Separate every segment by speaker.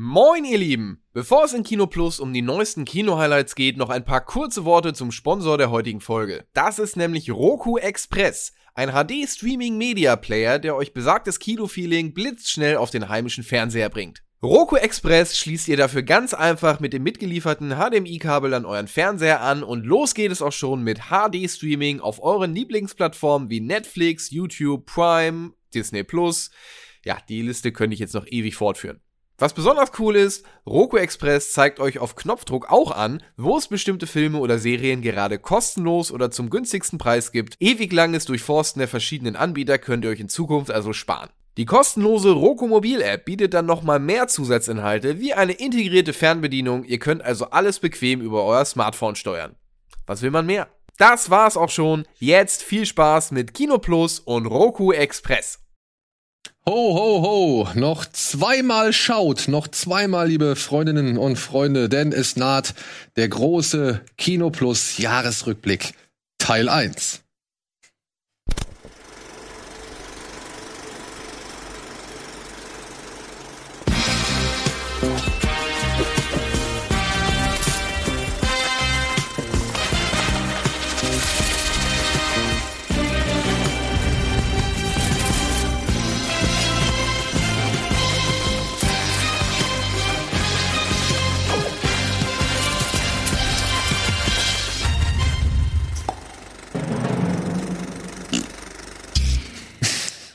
Speaker 1: Moin, ihr Lieben! Bevor es in Kino Plus um die neuesten Kino-Highlights geht, noch ein paar kurze Worte zum Sponsor der heutigen Folge. Das ist nämlich Roku Express, ein HD-Streaming-Media-Player, der euch besagtes Kino-Feeling blitzschnell auf den heimischen Fernseher bringt. Roku Express schließt ihr dafür ganz einfach mit dem mitgelieferten HDMI-Kabel an euren Fernseher an und los geht es auch schon mit HD-Streaming auf euren Lieblingsplattformen wie Netflix, YouTube, Prime, Disney Plus. Ja, die Liste könnte ich jetzt noch ewig fortführen. Was besonders cool ist, Roku Express zeigt euch auf Knopfdruck auch an, wo es bestimmte Filme oder Serien gerade kostenlos oder zum günstigsten Preis gibt. Ewig langes Durchforsten der verschiedenen Anbieter könnt ihr euch in Zukunft also sparen. Die kostenlose Roku Mobil App bietet dann nochmal mehr Zusatzinhalte wie eine integrierte Fernbedienung. Ihr könnt also alles bequem über euer Smartphone steuern. Was will man mehr? Das war's auch schon. Jetzt viel Spaß mit Kino Plus und Roku Express.
Speaker 2: Ho, ho, ho, noch zweimal schaut, noch zweimal, liebe Freundinnen und Freunde, denn es naht der große Kino Plus Jahresrückblick Teil 1.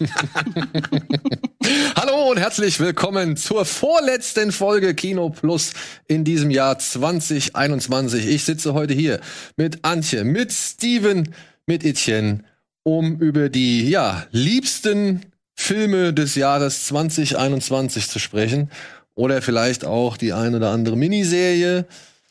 Speaker 2: Hallo und herzlich willkommen zur vorletzten Folge Kino Plus in diesem Jahr 2021. Ich sitze heute hier mit Antje, mit Steven, mit Etienne, um über die, ja, liebsten Filme des Jahres 2021 zu sprechen. Oder vielleicht auch die ein oder andere Miniserie.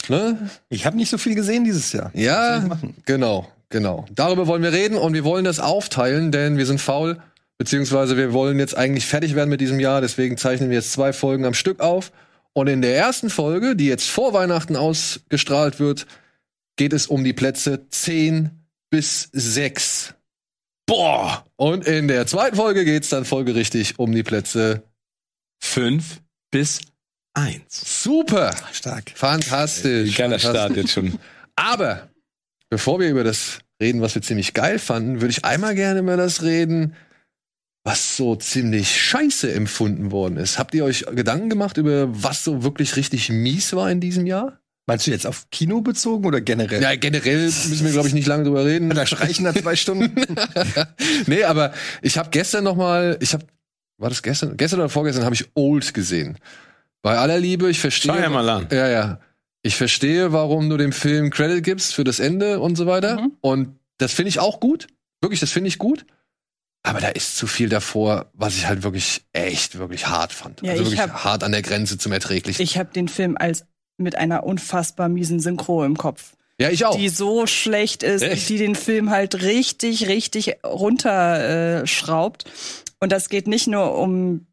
Speaker 2: Ne?
Speaker 3: Ich habe nicht so viel gesehen dieses Jahr.
Speaker 2: Ja, genau, genau. Darüber wollen wir reden und wir wollen das aufteilen, denn wir sind faul Beziehungsweise wir wollen jetzt eigentlich fertig werden mit diesem Jahr, deswegen zeichnen wir jetzt zwei Folgen am Stück auf. Und in der ersten Folge, die jetzt vor Weihnachten ausgestrahlt wird, geht es um die Plätze 10 bis 6. Boah! Und in der zweiten Folge geht es dann folgerichtig um die Plätze 5 bis 1. Super!
Speaker 3: Stark.
Speaker 2: Fantastisch.
Speaker 3: Geiler Start jetzt schon.
Speaker 2: Aber bevor wir über das reden, was wir ziemlich geil fanden, würde ich einmal gerne über das reden, was so ziemlich scheiße empfunden worden ist. Habt ihr euch Gedanken gemacht über was so wirklich richtig mies war in diesem Jahr?
Speaker 3: Meinst du jetzt auf Kino bezogen oder generell?
Speaker 2: Ja, generell müssen wir, glaube ich, nicht lange drüber reden.
Speaker 3: Da streichen da zwei Stunden.
Speaker 2: nee, aber ich habe gestern noch mal, ich habe, war das gestern? Gestern oder vorgestern habe ich Old gesehen. Bei aller Liebe, ich verstehe.
Speaker 3: Schau ja mal an.
Speaker 2: Ja, ja. Ich verstehe, warum du dem Film Credit gibst für das Ende und so weiter. Mhm. Und das finde ich auch gut. Wirklich, das finde ich gut. Aber da ist zu viel davor, was ich halt wirklich echt, wirklich hart fand.
Speaker 4: Ja,
Speaker 2: also wirklich
Speaker 4: hab,
Speaker 2: hart an der Grenze zum Erträglichen.
Speaker 4: Ich habe den Film als mit einer unfassbar miesen Synchro im Kopf.
Speaker 2: Ja, ich auch.
Speaker 4: Die so schlecht ist, echt? die den Film halt richtig, richtig runterschraubt. Und das geht nicht nur um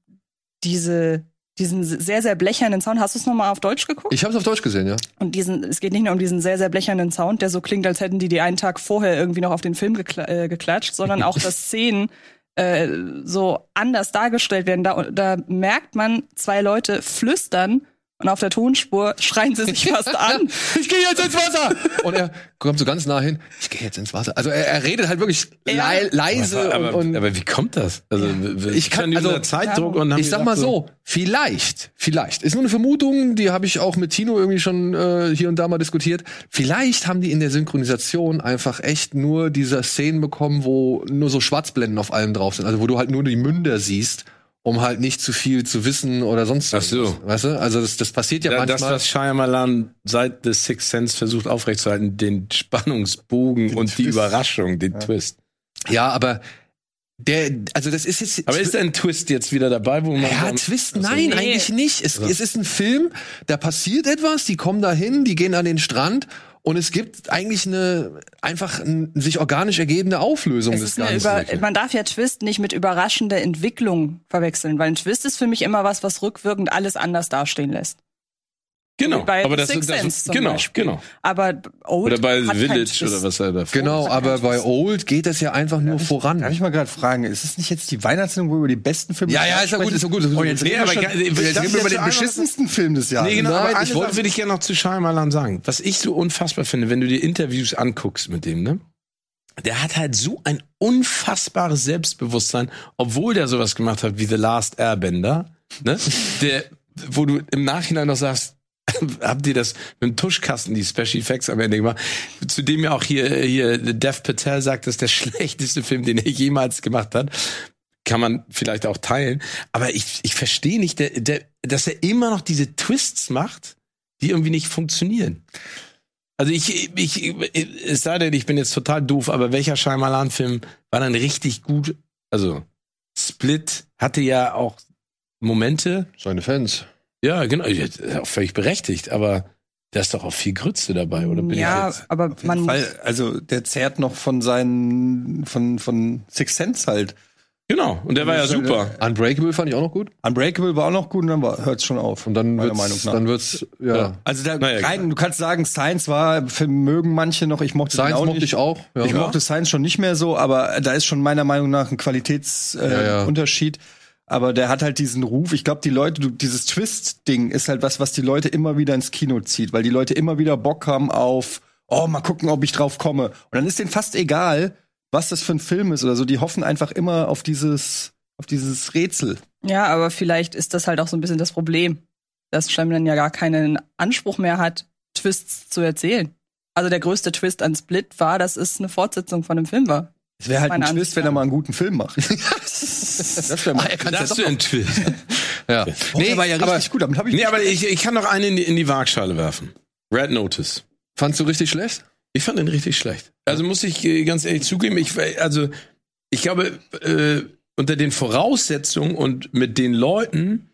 Speaker 4: diese diesen sehr, sehr blechernen Sound. Hast du es nochmal auf Deutsch geguckt?
Speaker 2: Ich habe es auf Deutsch gesehen, ja.
Speaker 4: Und diesen, es geht nicht nur um diesen sehr, sehr blechernen Sound, der so klingt, als hätten die die einen Tag vorher irgendwie noch auf den Film gekl äh, geklatscht, sondern auch, dass Szenen äh, so anders dargestellt werden. Da, da merkt man zwei Leute flüstern und auf der Tonspur schreien sie sich fast an.
Speaker 2: ich gehe jetzt ins Wasser! Und er kommt so ganz nah hin. Ich gehe jetzt ins Wasser. Also er, er redet halt wirklich le leise.
Speaker 3: Aber,
Speaker 2: und, und,
Speaker 3: aber, wie kommt das? Also
Speaker 2: ja. ich kann also
Speaker 3: Zeitdruck und
Speaker 2: ich sag mal so, vielleicht, vielleicht ist nur eine Vermutung, die habe ich auch mit Tino irgendwie schon äh, hier und da mal diskutiert. Vielleicht haben die in der Synchronisation einfach echt nur diese Szenen bekommen, wo nur so Schwarzblenden auf allem drauf sind, also wo du halt nur die Münder siehst um halt nicht zu viel zu wissen oder sonst
Speaker 3: was. Ach so.
Speaker 2: Weißt du? Also das, das passiert ja, ja manchmal.
Speaker 3: Das, was Shyamalan seit The Sixth Sense versucht aufrechtzuerhalten, den Spannungsbogen den und Twist. die Überraschung, den ja. Twist.
Speaker 2: Ja, aber der, also das ist jetzt.
Speaker 3: Aber ist ein Twist jetzt wieder dabei, wo man.
Speaker 2: Ja, Twist, also nein, nee. eigentlich nicht. Es, es ist ein Film, da passiert etwas, die kommen dahin, die gehen an den Strand und es gibt eigentlich eine einfach ein, sich organisch ergebende Auflösung es des Ganzen.
Speaker 4: Man darf ja Twist nicht mit überraschender Entwicklung verwechseln, weil ein Twist ist für mich immer was, was rückwirkend alles anders dastehen lässt.
Speaker 3: Genau,
Speaker 4: Bei
Speaker 3: aber das,
Speaker 4: Sixth
Speaker 3: das,
Speaker 4: Sense zum
Speaker 3: genau,
Speaker 4: Beispiel.
Speaker 3: genau.
Speaker 4: Aber Old
Speaker 3: Oder bei Village
Speaker 4: Twist.
Speaker 3: oder was er da
Speaker 2: Genau, aber bei. Old geht es ja einfach nur voran.
Speaker 5: Darf ich mal gerade fragen, ist es nicht jetzt die Weihnachtssendung, wo wir über die besten Filme
Speaker 2: Ja, ja, ist ja gut, ist ja gut, ist ja gut.
Speaker 5: Oh, jetzt
Speaker 3: Nee,
Speaker 5: reden wir schon, jetzt reden über den beschissensten Film des Jahres.
Speaker 3: Nee, genau,
Speaker 2: Nein,
Speaker 3: aber
Speaker 2: ich
Speaker 3: eine
Speaker 2: wollte-
Speaker 3: will ich gerne noch zu Shyamalan sagen. Was ich so unfassbar finde, wenn du dir Interviews anguckst mit dem, ne? Der hat halt so ein unfassbares Selbstbewusstsein, obwohl der sowas gemacht hat wie The Last Airbender, ne? Der, wo du im Nachhinein noch sagst, habt ihr das mit dem Tuschkasten, die Special Effects am Ende gemacht, zu dem ja auch hier, hier Dev Patel sagt, das ist der schlechteste Film, den er jemals gemacht hat. Kann man vielleicht auch teilen. Aber ich, ich verstehe nicht, der, der, dass er immer noch diese Twists macht, die irgendwie nicht funktionieren. Also ich, ich, es sei denn, ich bin jetzt total doof, aber welcher Shyamalan-Film war dann richtig gut? Also Split hatte ja auch Momente,
Speaker 2: Seine Fans.
Speaker 3: Ja, genau, ja, auch völlig berechtigt, aber da ist doch auch viel Grütze dabei, oder bin
Speaker 4: Ja,
Speaker 3: ich jetzt?
Speaker 4: aber
Speaker 5: Auf jeden
Speaker 4: man
Speaker 5: Fall, also der zehrt noch von seinen, von, von Six Sense halt.
Speaker 3: Genau, und der war ja super.
Speaker 2: Unbreakable fand ich auch noch gut.
Speaker 5: Unbreakable war auch noch gut und dann hört es schon auf.
Speaker 2: Und dann
Speaker 5: meiner
Speaker 2: wird's,
Speaker 5: Meinung nach.
Speaker 2: dann wird's, ja.
Speaker 3: Ja.
Speaker 5: Also da
Speaker 3: Naja,
Speaker 5: rein, du kannst sagen, Science war, mögen manche noch, ich mochte
Speaker 2: Science
Speaker 5: auch
Speaker 2: mochte
Speaker 5: nicht.
Speaker 2: ich auch. Ja.
Speaker 5: Ich mochte Science schon nicht mehr so, aber da ist schon meiner Meinung nach ein Qualitätsunterschied.
Speaker 2: Ja,
Speaker 5: Äh,
Speaker 2: ja.
Speaker 5: Aber der hat halt diesen Ruf. Ich glaube, die Leute, dieses Twist-Ding ist halt was, was die Leute immer wieder ins Kino zieht, weil die Leute immer wieder Bock haben auf, oh, mal gucken, ob ich drauf komme. Und dann ist denen fast egal, was das für ein Film ist oder so. Die hoffen einfach immer auf dieses, auf dieses Rätsel.
Speaker 4: Ja, aber vielleicht ist das halt auch so ein bisschen das Problem, dass Shyamalan ja gar keinen Anspruch mehr hat, Twists zu erzählen. Also der größte Twist an Split war, dass es eine Fortsetzung von dem Film war.
Speaker 5: Es wäre halt ein
Speaker 4: Meine
Speaker 5: Twist,
Speaker 4: Ansicht
Speaker 5: wenn er mal einen guten Film macht. das wäre mal.
Speaker 2: er
Speaker 3: Das
Speaker 2: ja
Speaker 3: ist ein Twist.
Speaker 2: Ja.
Speaker 5: Oh, der war ja
Speaker 2: aber
Speaker 5: richtig gut. Damit hab ich
Speaker 3: Nee, aber ich, ich kann noch einen in die, in die Waagschale werfen. Red Notice.
Speaker 2: fandst du richtig schlecht?
Speaker 3: Ich fand den richtig schlecht. Also muss ich äh, ganz ehrlich zugeben, ich also ich glaube äh, unter den Voraussetzungen und mit den Leuten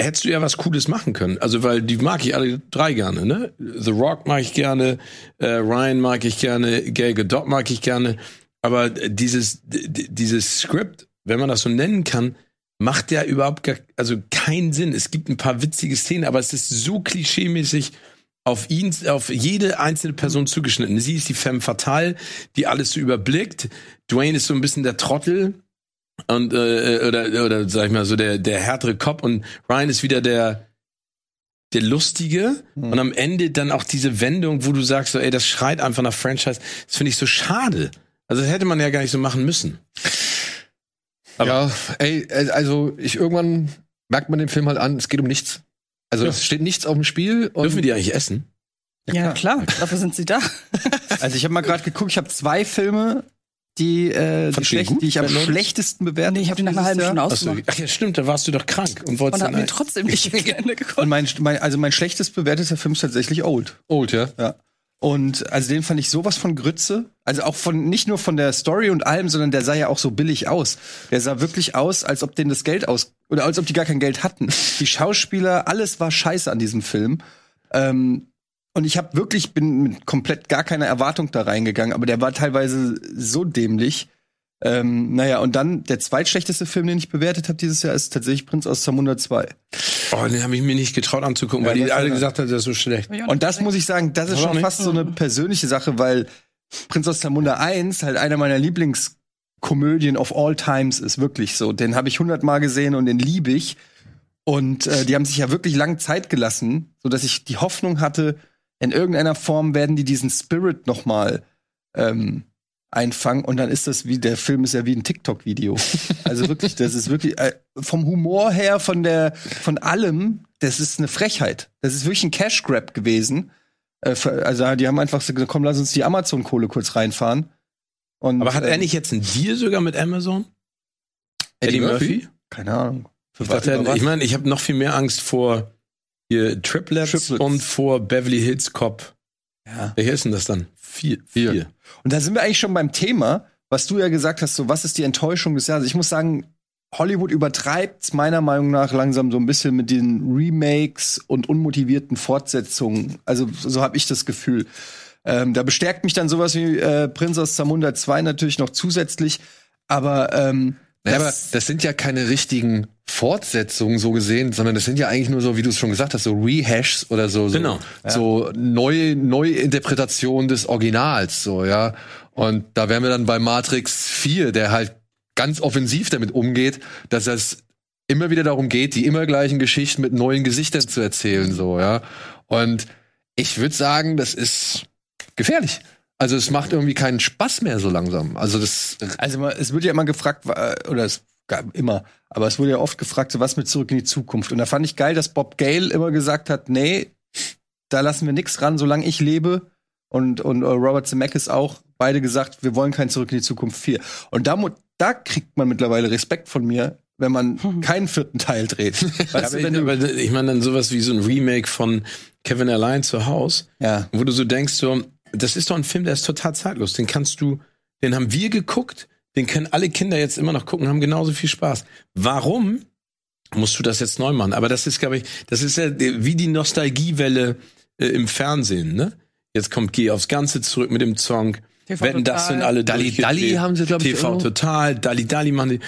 Speaker 3: hättest du ja was Cooles machen können. Also weil die mag ich alle drei gerne, ne? The Rock mag ich gerne, äh, Ryan mag ich gerne, Gal Gadot mag ich gerne, aber dieses dieses Skript, wenn man das so nennen kann, macht ja überhaupt gar, also keinen Sinn. Es gibt ein paar witzige Szenen, aber es ist so klischeemäßig auf ihn, auf jede einzelne Person zugeschnitten. Sie ist die Femme fatale, die alles so überblickt. Dwayne ist so ein bisschen der Trottel und äh, oder oder sag ich mal so der der härtere Kopf und Ryan ist wieder der der lustige und am Ende dann auch diese Wendung, wo du sagst so, ey, das schreit einfach nach Franchise. Das finde ich so schade. Also das hätte man ja gar nicht so machen müssen. Aber-
Speaker 2: ja, ey, äh, also ich irgendwann merkt man dem Film halt an, es geht um nichts. Also
Speaker 3: Ja.
Speaker 2: es steht nichts auf dem Spiel. Und
Speaker 3: Dürfen die eigentlich essen?
Speaker 4: Ja, klar, dafür sind sie da.
Speaker 5: Also ich habe mal gerade geguckt, ich habe zwei Filme, die, äh, die, schlecht,
Speaker 3: gut,
Speaker 5: die ich am schlechtesten bewerte.
Speaker 4: Nee, ich habe die nach einer halben Stunde ausgemacht.
Speaker 3: ach ja, stimmt, da warst du doch krank und wolltest
Speaker 4: Und
Speaker 3: dann
Speaker 4: hat mir trotzdem nicht zu Ende geguckt.
Speaker 5: Und mein, mein, also mein schlechtest bewerteter Film ist tatsächlich Old.
Speaker 2: Old, ja.
Speaker 5: Und also den fand ich sowas von Grütze. Also auch von nicht nur von der Story und allem, sondern der sah ja auch so billig aus. Der sah wirklich aus, als ob denen das Geld aus oder als ob die gar kein Geld hatten. Die Schauspieler, alles war scheiße an diesem Film. Ähm, und ich habe wirklich bin mit komplett gar keiner Erwartung da reingegangen, aber der war teilweise so dämlich. Ähm, naja, und dann der zweitschlechteste Film, den ich bewertet habe dieses Jahr, ist tatsächlich Prinz aus Zamunda 2.
Speaker 3: Oh, den habe ich mir nicht getraut anzugucken,
Speaker 5: Ja,
Speaker 3: weil die alle gesagt haben, der ist so schlecht.
Speaker 5: Und das muss ich sagen, das ist schon fast so eine persönliche Sache, weil Prinz aus Zamunda 1 halt einer meiner Lieblingskomödien of all times ist, wirklich so. Den habe ich hundertmal gesehen und den liebe ich. Und äh, die haben sich ja wirklich lang Zeit gelassen, so dass ich die Hoffnung hatte, in irgendeiner Form werden die diesen Spirit noch mal ähm, einfangen und dann ist das wie der Film ist ja wie ein TikTok-Video. also wirklich, das ist wirklich äh, vom Humor her, von der von allem, das ist eine Frechheit. Das ist wirklich ein Cash Grab gewesen. Äh, für- also die haben einfach so gesagt, komm, lass uns die Amazon-Kohle kurz reinfahren. Und,
Speaker 3: Aber hat er
Speaker 5: ähm,
Speaker 3: nicht jetzt einen Deal sogar mit Amazon?
Speaker 2: Eddie Murphy?
Speaker 5: Keine Ahnung.
Speaker 3: Ich,
Speaker 5: was?
Speaker 3: ich meine, ich habe noch viel mehr Angst vor hier Triplets,
Speaker 5: Triplets.
Speaker 3: und vor Beverly Hills Cop.
Speaker 5: Ja.
Speaker 3: Welcher ist denn das dann? Vier.
Speaker 2: Vier.
Speaker 3: Vier.
Speaker 5: Und da sind wir eigentlich schon beim Thema, was du ja gesagt hast, so was ist die Enttäuschung des Jahres? Ich muss sagen, Hollywood übertreibt meiner Meinung nach langsam so ein bisschen mit den Remakes und unmotivierten Fortsetzungen. Also so habe ich das Gefühl. Ähm, da bestärkt mich dann sowas wie äh, Prinz aus Zamunda 2 natürlich noch zusätzlich. Aber ähm,
Speaker 2: Ja, aber
Speaker 5: das
Speaker 2: sind ja keine richtigen Fortsetzungen so gesehen, sondern das sind ja eigentlich nur so, wie du es schon gesagt hast, so Rehashs oder so, so,
Speaker 3: Genau.
Speaker 2: so neue, neue Interpretationen des Originals, so, ja. Und da wären wir dann bei Matrix 4, der halt ganz offensiv damit umgeht, dass es immer wieder darum geht, die immer gleichen Geschichten mit neuen Gesichtern zu erzählen, so, ja. Und ich würde sagen, das ist gefährlich. Also es macht irgendwie keinen Spaß mehr so langsam. Also das
Speaker 5: Also ma- es wird ja immer gefragt, oder es immer, aber es wurde ja oft gefragt, so was mit zurück in die Zukunft. Und da fand ich geil, dass Bob Gale immer gesagt hat, nee, da lassen wir nichts ran, solange ich lebe. Und, und äh, Robert Zemeckis auch beide gesagt, wir wollen kein Zurück in die Zukunft 4. Und da, da kriegt man mittlerweile Respekt von mir, wenn man keinen vierten Teil dreht. Weißt du,
Speaker 3: Aber,
Speaker 5: wenn du,
Speaker 3: aber ich meine dann sowas wie so ein Remake von Kevin Allein zu Haus,
Speaker 5: ja.
Speaker 3: wo du so denkst, so, das ist doch ein Film, der ist total zeitlos. Den kannst du, den haben wir geguckt, den können alle Kinder jetzt immer noch gucken, haben genauso viel Spaß. Warum musst du das jetzt neu machen? Aber das ist, glaube ich, das ist ja wie die Nostalgiewelle äh, im Fernsehen, ne? Jetzt kommt Geh aufs Ganze zurück mit dem Song.
Speaker 4: TV
Speaker 3: Wetten, das sind alle
Speaker 2: Dalli
Speaker 3: durchgedreht.
Speaker 2: Dalli haben sie, glaub ich,
Speaker 3: TV
Speaker 2: noch.
Speaker 3: Total, Dalli Dalli machen die.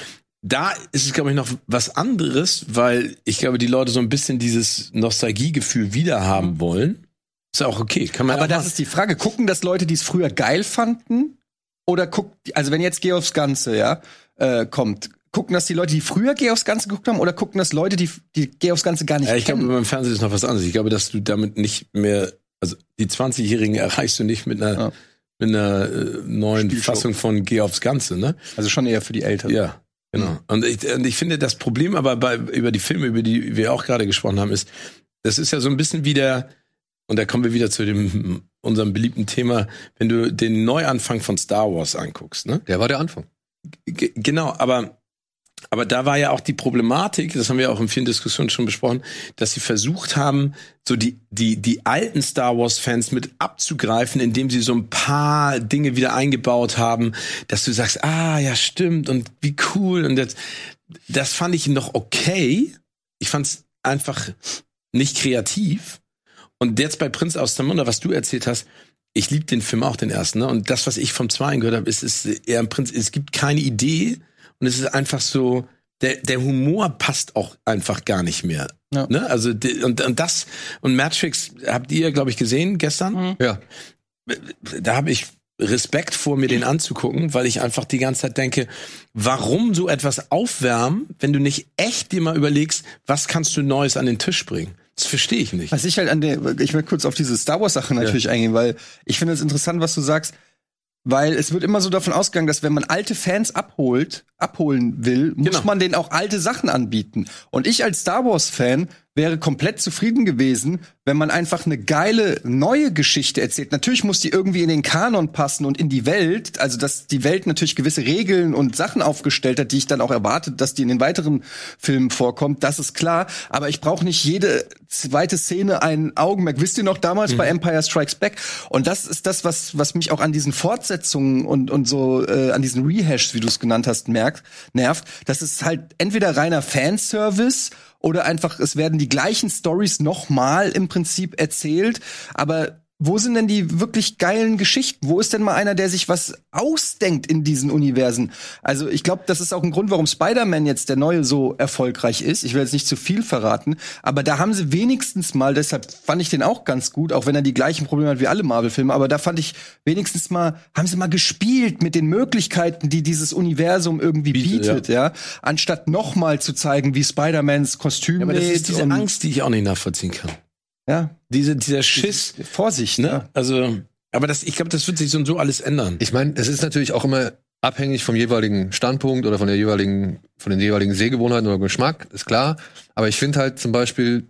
Speaker 3: Da ist es, glaube ich, noch was anderes, weil ich glaube, die Leute so ein bisschen dieses Nostalgiegefühl wieder haben wollen. Ist ja auch okay. Kann man
Speaker 5: Aber
Speaker 3: auch
Speaker 5: das
Speaker 3: machen.
Speaker 5: ist die Frage. Gucken das Leute, die es früher geil fanden? Oder guckt, also wenn jetzt Geh aufs Ganze, ja, äh, kommt, gucken das die Leute, die früher Geh aufs Ganze geguckt haben, oder gucken das Leute, die, die Geh aufs Ganze gar nicht
Speaker 3: Ja, ich glaube,
Speaker 5: kennen?
Speaker 3: beim Fernsehen ist noch was anderes. Ich glaube, dass du damit nicht mehr, also die 20-Jährigen erreichst du nicht mit einer,
Speaker 5: Ja.
Speaker 3: mit einer äh, neuen
Speaker 5: Spielshow.
Speaker 3: Fassung von Geh aufs Ganze, ne?
Speaker 5: Also schon eher für die Älteren.
Speaker 3: Ja, genau. Und ich, und ich finde, das Problem aber bei, über die Filme, über die wir auch gerade gesprochen haben, ist, das ist ja so ein bisschen wie der, und da kommen wir wieder zu dem, unserem beliebten Thema, wenn du den Neuanfang von Star Wars anguckst, ne?
Speaker 2: der war der Anfang.
Speaker 3: G genau, aber, aber da war ja auch die Problematik, das haben wir auch in vielen Diskussionen schon besprochen, dass sie versucht haben, so die, die, die alten Star Wars Fans mit abzugreifen, indem sie so ein paar Dinge wieder eingebaut haben, dass du sagst, ah, ja, stimmt und wie cool und das, das fand ich noch okay. Ich fand es einfach nicht kreativ. Und jetzt bei Prinz aus Zamunda, was du erzählt hast, ich liebe den Film auch, den ersten. Ne? Und das, was ich vom zweiten gehört habe, ist, ist eher im Prinzip, es gibt keine Idee und es ist einfach so, der, der Humor passt auch einfach gar nicht mehr.
Speaker 5: Ja.
Speaker 3: Ne? Also und, und das und Matrix habt ihr, glaube ich, gesehen gestern.
Speaker 2: Ja.
Speaker 3: Da habe ich Respekt vor, mir den anzugucken, weil ich einfach die ganze Zeit denke, warum so etwas aufwärmen, wenn du nicht echt dir mal überlegst, was kannst du Neues an den Tisch bringen? Das verstehe ich nicht.
Speaker 5: Was ich halt an der, ich will kurz auf diese Star Wars Sache natürlich eingehen, weil ich finde es interessant, was du sagst, weil es wird immer so davon ausgegangen, dass wenn man alte Fans abholt, abholen will, muss
Speaker 3: Genau.
Speaker 5: man denen auch alte Sachen anbieten. Und ich als Star Wars Fan wäre komplett zufrieden gewesen, wenn man einfach eine geile neue Geschichte erzählt. Natürlich muss die irgendwie in den Kanon passen und in die Welt, also dass die Welt natürlich gewisse Regeln und Sachen aufgestellt hat, die ich dann auch erwartet, dass die in den weiteren Filmen vorkommt, das ist klar, aber ich brauche nicht jede zweite Szene ein Augenmerk. Wisst ihr noch damals bei Empire Strikes Back? Und das ist das, was was mich auch an diesen Fortsetzungen und und so äh, an diesen Rehashs, wie du es genannt hast, merkt, nervt. Das ist halt entweder reiner Fanservice oder einfach, es werden die gleichen Stories nochmal im Prinzip erzählt, aber wo sind denn die wirklich geilen Geschichten? Wo ist denn mal einer, der sich was ausdenkt in diesen Universen? Also ich glaube, das ist auch ein Grund, warum Spider-Man jetzt der neue so erfolgreich ist. Ich will jetzt nicht zu viel verraten, aber da haben sie wenigstens mal, deshalb fand ich den auch ganz gut, auch wenn er die gleichen Probleme hat wie alle Marvel-Filme, aber da fand ich wenigstens mal, haben sie mal gespielt mit den Möglichkeiten, die dieses Universum irgendwie
Speaker 3: Bietet,
Speaker 5: bietet, ja, anstatt noch mal zu zeigen, wie Spider-Mans Kostüm
Speaker 3: Ja, aber das ist diese Angst, die ich auch nicht nachvollziehen kann.
Speaker 5: Ja,
Speaker 3: Diese, dieser Schiss,
Speaker 5: Vorsicht,
Speaker 3: ne?
Speaker 5: ne?
Speaker 3: Also, aber das, ich glaube, das wird sich so und so alles ändern.
Speaker 2: Ich meine, es ist natürlich auch immer abhängig vom jeweiligen Standpunkt oder von der jeweiligen, von den jeweiligen Sehgewohnheiten oder Geschmack, ist klar. Aber ich finde halt zum Beispiel,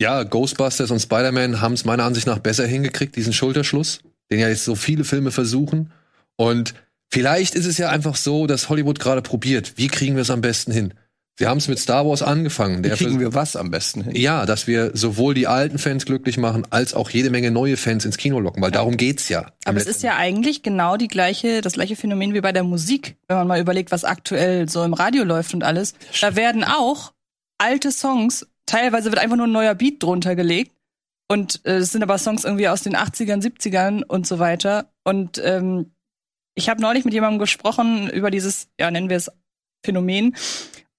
Speaker 2: ja, Ghostbusters und Spider-Man haben es meiner Ansicht nach besser hingekriegt, diesen Schulterschluss, den ja jetzt so viele Filme versuchen. Und vielleicht ist es ja einfach so, dass Hollywood gerade probiert, wie kriegen wir es am besten hin? Wir haben es mit Star Wars angefangen. Der
Speaker 5: kriegen wir was am besten hin?
Speaker 2: ja, dass wir sowohl die alten Fans glücklich machen, als auch jede Menge neue Fans ins Kino locken, weil darum geht's ja.
Speaker 4: Aber es ist ja eigentlich genau die gleiche, das gleiche Phänomen wie bei der Musik, wenn man mal überlegt, was aktuell so im Radio läuft und alles. Da werden auch alte Songs, teilweise wird einfach nur ein neuer Beat drunter gelegt. Und äh, es sind aber Songs irgendwie aus den 80ern, 70ern und so weiter. Und ähm, ich habe neulich mit jemandem gesprochen über dieses, ja, nennen wir es Phänomen.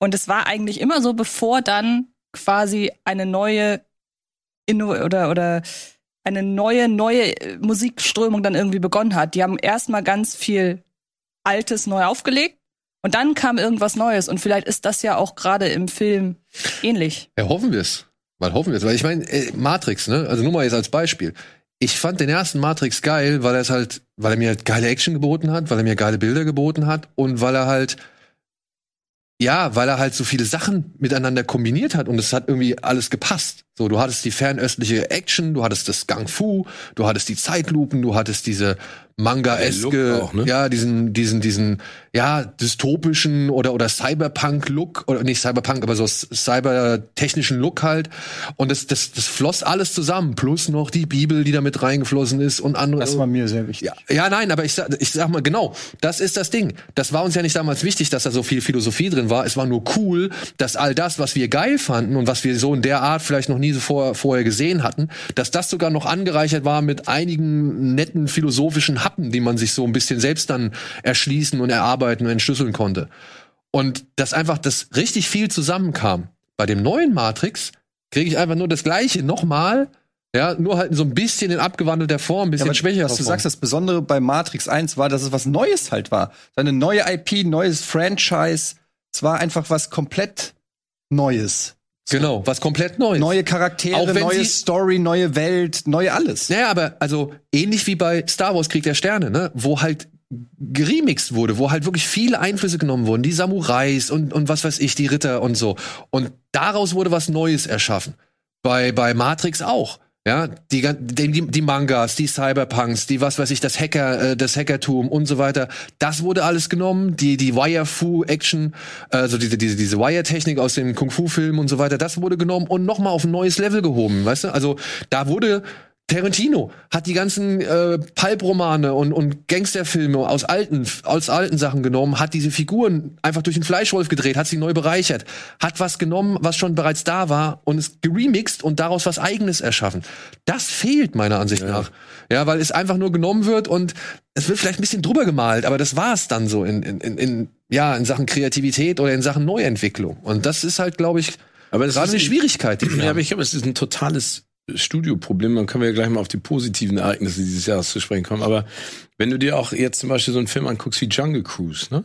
Speaker 4: Und es war eigentlich immer so, bevor dann quasi eine neue Inno oder oder eine neue neue äh, Musikströmung dann irgendwie begonnen hat. Die haben erstmal ganz viel Altes neu aufgelegt und dann kam irgendwas Neues und vielleicht ist das ja auch gerade im Film ähnlich.
Speaker 2: Ja, hoffen wir es. Mal hoffen wir es. Weil ich meine, äh, Matrix, ne? Also nur mal jetzt als Beispiel. Ich fand den ersten Matrix geil, weil er es halt, weil er mir halt geile Action geboten hat, weil er mir geile Bilder geboten hat und weil er halt ja, weil er halt so viele Sachen miteinander kombiniert hat und es hat irgendwie alles gepasst. So, du hattest die fernöstliche Action, du hattest das Gang Fu, du hattest die Zeitlupen, du hattest diese Manga-eske,
Speaker 3: ne?
Speaker 2: ja, diesen, diesen, diesen, ja, dystopischen oder, oder Cyberpunk-Look, oder nicht Cyberpunk, aber so cybertechnischen Look halt. Und das, das, das floss alles zusammen, plus noch die Bibel, die da mit reingeflossen ist und andere.
Speaker 5: Das war mir sehr wichtig.
Speaker 2: Ja, ja, nein, aber ich sag, ich sag mal genau, das ist das Ding. Das war uns ja nicht damals wichtig, dass da so viel Philosophie drin war. Es war nur cool, dass all das, was wir geil fanden und was wir so in der Art vielleicht noch nie so vor, vorher gesehen hatten, dass das sogar noch angereichert war mit einigen netten philosophischen Happen, die man sich so ein bisschen selbst dann erschließen und erarbeiten und entschlüsseln konnte. Und dass einfach das richtig viel zusammenkam. Bei dem neuen Matrix kriege ich einfach nur das Gleiche nochmal, ja, nur halt so ein bisschen in abgewandelter Form, ein bisschen
Speaker 5: Ja,
Speaker 2: schwächer.
Speaker 5: was du sagst, das Besondere bei Matrix 1 war, dass es was Neues halt war. Eine neue IP, neues Franchise. Es war einfach was komplett Neues.
Speaker 2: Genau, was komplett Neues.
Speaker 5: Neue Charaktere, neue
Speaker 2: sie-
Speaker 5: Story, neue Welt, neue alles.
Speaker 2: Naja, aber also ähnlich wie bei Star Wars Krieg der Sterne, ne, wo halt geremixed wurde, wo halt wirklich viele Einflüsse genommen wurden, die Samurais und, und was weiß ich, die Ritter und so. Und daraus wurde was Neues erschaffen. Bei, bei Matrix auch. Ja, die, die, die, Mangas, die Cyberpunks, die was weiß ich, das Hacker, äh, das Hackertum und so weiter, das wurde alles genommen, die, die Wire-Fu-Action, also diese, diese, diese Wire-Technik aus dem Kung-Fu-Film und so weiter, das wurde genommen und nochmal auf ein neues Level gehoben, weißt du? Also da wurde Tarantino hat die ganzen äh, Pulp-Romane und, und Gangsterfilme aus alten, aus alten Sachen genommen, hat diese Figuren einfach durch den Fleischwolf gedreht, hat sie neu bereichert, hat was genommen, was schon bereits da war und es geremixed und daraus was Eigenes erschaffen. Das fehlt meiner Ansicht nach. Ja, weil es einfach nur genommen wird und es wird vielleicht ein bisschen drüber gemalt, aber das war es dann so in, in, in, in, ja, in Sachen Kreativität oder in Sachen Neuentwicklung. Und das ist halt, glaube ich,
Speaker 3: Aber das
Speaker 2: gerade
Speaker 3: ist
Speaker 2: eine Schwierigkeit. Die
Speaker 3: Ja, aber ich glaube, es ist ein totales Studioproblem. Dann können wir ja gleich mal auf die positiven Ereignisse dieses Jahres zu sprechen kommen. Aber wenn du dir auch jetzt zum Beispiel so einen Film anguckst wie Jungle Cruise, ne?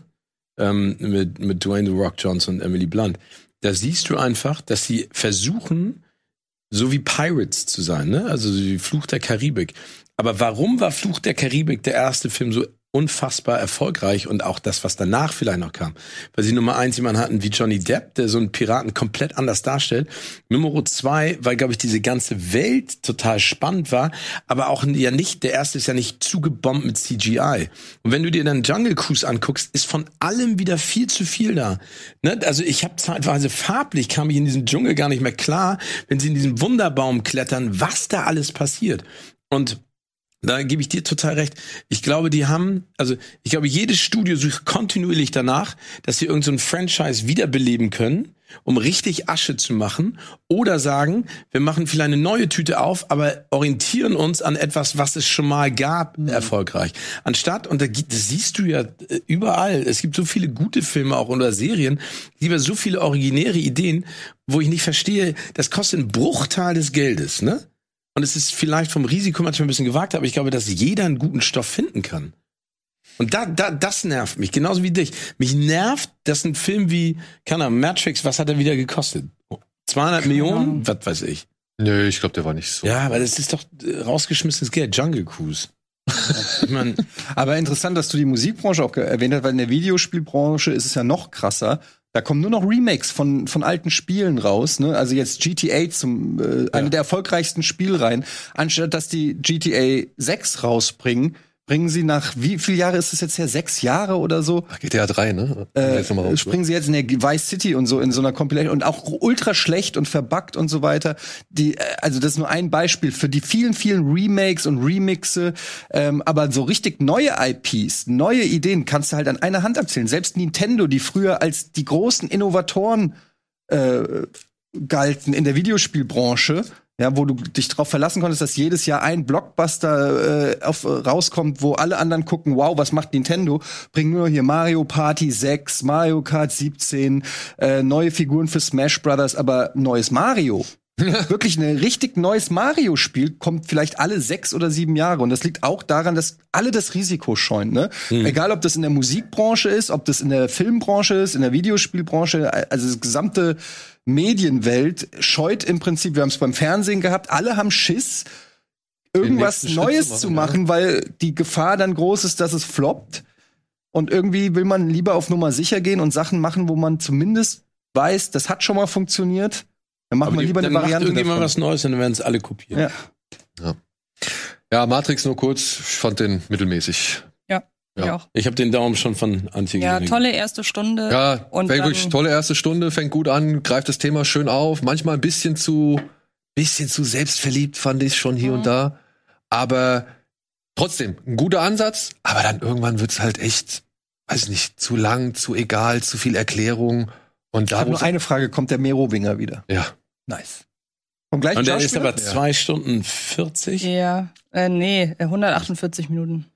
Speaker 3: Ähm, mit, mit Dwayne The Rock Johnson und Emily Blunt, da siehst du einfach, dass sie versuchen, so wie Pirates zu sein, ne? Also so wie Fluch der Karibik. Aber warum war Fluch der Karibik der erste Film so unfassbar erfolgreich und auch das, was danach vielleicht noch kam? Weil sie Nummer eins jemanden hatten wie Johnny Depp, der so einen Piraten komplett anders darstellt. Nummer zwei, weil, glaube ich, diese ganze Welt total spannend war, aber auch ja nicht, der erste ist ja nicht zugebombt mit CGI. Und wenn du dir dann Jungle Cruise anguckst, ist von allem wieder viel zu viel da. Ne? Also ich habe zeitweise farblich, kam ich in diesem Dschungel gar nicht mehr klar, wenn sie in diesem Wunderbaum klettern, was da alles passiert. Und da gebe ich dir total recht. Ich glaube, die haben, also ich glaube, jedes Studio sucht kontinuierlich danach, dass sie irgendein so Franchise wiederbeleben können, um richtig Asche zu machen. Oder sagen, wir machen vielleicht eine neue Tüte auf, aber orientieren uns an etwas, was es schon mal gab, erfolgreich. Anstatt, und da das siehst du ja äh, überall, es gibt so viele gute Filme auch oder Serien, lieber so viele originäre Ideen, wo ich nicht verstehe, das kostet einen Bruchteil des Geldes, ne? Und es ist vielleicht vom Risiko manchmal ein bisschen gewagt, aber ich glaube, dass jeder einen guten Stoff finden kann. Und da, da, das nervt mich, genauso wie dich. Mich nervt, dass ein Film wie, keine Ahnung, Matrix, was hat er wieder gekostet? 200 Millionen? Was weiß ich.
Speaker 2: Nö, ich glaube, der war nicht so.
Speaker 3: Ja, aber das ist doch äh, rausgeschmissenes Geld. Jungle Cruise. ich meine,
Speaker 5: Aber interessant, dass du die Musikbranche auch erwähnt hast, weil in der Videospielbranche ist es ja noch krasser. Da kommen nur noch Remakes von, von alten Spielen raus. Ne? Also jetzt GTA zum äh, eine der erfolgreichsten Spielreihen. Anstatt dass die GTA 6 rausbringen, bringen sie nach wie viel Jahre ist es jetzt her? Sechs Jahre oder so?
Speaker 2: Ach, GTA 3, ne?
Speaker 5: Äh,
Speaker 2: mal raus,
Speaker 5: springen sie jetzt in der Vice City und so in so einer Compilation und auch ultra schlecht und verbuggt und so weiter. Die, äh, also das ist nur ein Beispiel für die vielen, vielen Remakes und Remixe. Ähm, aber so richtig neue IPs, neue Ideen kannst du halt an einer Hand abzählen. Selbst Nintendo, die früher als die großen Innovatoren äh, galten in der Videospielbranche, Ja, wo du dich darauf verlassen konntest, dass jedes Jahr ein Blockbuster äh, auf, rauskommt, wo alle anderen gucken, wow, was macht Nintendo? Bringen nur hier Mario Party 6, Mario Kart 17, äh, neue Figuren für Smash Brothers, aber neues Mario. Wirklich ein richtig neues Mario-Spiel kommt vielleicht alle sechs oder sieben Jahre. Und das liegt auch daran, dass alle das Risiko scheuen. Ne? Egal, ob das in der Musikbranche ist, ob das in der Filmbranche ist, in der Videospielbranche, also das gesamte Medienwelt scheut im Prinzip, wir haben es beim Fernsehen gehabt, alle haben Schiss, irgendwas Neues
Speaker 2: zu machen,
Speaker 5: zu machen, weil die Gefahr dann groß ist, dass es floppt. Und irgendwie will man lieber auf Nummer sicher gehen und Sachen machen, wo man zumindest weiß, das hat schon mal funktioniert. Dann machen wir
Speaker 3: die-
Speaker 5: lieber eine
Speaker 3: dann macht
Speaker 5: Variante
Speaker 3: irgendjemand
Speaker 5: davon.
Speaker 3: was Neues und dann werden es alle kopieren.
Speaker 5: Ja.
Speaker 2: Ja, Matrix nur kurz, ich fand den mittelmäßig.
Speaker 4: Ja,
Speaker 2: Ja.
Speaker 4: ich auch.
Speaker 3: Ich habe den Daumen schon von Antje
Speaker 4: Ja,
Speaker 3: gekriegt.
Speaker 4: tolle erste Stunde.
Speaker 2: Ja,
Speaker 4: Und
Speaker 2: fängt wirklich tolle erste Stunde, fängt gut an, greift das Thema schön auf. Manchmal ein bisschen zu, bisschen zu selbstverliebt fand ich schon hier
Speaker 4: Mhm.
Speaker 2: und da. Aber trotzdem, ein guter Ansatz. Aber dann irgendwann wird's halt echt, weiß nicht, zu lang, zu egal, zu viel Erklärung. Und
Speaker 5: Ich
Speaker 2: da
Speaker 5: habe
Speaker 2: muss
Speaker 5: nur eine Frage, kommt der Merowinger wieder?
Speaker 2: ja,
Speaker 5: Nice. Vom gleichen
Speaker 3: Und der ist aber zwei Stunden 40.
Speaker 4: Ja, äh, nee, äh, 148 Minuten.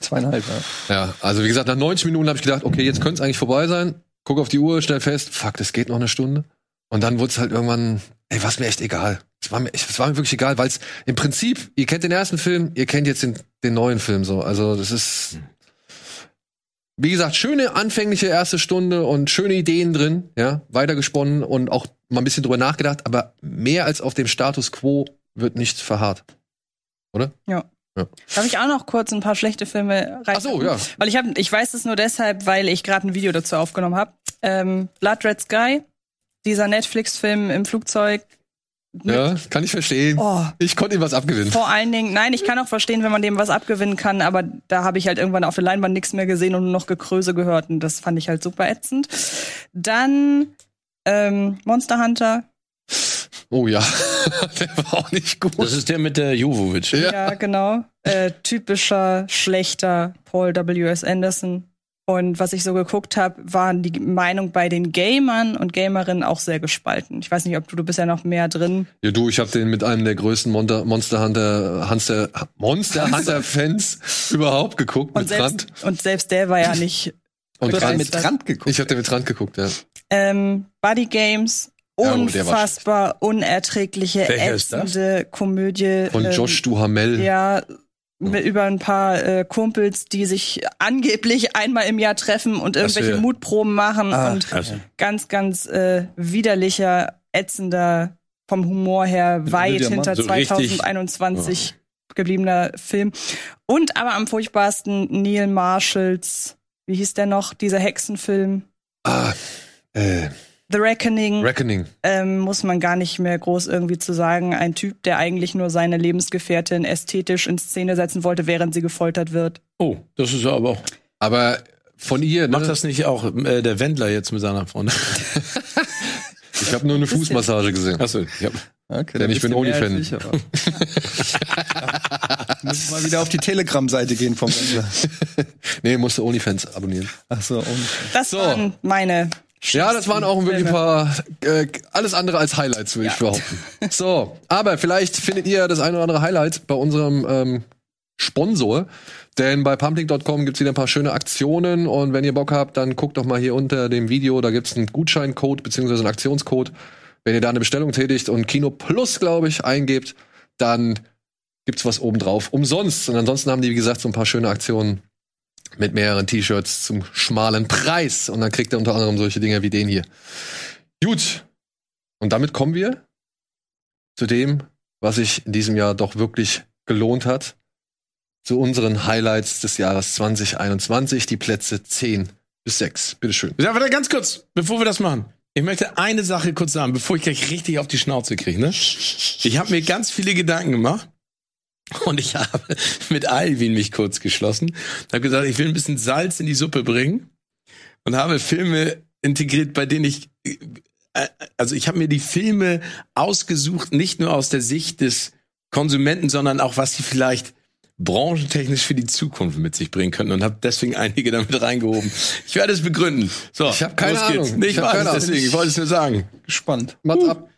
Speaker 5: Zweieinhalb, ja.
Speaker 2: ja, also wie gesagt, nach 90 Minuten habe ich gedacht, okay, jetzt könnte es eigentlich vorbei sein. Guck auf die Uhr, stell fest, fuck, das geht noch eine Stunde. Und dann wurde es halt irgendwann, ey, war's mir echt egal. Es war mir, es war mir wirklich egal, weil es im Prinzip, ihr kennt den ersten Film, ihr kennt jetzt den, den neuen Film so. Also das ist, wie gesagt, schöne anfängliche erste Stunde und schöne Ideen drin, ja, weitergesponnen und auch mal ein bisschen drüber nachgedacht, aber mehr als auf dem Status quo wird nicht verharrt.
Speaker 4: Darf ich auch noch kurz ein paar schlechte Filme rein?
Speaker 2: Ach so, ja.
Speaker 4: Weil ich habe, ich weiß es nur deshalb, weil ich gerade ein Video dazu aufgenommen habe. Ähm, Blood Red Sky, dieser Netflix-Film im Flugzeug.
Speaker 2: Ja, kann ich verstehen.
Speaker 4: Oh,
Speaker 2: Ich konnte ihm was abgewinnen.
Speaker 4: vor allen Dingen, nein, ich kann auch verstehen, wenn man dem was abgewinnen kann, aber da habe ich halt irgendwann auf der Leinwand nichts mehr gesehen und nur noch Gekröse gehört und das fand ich halt super ätzend. Dann ähm, Monster Hunter,
Speaker 2: Oh ja, der war auch nicht gut.
Speaker 3: Das ist der mit der Jovovic.
Speaker 2: Ja.
Speaker 4: ja, genau, äh, typischer schlechter Paul W. S. Anderson. Und was ich so geguckt habe, waren die Meinung bei den Gamern und Gamerinnen auch sehr gespalten. Ich weiß nicht, ob du, du bist ja noch mehr drin.
Speaker 2: Ja, du, ich habe den mit einem der größten Monster, Monster Hunter, Monster, Monster Hunter Fans überhaupt geguckt
Speaker 4: Und
Speaker 2: mit
Speaker 4: selbst,
Speaker 2: Rand.
Speaker 4: und selbst der war ja nicht
Speaker 2: Und Rand.
Speaker 5: mit Rand geguckt.
Speaker 2: Ich habe den mit Rand geguckt, ja.
Speaker 4: ähm, Buddy Games,
Speaker 2: Ja,
Speaker 4: unfassbar unerträgliche,
Speaker 3: ist das?
Speaker 4: ätzende Komödie.
Speaker 2: Von
Speaker 4: ähm,
Speaker 2: Josh Duhamel.
Speaker 4: Ja, über ein paar äh, Kumpels, die sich angeblich einmal im Jahr treffen und irgendwelche
Speaker 2: ja.
Speaker 4: Mutproben machen
Speaker 5: Ah,
Speaker 4: und
Speaker 3: Also,
Speaker 4: ganz, ganz äh, widerlicher, ätzender, vom Humor her weit hinter
Speaker 3: So richtig-
Speaker 4: 2021 gebliebener Film. Und aber am furchtbarsten Neil Marshalls, wie hieß der noch, dieser Hexenfilm?
Speaker 2: Ah, äh,
Speaker 4: The Reckoning.
Speaker 2: Reckoning.
Speaker 4: ähm, muss man gar nicht mehr groß irgendwie zu sagen. Ein Typ, der eigentlich nur seine Lebensgefährtin ästhetisch in Szene setzen wollte, während sie gefoltert wird.
Speaker 3: oh, das ist aber auch.
Speaker 2: Aber von ihr, ne?
Speaker 3: Macht das nicht auch äh, der Wendler jetzt mit seiner Freundin?
Speaker 2: ich habe nur eine Fußmassage gesehen.
Speaker 3: Achso, ich hab,
Speaker 5: Okay,
Speaker 2: Denn ich bin
Speaker 5: du
Speaker 2: Onlyfan.
Speaker 5: ich, Muss mal wieder auf die Telegram-Seite gehen vom Wendler.
Speaker 2: Nee, musste OnlyFans abonnieren.
Speaker 5: Ach so, Onlyfans.
Speaker 4: Das
Speaker 2: So.
Speaker 4: waren meine.
Speaker 2: Ja, das waren auch wirklich ein paar, äh, alles andere als Highlights, würde ich behaupten. So, aber vielleicht findet ihr das eine oder andere Highlight bei unserem ähm, Sponsor. Denn bei pumpling.com gibt's wieder ein paar schöne Aktionen und wenn ihr Bock habt, dann guckt doch mal hier unter dem Video, da gibt's einen Gutscheincode beziehungsweise einen Aktionscode. Wenn ihr da eine Bestellung tätigt und Kino Plus, glaube ich, eingebt, dann gibt's was obendrauf umsonst. Und ansonsten haben die, wie gesagt, so ein paar schöne Aktionen mit mehreren T-Shirts zum schmalen Preis. Und dann kriegt ihr unter anderem solche Dinge wie den hier. Gut. Und damit kommen wir zu dem, was sich in diesem Jahr doch wirklich gelohnt hat. Zu unseren Highlights des Jahres 2021, die Plätze 10 bis 6. Bitteschön.
Speaker 3: Ja, warte, ganz kurz, bevor wir das machen. Ich möchte eine Sache kurz sagen, bevor ich gleich richtig auf die Schnauze kriege. Ne? Ich habe mir ganz viele Gedanken gemacht und ich habe mit Alvin mich kurz geschlossen. habe gesagt, ich will ein bisschen Salz in die Suppe bringen und habe Filme integriert, bei denen ich äh, also ich habe mir die Filme ausgesucht, nicht nur aus der Sicht des Konsumenten, sondern auch was sie vielleicht branchentechnisch für die Zukunft mit sich bringen könnten und habe deswegen einige damit reingehoben. Ich werde es begründen. So,
Speaker 2: Ich hab keine
Speaker 3: geht's.
Speaker 2: Ahnung.
Speaker 3: Nee,
Speaker 2: Ich
Speaker 3: ich weiß es deswegen. Ich wollte es nur sagen.
Speaker 5: Gespannt.
Speaker 2: Macht ab.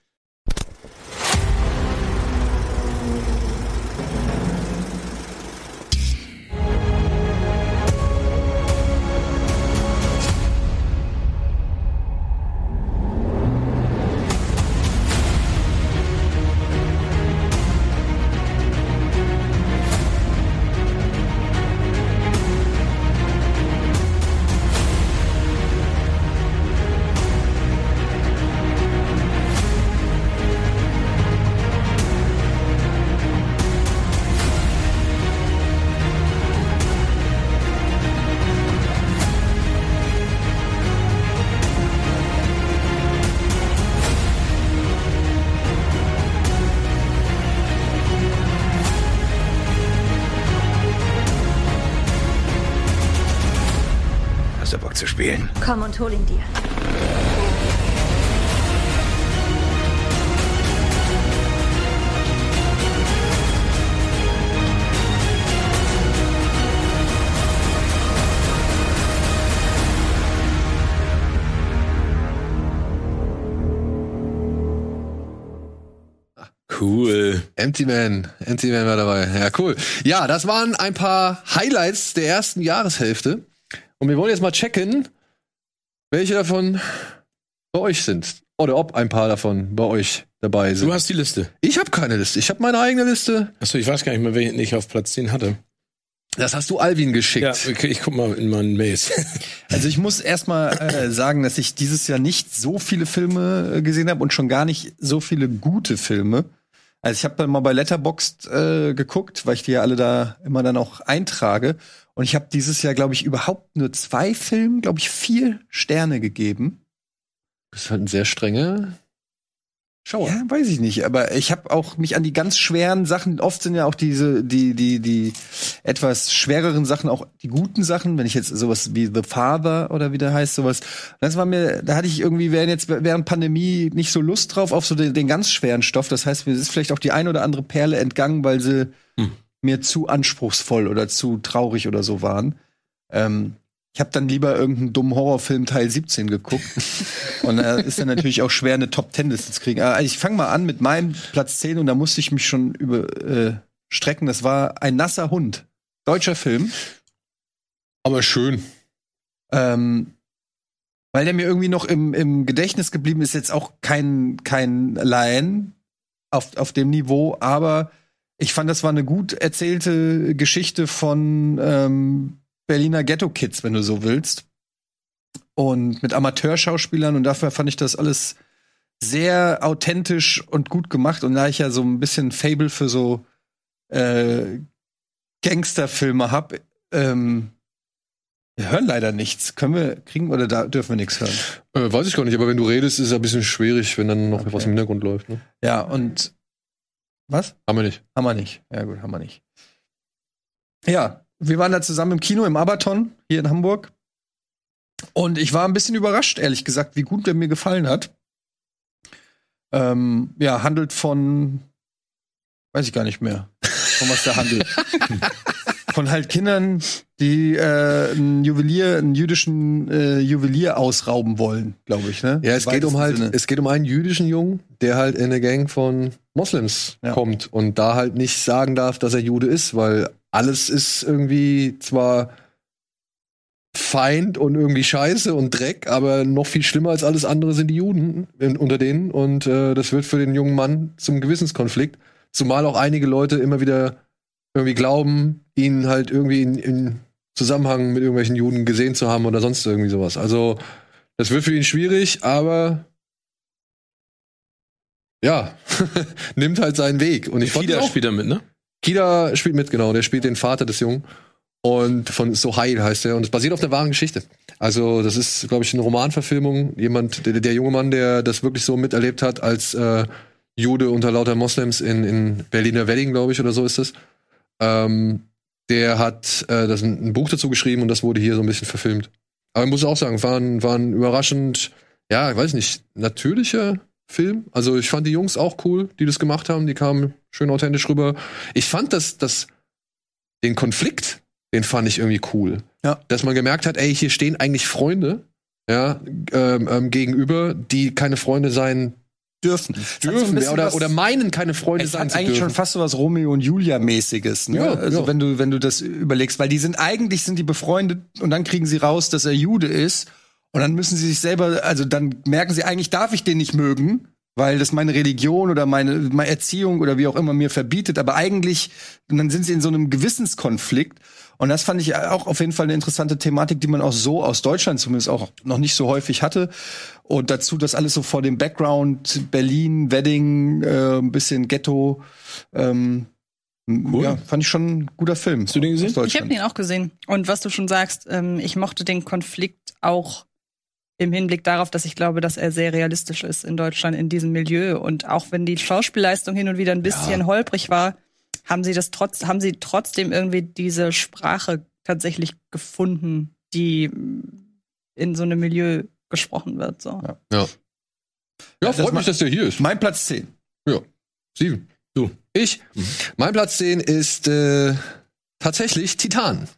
Speaker 6: Komm und hol ihn dir.
Speaker 3: Cool.
Speaker 2: Empty Man, Empty Man war dabei. Ja, cool. Ja, das waren ein paar Highlights der ersten Jahreshälfte. Und wir wollen jetzt mal checken, welche davon bei euch sind. Oder ob ein paar davon bei euch dabei sind.
Speaker 3: Du hast die Liste.
Speaker 2: ich habe keine Liste. Ich habe meine eigene Liste.
Speaker 3: Achso, ich weiß gar nicht mehr, welchen ich auf Platz 10 hatte.
Speaker 2: Das hast du Alvin geschickt.
Speaker 3: Ja, okay, ich guck mal in meinen Mails.
Speaker 5: Also ich muss erstmal äh, sagen, dass ich dieses Jahr nicht so viele Filme äh, gesehen habe und schon gar nicht so viele gute Filme. Also ich habe dann mal bei Letterboxd äh, geguckt, weil ich die ja alle da immer dann auch eintrage. Und ich habe dieses Jahr, glaube ich, überhaupt nur zwei Filmen, glaube ich, vier Sterne gegeben.
Speaker 2: Das ist halt ein sehr strenger Schauer.
Speaker 5: Ja, weiß ich nicht, aber ich habe auch mich an die ganz schweren Sachen, oft sind ja auch diese die die die etwas schwereren Sachen auch die guten Sachen, wenn ich jetzt sowas wie The Father oder wie der heißt sowas, das war mir da hatte ich irgendwie während jetzt während Pandemie nicht so Lust drauf auf so den, den ganz schweren Stoff, das heißt, mir ist vielleicht auch die ein oder andere Perle entgangen, weil sie
Speaker 3: Hm.
Speaker 5: Mir zu anspruchsvoll oder zu traurig oder so waren. Ähm, ich habe dann lieber irgendeinen dummen Horrorfilm Teil 17 geguckt. und da ist dann natürlich auch schwer, eine Top 10 Liste zu kriegen. Aber ich fange mal an mit meinem Platz 10 und da musste ich mich schon über äh. Das war ein nasser Hund. Deutscher Film.
Speaker 3: Aber schön.
Speaker 5: Ähm, weil der mir irgendwie noch im, im Gedächtnis geblieben ist, jetzt auch kein, kein Laien auf, auf dem Niveau, aber ich fand, das war eine gut erzählte Geschichte von ähm, Berliner Ghetto-Kids, wenn du so willst. Und mit Amateurschauspielern und dafür fand ich das alles sehr authentisch und gut gemacht. Und da ich ja so ein bisschen Fable für so äh, Gangsterfilme hab, ähm, wir hören leider nichts. Können wir kriegen oder da dürfen wir nichts hören?
Speaker 2: Äh, weiß ich gar nicht, aber wenn du redest, ist es ein bisschen schwierig, wenn dann noch
Speaker 5: Okay.
Speaker 2: was im Hintergrund läuft. Ne?
Speaker 5: Ja, und was?
Speaker 2: Haben wir nicht.
Speaker 5: Haben wir nicht. Ja, gut, haben wir nicht. Ja, wir waren da zusammen im Kino im Abaton hier in Hamburg. Und ich war ein bisschen überrascht, ehrlich gesagt, wie gut der mir gefallen hat. Ähm, ja, handelt von, weiß ich gar nicht mehr, von was der handelt. von halt Kindern, die äh, einen Juwelier, einen jüdischen äh, Juwelier ausrauben wollen, glaube ich. Ne?
Speaker 2: Ja, es
Speaker 5: Im
Speaker 2: geht um halt,
Speaker 5: Sinne.
Speaker 2: es geht um einen jüdischen Jungen, der halt in eine Gang von Moslems
Speaker 5: Ja.
Speaker 2: kommt und da halt nicht sagen darf, dass er Jude ist, weil alles ist irgendwie zwar Feind und irgendwie Scheiße und Dreck, aber noch viel schlimmer als alles andere sind die Juden in, unter denen und äh, das wird für den jungen Mann zum Gewissenskonflikt, zumal auch einige Leute immer wieder irgendwie glauben, ihn halt irgendwie in, in Zusammenhang mit irgendwelchen Juden gesehen zu haben oder sonst irgendwie sowas. Also das wird für ihn schwierig, aber ja, nimmt halt seinen Weg. Und ich
Speaker 3: Fida
Speaker 2: auch,
Speaker 3: spielt da mit, ne?
Speaker 2: Kida spielt mit, genau. Der spielt den Vater des Jungen. Und von Sohail heißt er. Und es basiert auf der wahren Geschichte. Also, das ist, glaube ich, eine Romanverfilmung. Jemand, der, der junge Mann, der das wirklich so miterlebt hat, als äh, Jude unter lauter Moslems in, in Berliner Wedding, glaube ich, oder so ist es. Ähm, der hat äh, das ein, ein Buch dazu geschrieben und das wurde hier so ein bisschen verfilmt. Aber ich muss auch sagen, war ein, war ein überraschend, ja, ich weiß nicht, natürlicher Film. Also ich fand die Jungs auch cool, die das gemacht haben. Die kamen schön authentisch rüber. Ich fand das, das, den Konflikt, den fand ich irgendwie cool.
Speaker 5: Ja.
Speaker 2: Dass man gemerkt hat, ey, hier stehen eigentlich Freunde, ja, ähm, ähm, gegenüber, die keine Freunde sein
Speaker 5: dürfen.
Speaker 2: Dürfen
Speaker 5: bisschen
Speaker 2: oder,
Speaker 5: was-
Speaker 2: oder meinen, keine Freunde sein
Speaker 5: hat eigentlich
Speaker 2: dürfen.
Speaker 5: schon fast so was Romeo und Julia mäßiges, ne?
Speaker 2: Ja,
Speaker 5: also
Speaker 2: ja.
Speaker 5: wenn du wenn du das überlegst, weil die sind eigentlich sind die befreundet und dann kriegen sie raus, dass er Jude ist und dann müssen sie sich selber, also dann merken sie eigentlich darf ich den nicht mögen, weil das meine Religion oder meine, meine Erziehung oder wie auch immer mir verbietet, aber eigentlich und dann sind sie in so einem Gewissenskonflikt und das fand ich auch auf jeden Fall eine interessante Thematik, die man auch so aus Deutschland zumindest auch noch nicht so häufig hatte. Und dazu das alles so vor dem Background Berlin, Wedding, äh, ein bisschen Ghetto. Ähm,
Speaker 3: Cool.
Speaker 5: Ja, fand ich schon ein guter Film.
Speaker 3: Hast du den gesehen?
Speaker 4: Ich habe ihn auch gesehen. Und was du schon sagst, ähm, ich mochte den Konflikt auch im Hinblick darauf, dass ich glaube, dass er sehr realistisch ist in Deutschland in diesem Milieu. Und auch wenn die Schauspielleistung hin und wieder ein bisschen holprig war, haben sie das trotz, haben sie trotzdem irgendwie diese Sprache tatsächlich gefunden, die in so einem Milieu gesprochen wird. So.
Speaker 2: Ja,
Speaker 5: das
Speaker 2: freut
Speaker 5: ma-
Speaker 2: mich, dass der hier ist.
Speaker 5: Mein Platz 10.
Speaker 2: Steven.
Speaker 3: Du.
Speaker 2: Ich. Mein Platz 10 ist äh, tatsächlich Titan.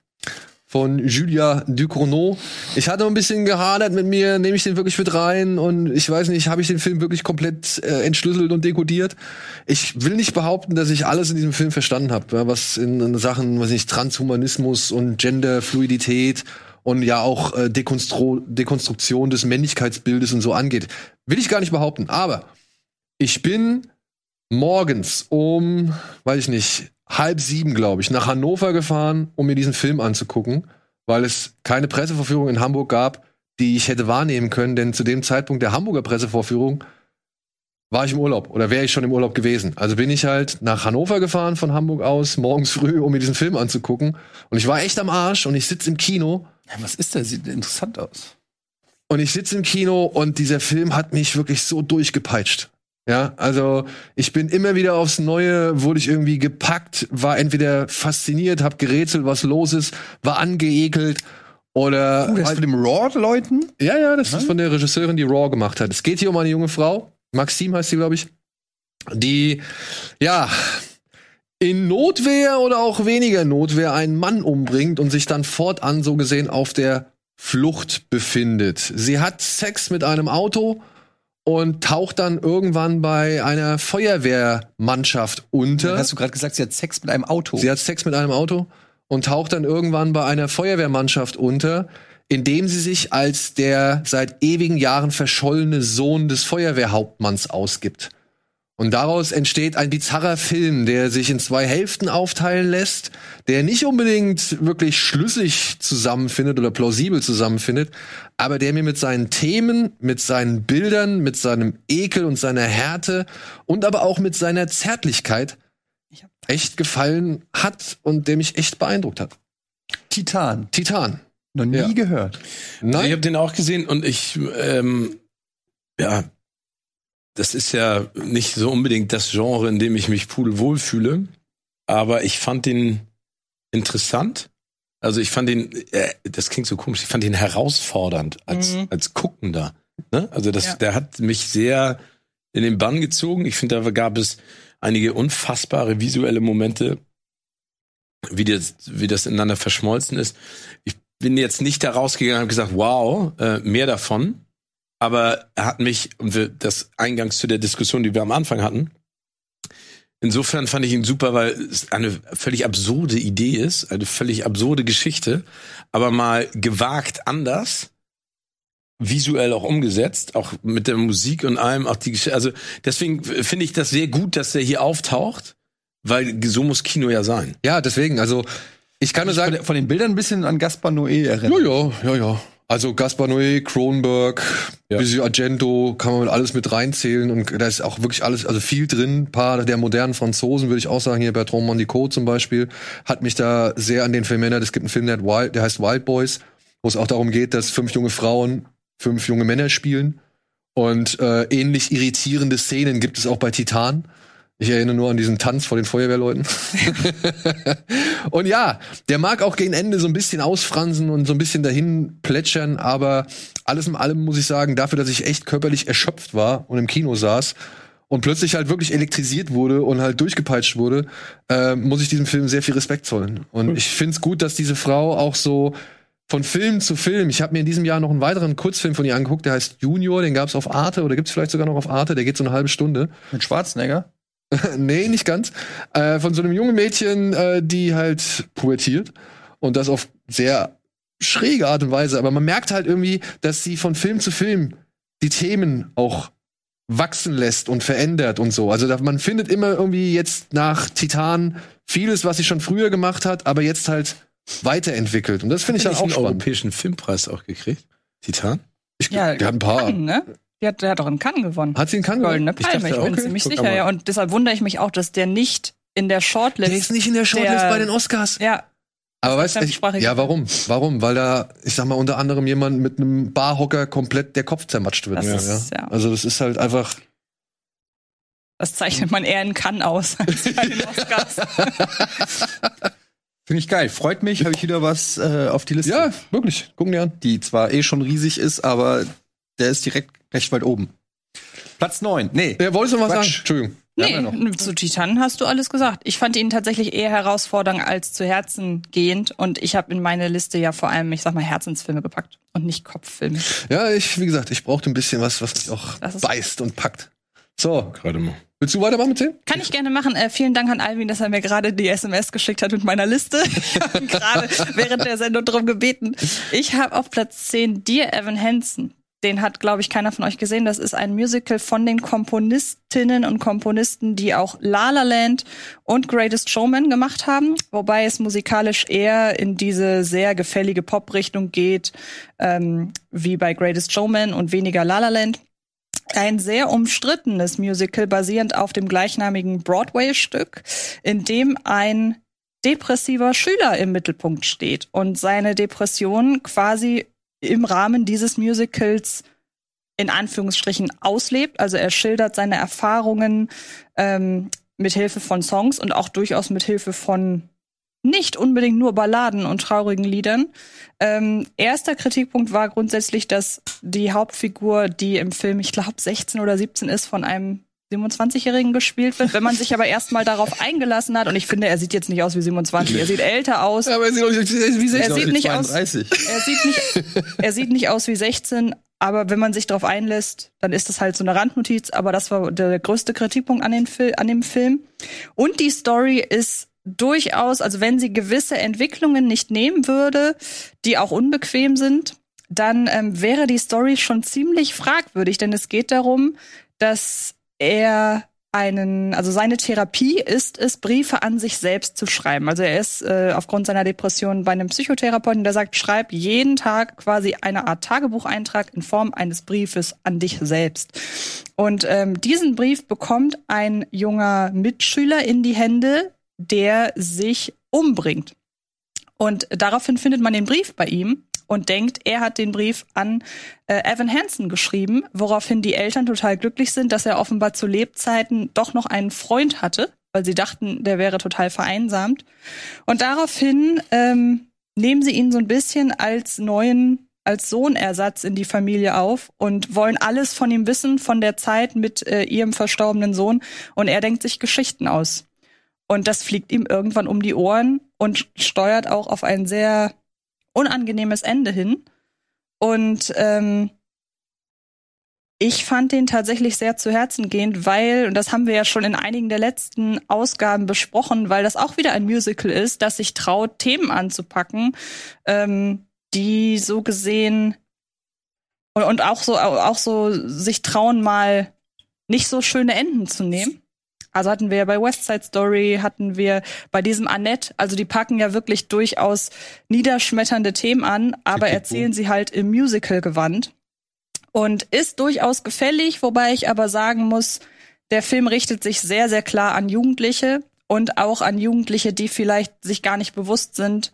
Speaker 2: Von Julia Ducournau. Ich hatte ein bisschen gehadert mit mir, nehme ich den wirklich mit rein und ich weiß nicht, habe ich den Film wirklich komplett äh, entschlüsselt und dekodiert. Ich will nicht behaupten, dass ich alles in diesem Film verstanden habe, ja, was in, in Sachen, was nicht, Transhumanismus und Genderfluidität und ja auch äh, Dekonstru Dekonstruktion des Männlichkeitsbildes und so angeht. Will ich gar nicht behaupten. Aber ich bin morgens um, weiß ich nicht, halb sieben, glaube ich, nach Hannover gefahren, um mir diesen Film anzugucken, weil es keine Pressevorführung in Hamburg gab, die ich hätte wahrnehmen können, denn zu dem Zeitpunkt der Hamburger Pressevorführung war ich im Urlaub oder wäre ich schon im Urlaub gewesen. Also bin ich halt nach Hannover gefahren von Hamburg aus, morgens früh, um mir diesen Film anzugucken. Und ich war echt am Arsch und ich sitze im Kino
Speaker 5: Ja, was ist das? Sieht interessant aus.
Speaker 2: und ich sitze im Kino und dieser Film hat mich wirklich so durchgepeitscht. Ja, also ich bin immer wieder aufs Neue, wurde ich irgendwie gepackt, war entweder fasziniert, hab gerätselt, was los ist, war angeekelt oder
Speaker 5: Oh, das
Speaker 2: halt,
Speaker 5: mit dem Raw-Leuten?
Speaker 2: ja, ja, das ist von der Regisseurin, die Raw gemacht hat. Es geht hier um eine junge Frau, Maxim heißt sie, glaube ich, die ja in Notwehr oder auch weniger Notwehr einen Mann umbringt und sich dann fortan so gesehen auf der Flucht befindet. Sie hat Sex mit einem Auto und taucht dann irgendwann bei einer Feuerwehrmannschaft unter.
Speaker 5: Hast du gerade gesagt, sie hat Sex mit einem Auto?
Speaker 2: Sie hat Sex mit einem Auto und taucht dann irgendwann bei einer Feuerwehrmannschaft unter, indem sie sich als der seit ewigen Jahren verschollene Sohn des Feuerwehrhauptmanns ausgibt. Und daraus entsteht ein bizarrer Film, der sich in zwei Hälften aufteilen lässt, der nicht unbedingt wirklich schlüssig zusammenfindet oder plausibel zusammenfindet, aber der mir mit seinen Themen, mit seinen Bildern, mit seinem Ekel und seiner Härte und aber auch mit seiner Zärtlichkeit echt gefallen hat und der mich echt beeindruckt hat.
Speaker 5: Titan.
Speaker 2: Titan.
Speaker 5: Noch nie
Speaker 2: Ja.
Speaker 5: gehört.
Speaker 3: Also ich
Speaker 2: Nein?
Speaker 3: habe den auch gesehen und ich, ähm, ja, das ist ja nicht so unbedingt das Genre, in dem ich mich pudelwohl fühle, aber ich fand den interessant. Also ich fand den, äh, das klingt so komisch, ich fand den herausfordernd als,
Speaker 4: Mhm.
Speaker 3: als Guckender. Ne? Also das,
Speaker 4: Ja.
Speaker 3: der hat mich sehr in den Bann gezogen. Ich finde, da gab es einige unfassbare visuelle Momente, wie das, wie das ineinander verschmolzen ist. Ich bin jetzt nicht da rausgegangen und habe gesagt, wow, äh, mehr davon. Aber er hat mich, das eingangs zu der Diskussion, die wir am Anfang hatten, insofern fand ich ihn super, weil es eine völlig absurde Idee ist, eine völlig absurde Geschichte, aber mal gewagt anders, visuell auch umgesetzt, auch mit der Musik und allem, auch die Geschichte. Also deswegen finde ich das sehr gut, dass er hier auftaucht, weil so muss Kino ja sein.
Speaker 2: Ja, deswegen, also ich kann nur sagen,
Speaker 5: der- von den Bildern ein bisschen an Gaspar Noé
Speaker 2: ja,
Speaker 5: erinnert.
Speaker 2: ja, ja, ja. Also Gaspar Noé, Cronenberg,
Speaker 3: Ja.
Speaker 2: bisschen Argento, kann man alles mit reinzählen und da ist auch wirklich alles, also viel drin. Ein paar der modernen Franzosen würde ich auch sagen, hier Bertrand Mandicot zum Beispiel, hat mich da sehr an den Film erinnert. Es gibt einen Film, der, Wild, der heißt Wild Boys, wo es auch darum geht, dass fünf junge Frauen fünf junge Männer spielen. Und äh, ähnlich irritierende Szenen gibt es auch bei Titan. Ich erinnere nur an diesen Tanz vor den Feuerwehrleuten. und ja, der mag auch gegen Ende so ein bisschen ausfransen und so ein bisschen dahin plätschern, aber alles in allem muss ich sagen, dafür, dass ich echt körperlich erschöpft war und im Kino saß und plötzlich halt wirklich elektrisiert wurde und halt durchgepeitscht wurde, äh, muss ich diesem Film sehr viel Respekt zollen. Und ich find's gut, dass diese Frau auch so von Film zu Film. Ich habe mir in diesem Jahr noch einen weiteren Kurzfilm von ihr angeguckt, der heißt Junior, den gab's auf Arte oder gibt's vielleicht sogar noch auf Arte, der geht so eine halbe Stunde.
Speaker 5: Mit Schwarzenegger.
Speaker 2: nee, nicht ganz. Äh, von so einem jungen Mädchen, äh, die halt pubertiert und das auf sehr schräge Art und Weise. Aber man merkt halt irgendwie, dass sie von Film zu Film die Themen auch wachsen lässt und verändert und so. Also man findet immer irgendwie jetzt nach Titan vieles, was sie schon früher gemacht hat, aber jetzt halt weiterentwickelt. Und das finde ich dann
Speaker 3: er
Speaker 2: auch
Speaker 3: nicht einen
Speaker 2: spannend.
Speaker 3: europäischen Filmpreis auch gekriegt? Titan?
Speaker 2: Ich,
Speaker 4: Ja,
Speaker 2: der hat ein paar.
Speaker 4: Cannes, ne? Der hat, der hat doch einen Cannes gewonnen.
Speaker 2: Hat sie einen Cannes gewonnen?
Speaker 4: Goldene
Speaker 3: Ich
Speaker 4: Palme,
Speaker 3: dachte
Speaker 4: ich, bin
Speaker 3: okay,
Speaker 4: ziemlich sicher, ja. Und deshalb wundere ich mich auch, dass der nicht in der Shortlist.
Speaker 2: Der ist nicht in der Shortlist
Speaker 4: Der-
Speaker 2: bei den Oscars.
Speaker 4: ja,
Speaker 2: Aber weißt du, ja, warum? Warum? Weil da, ich sag mal, unter anderem jemand mit einem Barhocker komplett der Kopf zermatscht wird.
Speaker 4: Das
Speaker 2: ja.
Speaker 4: ist- ja.
Speaker 2: Also das ist halt einfach.
Speaker 4: das zeichnet man eher in Cannes aus als bei den Oscars.
Speaker 5: Finde ich geil. Freut mich, habe ich wieder was äh, auf die Liste.
Speaker 2: Ja, wirklich. Gucken die an.
Speaker 5: Die zwar eh schon riesig ist, aber der ist direkt recht weit oben. Platz 9. Nee.
Speaker 2: Ja, wolltest du was sagen?
Speaker 5: Quatsch.
Speaker 2: Entschuldigung.
Speaker 5: Haben ja
Speaker 4: Nee, zu Titanen hast du alles gesagt. Ich fand ihn tatsächlich eher herausfordernd als zu Herzen gehend. Und ich habe in meine Liste ja vor allem, ich sag mal, Herzensfilme gepackt und nicht Kopffilme.
Speaker 2: Ja, ich, wie gesagt, ich brauchte ein bisschen was, was mich auch beißt und packt. So,
Speaker 3: Gerade mal.
Speaker 2: willst du weitermachen mit 10?
Speaker 4: Kann ich gerne machen. Äh, vielen Dank an Alvin, dass er mir gerade die SMS geschickt hat mit meiner Liste. Ich habe ihn gerade während der Sendung drum gebeten. Ich habe auf Platz 10 Dear Evan Hansen. Den hat, glaube ich, keiner von euch gesehen. Das ist ein Musical von den Komponistinnen und Komponisten, die auch La La Land und Greatest Showman gemacht haben. Wobei es musikalisch eher in diese sehr gefällige Pop-Richtung geht, ähm, wie bei Greatest Showman und weniger La La Land ein sehr umstrittenes Musical basierend auf dem gleichnamigen Broadway-Stück, in dem ein depressiver Schüler im Mittelpunkt steht und seine Depression quasi im Rahmen dieses Musicals in Anführungsstrichen auslebt. Also er schildert seine Erfahrungen ähm, mit Hilfe von Songs und auch durchaus mit Hilfe von nicht unbedingt nur Balladen und traurigen Liedern. Ähm, erster Kritikpunkt war grundsätzlich, dass die Hauptfigur, die im Film, ich glaube, 16 oder 17 ist, von einem 27-Jährigen gespielt wird. Wenn man sich aber erstmal darauf eingelassen hat, und ich finde, er sieht jetzt nicht aus wie 27, er sieht älter aus.
Speaker 2: aber er sieht wie
Speaker 4: Er sieht nicht aus-
Speaker 5: 32.
Speaker 4: Er sieht nicht, er sieht nicht aus wie 16, aber wenn man sich darauf einlässt, dann ist das halt so eine Randnotiz. Aber das war der größte Kritikpunkt an, den Fil an dem Film. Und die Story ist durchaus, also wenn sie gewisse Entwicklungen nicht nehmen würde, die auch unbequem sind, dann ähm, wäre die Story schon ziemlich fragwürdig, denn es geht darum, dass er einen, also seine Therapie ist es, Briefe an sich selbst zu schreiben. Also er ist äh, aufgrund seiner Depression bei einem Psychotherapeuten, der sagt, schreib jeden Tag quasi eine Art Tagebucheintrag in Form eines Briefes an dich selbst. Und ähm, diesen Brief bekommt ein junger Mitschüler in die Hände, der sich umbringt. Und daraufhin findet man den Brief bei ihm und denkt, er hat den Brief an äh, Evan Hansen geschrieben, woraufhin die Eltern total glücklich sind, dass er offenbar zu Lebzeiten doch noch einen Freund hatte, weil sie dachten, der wäre total vereinsamt. Und daraufhin ähm, nehmen sie ihn so ein bisschen als neuen, als Sohnersatz in die Familie auf und wollen alles von ihm wissen, von der Zeit mit äh, ihrem verstorbenen Sohn. Und er denkt sich Geschichten aus. Und das fliegt ihm irgendwann um die Ohren und steuert auch auf ein sehr unangenehmes Ende hin. Und ähm, ich fand den tatsächlich sehr zu Herzen gehend, weil, und das haben wir ja schon in einigen der letzten Ausgaben besprochen, weil das auch wieder ein Musical ist, das sich traut, Themen anzupacken, ähm, die so gesehen und, und auch so auch so sich trauen, mal nicht so schöne Enden zu nehmen. Also hatten wir bei West Side Story, hatten wir bei diesem Annette, also die packen ja wirklich durchaus niederschmetternde Themen an, aber erzählen sie halt im Musical-Gewand. Und ist durchaus gefällig, wobei ich aber sagen muss, der Film richtet sich sehr, sehr klar an Jugendliche und auch an Jugendliche, die vielleicht sich gar nicht bewusst sind,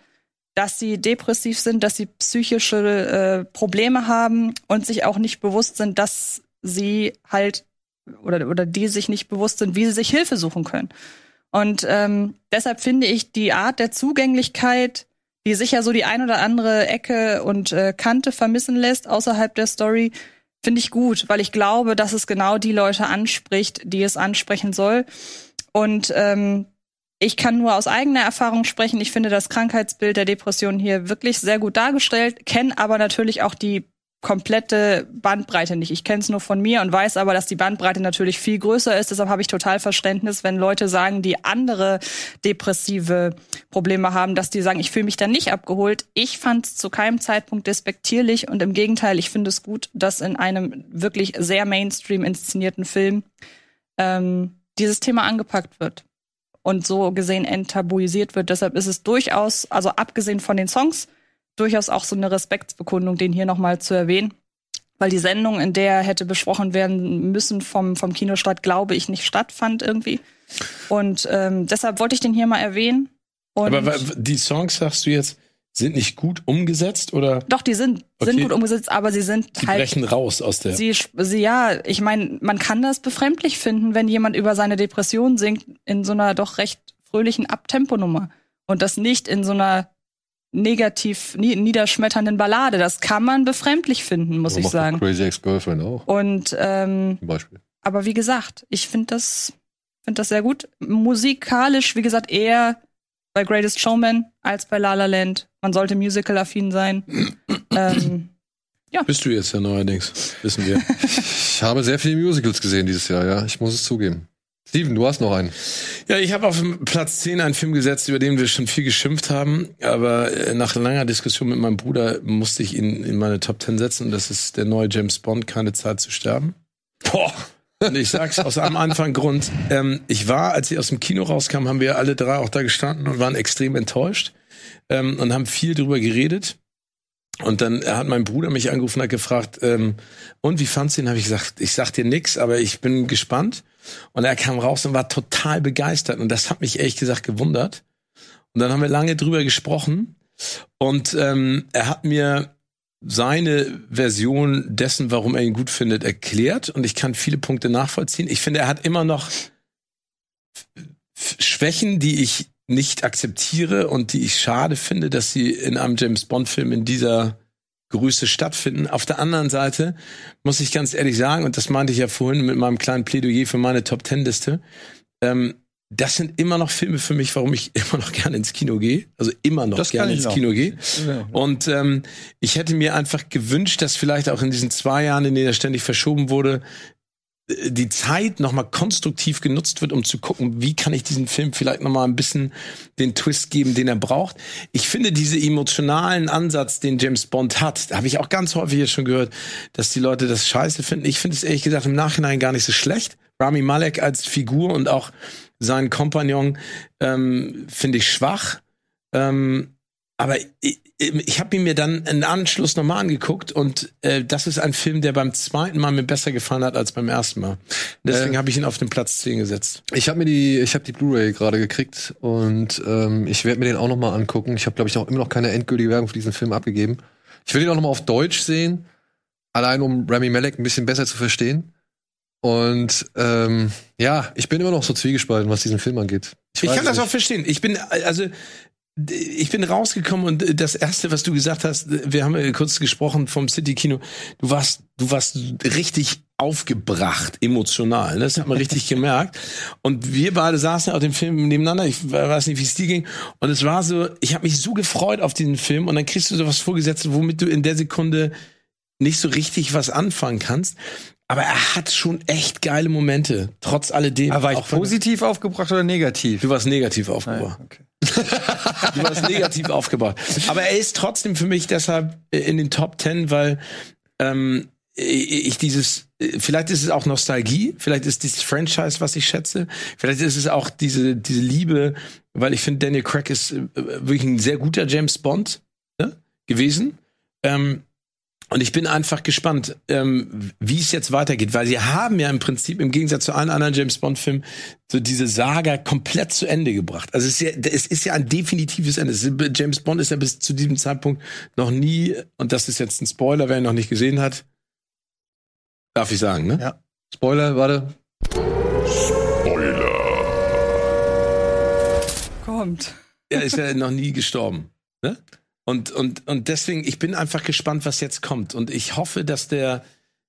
Speaker 4: dass sie depressiv sind, dass sie psychische äh, Probleme haben und sich auch nicht bewusst sind, dass sie halt oder, oder die sich nicht bewusst sind, wie sie sich Hilfe suchen können. Und ähm, deshalb finde ich die Art der Zugänglichkeit, die sicher so die ein oder andere Ecke und äh, Kante vermissen lässt außerhalb der Story, finde ich gut, weil ich glaube, dass es genau die Leute anspricht, die es ansprechen soll. Und ähm, ich kann nur aus eigener Erfahrung sprechen. Ich finde das Krankheitsbild der Depression hier wirklich sehr gut dargestellt, kenne aber natürlich auch die komplette Bandbreite nicht. Ich kenne es nur von mir und weiß aber, dass die Bandbreite natürlich viel größer ist. Deshalb habe ich total Verständnis, wenn Leute sagen, die andere depressive Probleme haben, dass die sagen, ich fühle mich da nicht abgeholt. Ich fand es zu keinem Zeitpunkt despektierlich und im Gegenteil, ich finde es gut, dass in einem wirklich sehr Mainstream inszenierten Film ähm, dieses Thema angepackt wird und so gesehen enttabuisiert wird. Deshalb ist es durchaus, also abgesehen von den Songs, durchaus auch so eine Respektsbekundung, den hier nochmal zu erwähnen. Weil die Sendung, in der hätte besprochen werden müssen vom, vom Kinostart, glaube ich, nicht stattfand irgendwie. Und ähm, deshalb wollte ich den hier mal erwähnen. Und
Speaker 3: Aber die Songs, sagst du jetzt, sind nicht gut umgesetzt oder
Speaker 4: doch, die sind, sind
Speaker 3: Okay.
Speaker 4: gut umgesetzt, aber sie sind
Speaker 3: die
Speaker 4: halt.
Speaker 3: brechen raus aus der.
Speaker 4: Sie, sie, ja, ich meine, man kann das befremdlich finden, wenn jemand über seine Depression singt in so einer doch recht fröhlichen Abtemponummer. Und das nicht in so einer negativ nie, niederschmetternden Ballade. Das kann man befremdlich finden, muss
Speaker 2: So
Speaker 4: ich sagen.
Speaker 2: Crazy Ex-Girlfriend auch,
Speaker 4: Und ähm,
Speaker 2: zum Beispiel.
Speaker 4: aber wie gesagt, ich finde das, finde das sehr gut. Musikalisch, wie gesagt, eher bei Greatest Showman als bei La La Land. Man sollte musical-affin sein. ähm,
Speaker 3: Bist du jetzt ja neuerdings, wissen wir.
Speaker 2: Ich habe sehr viele Musicals gesehen dieses Jahr, ja. Ich muss es zugeben. Steven, du hast noch einen.
Speaker 3: Ja, ich habe auf Platz 10 einen Film gesetzt, über den wir schon viel geschimpft haben. Aber äh, nach langer Diskussion mit meinem Bruder musste ich ihn in meine Top 10 setzen. Und das ist der neue James Bond, Keine Zeit zu sterben. Boah. Und ich sag's aus einem einfachen Grund. Ähm, ich war, als ich aus dem Kino rauskam, haben wir alle drei auch da gestanden und waren extrem enttäuscht ähm, und haben viel drüber geredet. Und dann hat mein Bruder mich angerufen und hat gefragt, ähm, und wie fandst du ihn? Habe ich gesagt, ich sag dir nix, aber ich bin gespannt. Und er kam raus und war total begeistert. Und das hat mich ehrlich gesagt gewundert. Und dann haben wir lange drüber gesprochen. Und ähm, er hat mir seine Version dessen, warum er ihn gut findet, erklärt. Und ich kann viele Punkte nachvollziehen. Ich finde, er hat immer noch Schwächen, die ich nicht akzeptiere und die ich schade finde, dass sie in einem James Bond-Film in dieser Größe stattfinden. Auf der anderen Seite muss ich ganz ehrlich sagen, und das meinte ich ja vorhin mit meinem kleinen Plädoyer für meine Top Ten-Liste, ähm, das sind immer noch Filme für mich, warum ich immer noch gerne ins Kino gehe. Also immer noch
Speaker 5: Das
Speaker 3: gerne ins
Speaker 5: noch.
Speaker 3: Kino gehe.
Speaker 5: Ja.
Speaker 3: Und ähm, ich hätte mir einfach gewünscht, dass vielleicht auch in diesen zwei Jahren, in denen er ständig verschoben wurde, die Zeit nochmal konstruktiv genutzt wird, um zu gucken, wie kann ich diesen Film vielleicht nochmal ein bisschen den Twist geben, den er braucht. Ich finde diese emotionalen Ansatz, den James Bond hat, habe ich auch ganz häufig jetzt schon gehört, dass die Leute das scheiße finden. Ich finde es ehrlich gesagt im Nachhinein gar nicht so schlecht. Rami Malek als Figur und auch sein Kompagnon ähm, finde ich schwach. Ähm, aber ich, ich habe ihn mir dann im Anschluss nochmal angeguckt und äh, das ist ein Film, der beim zweiten Mal mir besser gefallen hat als beim ersten Mal. Deswegen
Speaker 2: Äh.
Speaker 3: habe ich ihn auf den Platz 10 gesetzt.
Speaker 2: Ich habe mir die, ich habe die Blu-ray gerade gekriegt und ähm, ich werde mir den auch noch mal angucken. Ich habe, glaube ich, auch immer noch keine endgültige Werbung für diesen Film abgegeben. Ich will ihn auch noch mal auf Deutsch sehen, allein um Rami Malek ein bisschen besser zu verstehen. Und ähm, ja, ich bin immer noch so zwiegespalten, was diesen Film angeht.
Speaker 3: Ich
Speaker 2: weiß
Speaker 3: kann das
Speaker 2: nicht.
Speaker 3: auch verstehen. Ich bin, also, ich bin rausgekommen und das erste, was du gesagt hast, wir haben ja kurz gesprochen vom City Kino. Du warst, du warst richtig aufgebracht, emotional. ne? Das hat man richtig gemerkt. Und wir beide saßen auf dem Film nebeneinander. Ich weiß nicht, wie es dir ging. Und es war so, ich habe mich so gefreut auf diesen Film und dann kriegst du sowas vorgesetzt, womit du in der Sekunde nicht so richtig was anfangen kannst. Aber er hat schon echt geile Momente, trotz alledem.
Speaker 5: Aber war ich
Speaker 3: Auch
Speaker 5: positiv aufgebracht oder negativ?
Speaker 3: Du warst negativ aufgebracht.
Speaker 5: okay.
Speaker 3: Du warst negativ aufgebracht. Aber er ist trotzdem für mich deshalb äh, in den Top Ten, weil ähm, ich dieses, äh, vielleicht ist es auch Nostalgie, vielleicht ist dieses Franchise, was ich schätze, vielleicht ist es auch diese, diese Liebe, weil ich finde, Daniel Craig ist äh, wirklich ein sehr guter James Bond ne, gewesen. Ähm, und ich bin einfach gespannt, ähm, wie es jetzt weitergeht, weil sie haben ja im Prinzip im Gegensatz zu allen anderen James Bond Filmen so diese Saga komplett zu Ende gebracht. Also es ist ja, es ist ja ein definitives Ende. Es ist, James Bond ist ja bis zu diesem Zeitpunkt noch nie, und das ist jetzt ein Spoiler, wer ihn noch nicht gesehen hat, darf ich sagen, ne?
Speaker 5: Ja.
Speaker 2: Spoiler, warte.
Speaker 4: kommt.
Speaker 3: Er ist ja noch nie gestorben. Ne? Und, und, und deswegen, ich bin einfach gespannt, was jetzt kommt. Und ich hoffe, dass der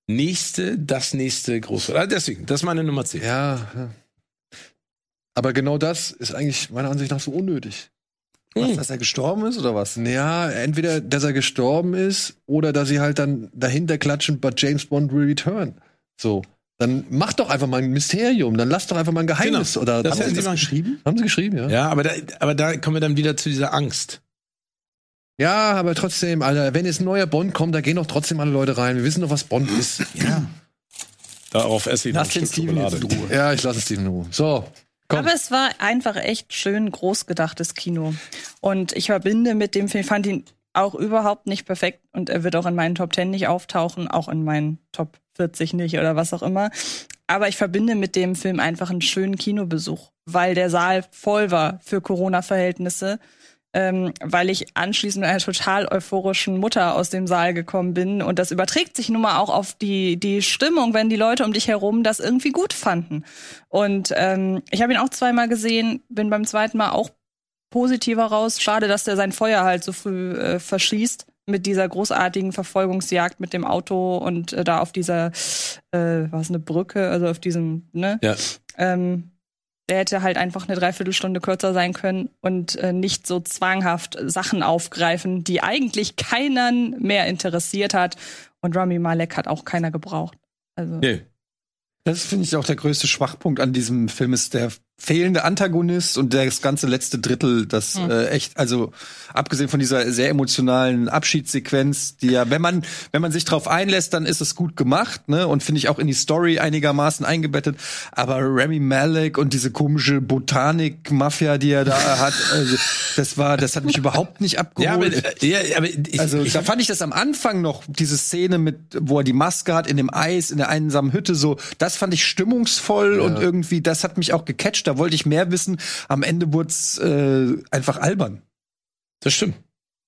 Speaker 3: nächste, das nächste groß wird. Also deswegen, das ist meine Nummer 10.
Speaker 2: Ja. ja. Aber genau das ist eigentlich meiner Ansicht nach so unnötig.
Speaker 5: Was, dass er gestorben ist oder was?
Speaker 2: Ja, entweder, dass er gestorben ist oder dass sie halt dann dahinter klatschen, but James Bond will return. So. Dann mach doch einfach mal ein Mysterium, dann lass doch einfach mal ein Geheimnis.
Speaker 3: Genau.
Speaker 2: Oder
Speaker 3: Das
Speaker 2: haben sie das geschrieben? Haben sie geschrieben, ja.
Speaker 3: Ja, aber da, aber da kommen wir dann wieder zu dieser Angst.
Speaker 2: Ja, aber trotzdem, Alter, wenn jetzt ein neuer Bond kommt, da gehen doch trotzdem alle Leute rein. Wir wissen doch, was Bond ist. Ja.
Speaker 3: Darauf esse ich
Speaker 5: Lass den Steven jetzt in Ruhe.
Speaker 2: Ja, ich lasse Steven in Ruhe. So. Komm.
Speaker 4: Aber es war einfach echt schön groß gedachtes Kino. Und ich verbinde mit dem Film, ich fand ihn auch überhaupt nicht perfekt und er wird auch in meinen Top 10 nicht auftauchen, auch in meinen Top 40 nicht oder was auch immer. Aber ich verbinde mit dem Film einfach einen schönen Kinobesuch, weil der Saal voll war für Corona-Verhältnisse. Ähm, weil ich anschließend mit einer total euphorischen Mutter aus dem Saal gekommen bin. Und das überträgt sich nun mal auch auf die, die Stimmung, wenn die Leute um dich herum das irgendwie gut fanden. Und ähm, ich habe ihn auch zweimal gesehen, bin beim zweiten Mal auch positiver raus. Schade, dass der sein Feuer halt so früh äh, verschießt mit dieser großartigen Verfolgungsjagd mit dem Auto und äh, da auf dieser, äh, was eine Brücke, also auf diesem, ne?
Speaker 3: Ja.
Speaker 4: Ähm, der hätte halt einfach eine Dreiviertelstunde kürzer sein können und äh, nicht so zwanghaft Sachen aufgreifen, die eigentlich keinen mehr interessiert hat. Und Rami Malek hat auch keiner gebraucht. Also.
Speaker 3: Nee.
Speaker 5: Das finde ich auch der größte Schwachpunkt an diesem Film ist der fehlende Antagonist und das ganze letzte Drittel, das
Speaker 4: Hm.
Speaker 5: äh, echt, also abgesehen von dieser sehr emotionalen Abschiedssequenz, die ja, wenn man wenn man sich drauf einlässt, dann ist es gut gemacht, ne? Und finde ich auch in die Story einigermaßen eingebettet. Aber Remy Malek und diese komische Botanik-Mafia, die er da hat, also, das war, das hat mich überhaupt nicht abgeholt.
Speaker 3: Ja, aber, ja, aber ich,
Speaker 5: Also
Speaker 3: ich,
Speaker 5: da fand ich das am Anfang noch, diese Szene mit, wo er die Maske hat in dem Eis, in der einsamen Hütte, so, das fand ich stimmungsvoll und irgendwie, das hat mich auch gecatcht, da wollte ich mehr wissen. Am Ende wurde es äh, einfach albern.
Speaker 3: Das stimmt.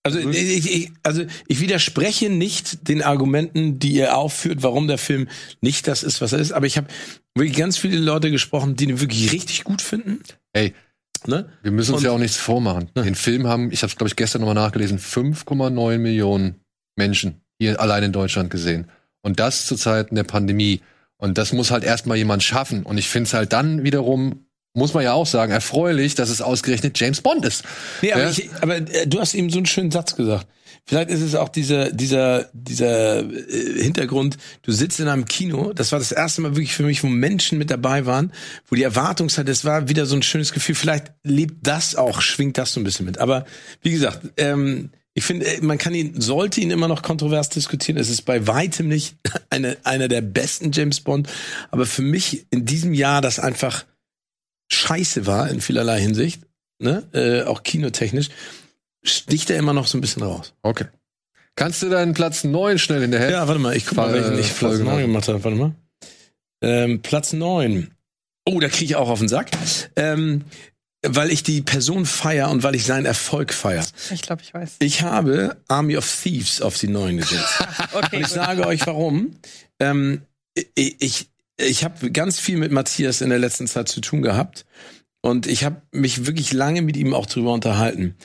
Speaker 3: Also ich, ich, also ich widerspreche nicht den Argumenten, die ihr aufführt, warum der Film nicht das ist, was er ist. Aber ich habe wirklich ganz viele Leute gesprochen, die ihn wirklich richtig gut finden.
Speaker 2: Ey,
Speaker 3: Ne?
Speaker 2: wir müssen uns
Speaker 3: Und-
Speaker 2: ja auch nichts vormachen. Den Film haben, ich habe es glaube ich gestern nochmal nachgelesen, 5,9 Millionen Menschen hier allein in Deutschland gesehen. Und das zu Zeiten der Pandemie. Und das muss halt erstmal jemand schaffen. Und ich finde es halt dann wiederum, muss man ja auch sagen, erfreulich, dass es ausgerechnet James Bond ist.
Speaker 3: Nee, aber,
Speaker 2: Ja.
Speaker 3: ich, aber äh, du hast eben so einen schönen Satz gesagt. Vielleicht ist es auch dieser, dieser, dieser äh, Hintergrund, du sitzt in einem Kino, das war das erste Mal wirklich für mich, wo Menschen mit dabei waren, wo die Erwartungshaltung, das war wieder so ein schönes Gefühl, vielleicht lebt das auch, schwingt das so ein bisschen mit. Aber wie gesagt, ähm, ich finde, äh, man kann ihn, sollte ihn immer noch kontrovers diskutieren. Es ist bei weitem nicht eine, einer der besten James Bond, aber für mich in diesem Jahr das einfach scheiße war in vielerlei Hinsicht, ne, äh, auch kinotechnisch, sticht er immer noch so ein bisschen raus.
Speaker 2: Okay. Kannst du deinen Platz 9 schnell in der Hand?
Speaker 3: Ja, warte mal, ich guck mal, welchen ich Platz
Speaker 2: Folge
Speaker 3: 9
Speaker 2: machen.
Speaker 3: gemacht habe. Warte mal. Ähm, Platz 9. Oh, da kriege ich auch auf den Sack. Ähm, weil ich die Person feier und weil ich seinen Erfolg feier.
Speaker 4: Ich glaube, ich weiß.
Speaker 3: Ich habe Army of Thieves auf die 9 gesetzt.
Speaker 4: Okay,
Speaker 3: Und ich
Speaker 4: gut.
Speaker 3: sage euch warum. Ähm, ich ich, ich habe ganz viel mit Matthias in der letzten Zeit zu tun gehabt. Und ich habe mich wirklich lange mit ihm auch drüber unterhalten.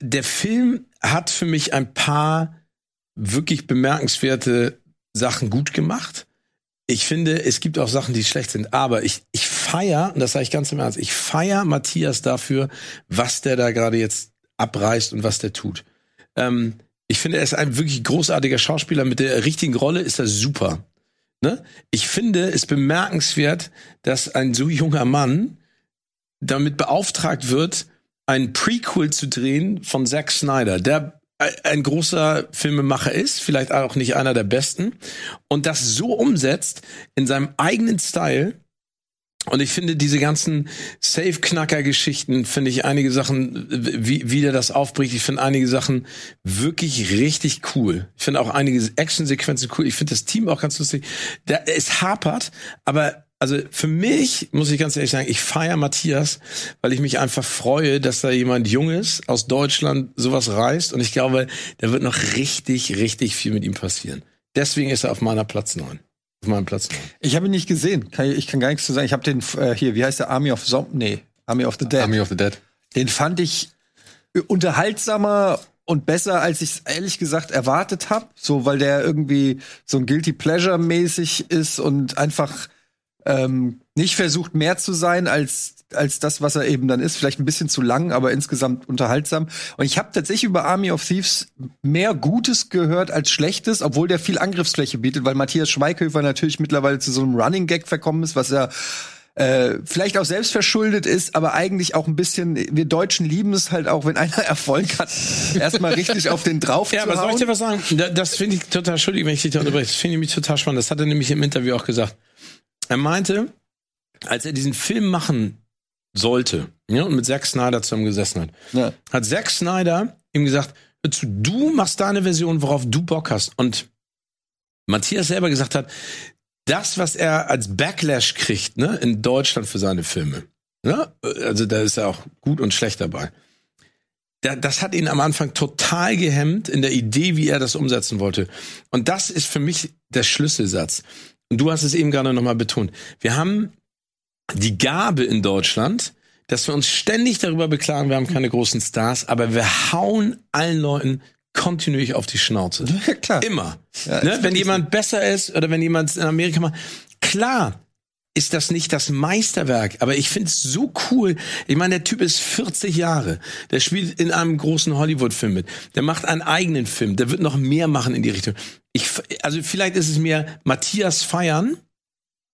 Speaker 3: Der Film hat für mich ein paar wirklich bemerkenswerte Sachen gut gemacht. Ich finde, es gibt auch Sachen, die schlecht sind. Aber ich, ich feier, und das sage ich ganz im Ernst, ich feier Matthias dafür, was der da gerade jetzt abreißt und was der tut. Ähm, ich finde, er ist ein wirklich großartiger Schauspieler. Mit der richtigen Rolle ist er super. Ne? Ich finde es bemerkenswert, dass ein so junger Mann damit beauftragt wird, ein Prequel zu drehen von Zack Snyder, der ein großer Filmemacher ist, vielleicht auch nicht einer der besten, und das so umsetzt in seinem eigenen Style. Und ich finde diese ganzen Safe-Knacker-Geschichten, finde ich einige Sachen, wie, wie der das aufbricht, ich finde einige Sachen wirklich richtig cool. Ich finde auch einige Action-Sequenzen cool. Ich finde das Team auch ganz lustig. Da, es hapert, aber also für mich, muss ich ganz ehrlich sagen, ich feiere Matthias, weil ich mich einfach freue, dass da jemand Junges aus Deutschland sowas reißt. Und ich glaube, da wird noch richtig, richtig viel mit ihm passieren. Deswegen ist er auf meiner Platz 9. Auf meinem Platz 9.
Speaker 5: Ich habe ihn nicht gesehen. Kann, ich ich kann gar nichts zu sagen. Ich habe den äh, hier, wie heißt der Army of Zom Nee, Army of the Dead.
Speaker 2: Army of the Dead.
Speaker 5: Den fand ich unterhaltsamer und besser, als ich es ehrlich gesagt erwartet habe. So, weil der irgendwie so ein Guilty Pleasure mäßig ist und einfach ähm, nicht versucht, mehr zu sein als als das, was er eben dann ist. Vielleicht ein bisschen zu lang, aber insgesamt unterhaltsam. Und ich habe tatsächlich über Army of Thieves mehr Gutes gehört als Schlechtes, obwohl der viel Angriffsfläche bietet, weil Matthias Schweighöfer natürlich mittlerweile zu so einem Running Gag verkommen ist, was er äh, vielleicht auch selbst verschuldet ist, aber eigentlich auch ein bisschen, wir Deutschen lieben es halt auch, wenn einer Erfolg hat, erstmal richtig auf den drauf
Speaker 3: Ja, aber soll ich dir was sagen? Da- Das finde ich total, Entschuldigung, wenn ich dich da unterbreche. Das finde ich mich total spannend. Das hat er nämlich im Interview auch gesagt. Er meinte, als er diesen Film machen sollte, ja, und mit Zack Snyder zusammen gesessen hat,
Speaker 5: Ja.
Speaker 3: hat Zack Snyder ihm gesagt, du machst deine Version, worauf du Bock hast. Und Matthias selber gesagt hat, das, was er als Backlash kriegt, ne, in Deutschland für seine Filme, ne, also da ist er auch gut und schlecht dabei. Da, das hat ihn am Anfang total gehemmt in der Idee, wie er das umsetzen wollte. Und das ist für mich der Schlüsselsatz. Und du hast es eben gerade nochmal betont. Wir haben die Gabe in Deutschland, dass wir uns ständig darüber beklagen, wir haben keine großen Stars, aber wir hauen allen Leuten kontinuierlich auf die Schnauze.
Speaker 5: Ja, klar.
Speaker 3: Immer.
Speaker 5: Ja,
Speaker 3: ne? Wenn jemand besser ist oder wenn jemand in Amerika macht, klar ist das nicht das Meisterwerk, aber ich find's so cool. Ich meine, der Typ ist 40 Jahre. Der spielt in einem großen Hollywood-Film mit. Der macht einen eigenen Film. Der wird noch mehr machen in die Richtung. Ich, also vielleicht ist es mir Matthias feiern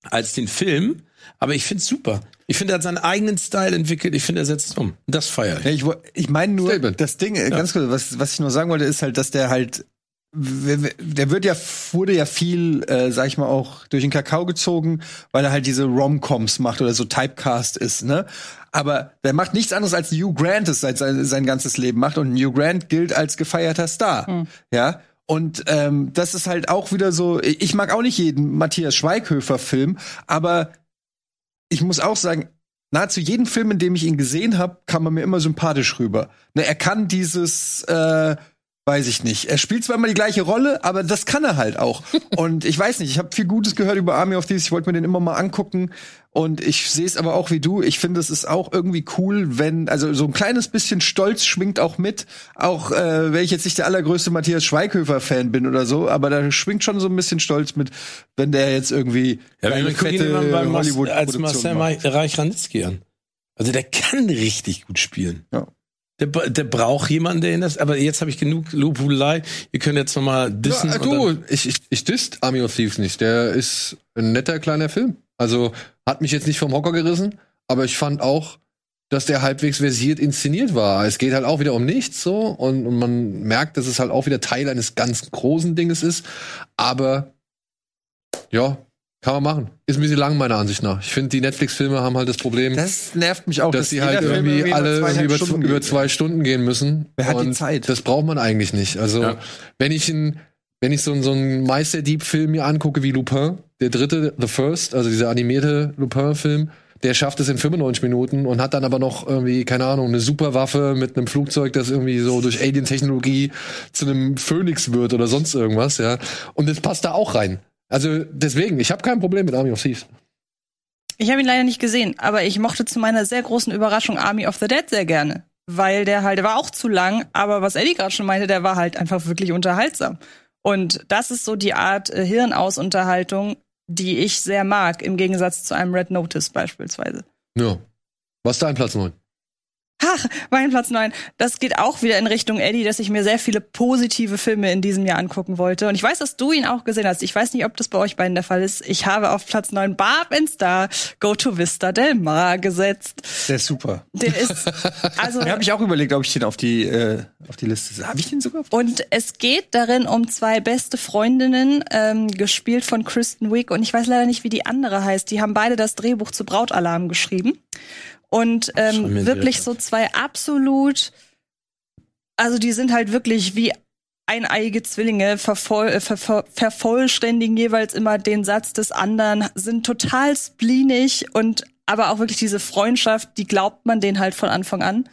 Speaker 3: als den Film, aber ich find's super. Ich finde, er hat seinen eigenen Style entwickelt. Ich finde, er setzt es um. Das feiere ich.
Speaker 5: Ja, ich ich meine nur,
Speaker 2: Statement.
Speaker 5: das Ding, äh, ganz kurz, was, was ich nur sagen wollte, ist halt, dass der halt, der wird ja, wurde ja viel, äh, sag ich mal, auch durch den Kakao gezogen, weil er halt diese Rom-Coms macht oder so Typecast ist, ne? Aber der macht nichts anderes als Hugh Grant es seit sein, sein ganzes Leben macht und Hugh Grant gilt als gefeierter Star, ja? Und ähm, das ist halt auch wieder so, ich ich mag auch nicht jeden Matthias Schweighöfer-Film, aber ich muss auch sagen, nahezu jeden Film, in dem ich ihn gesehen habe, kam er mir immer sympathisch rüber. Ne, er kann dieses, äh, weiß ich nicht. Er spielt zwar immer die gleiche Rolle, aber das kann er halt auch. Und ich weiß nicht, ich habe viel Gutes gehört über Army of Thieves. Ich wollte mir den immer mal angucken. Und ich sehe es aber auch wie du. Ich finde, es ist auch irgendwie cool, wenn, also so ein kleines bisschen Stolz schwingt auch mit. Auch äh, wenn ich jetzt nicht der allergrößte Matthias Schweighöfer-Fan bin oder so, aber da schwingt schon so ein bisschen Stolz mit, wenn der jetzt irgendwie
Speaker 3: Ja,
Speaker 5: eine
Speaker 3: beim Mas als Marcel
Speaker 5: macht.
Speaker 3: Reich-Ranitzky an. Also der kann richtig gut spielen.
Speaker 5: Ja.
Speaker 3: Der, der braucht jemanden, der ihn das. Aber jetzt habe ich genug Lobhudelei. Ihr könnt jetzt noch mal dissen.
Speaker 2: Ja, du, ich, ich, ich disst Army of Thieves nicht. Der ist ein netter kleiner Film. Also hat mich jetzt nicht vom Hocker gerissen, aber ich fand auch, dass der halbwegs versiert inszeniert war. Es geht halt auch wieder um nichts so und, und man merkt, dass es halt auch wieder Teil eines ganz großen Dinges ist. Aber ja, kann man machen. Ist ein bisschen lang meiner Ansicht nach. Ich finde, die Netflix-Filme haben halt das Problem,
Speaker 5: Das nervt mich auch,
Speaker 2: dass sie
Speaker 5: jeder
Speaker 2: halt
Speaker 5: Film
Speaker 2: irgendwie
Speaker 5: immer
Speaker 2: alle
Speaker 5: zweieinhalb
Speaker 2: über,
Speaker 5: Stunden
Speaker 2: über zwei Stunden gehen müssen.
Speaker 5: Wer hat die Zeit?
Speaker 2: Das braucht man eigentlich nicht. Also,
Speaker 3: Ja.
Speaker 2: wenn ich ein, wenn ich so, einen- so einen Meisterdieb-Film mir angucke wie Lupin, der dritte, The First, also dieser animierte Lupin-Film, der schafft es in 95 Minuten und hat dann aber noch irgendwie, keine Ahnung, eine Superwaffe mit einem Flugzeug, das irgendwie so durch Alien-Technologie zu einem Phönix wird oder sonst irgendwas, ja. Und das passt da auch rein. Also deswegen, ich habe kein Problem mit Army of Thieves.
Speaker 4: Ich habe ihn leider nicht gesehen, aber ich mochte zu meiner sehr großen Überraschung Army of the Dead sehr gerne. Weil der halt, der war auch zu lang, aber was Eddie gerade schon meinte, der war halt einfach wirklich unterhaltsam. Und das ist so die Art äh, Hirnausunterhaltung, die ich sehr mag, im Gegensatz zu einem Red Notice beispielsweise.
Speaker 2: Ja. Was ist dein Platz 9?
Speaker 4: Ach, mein Platz 9. Das geht auch wieder in Richtung Eddie, dass ich mir sehr viele positive Filme in diesem Jahr angucken wollte. Und ich weiß, dass du ihn auch gesehen hast. Ich weiß nicht, ob das bei euch beiden der Fall ist. Ich habe auf Platz 9 Barb and Star Go to Vista Del Mar gesetzt.
Speaker 5: Der ist super.
Speaker 4: Der ist, also,
Speaker 5: Da habe ich auch überlegt, ob ich den auf die, äh, auf die Liste. Habe ich den sogar? Auf
Speaker 4: und es geht darin um zwei beste Freundinnen, ähm, gespielt von Kristen Wiig. Und ich weiß leider nicht, wie die andere heißt. Die haben beide das Drehbuch zu Brautalarm geschrieben. Und ähm, wirklich so zwei absolut, also die sind halt wirklich wie eineige Zwillinge, vervoll, äh, ver, ver, vervollständigen jeweils immer den Satz des anderen, sind total spleenig und aber auch wirklich diese Freundschaft, die glaubt man denen halt von Anfang an.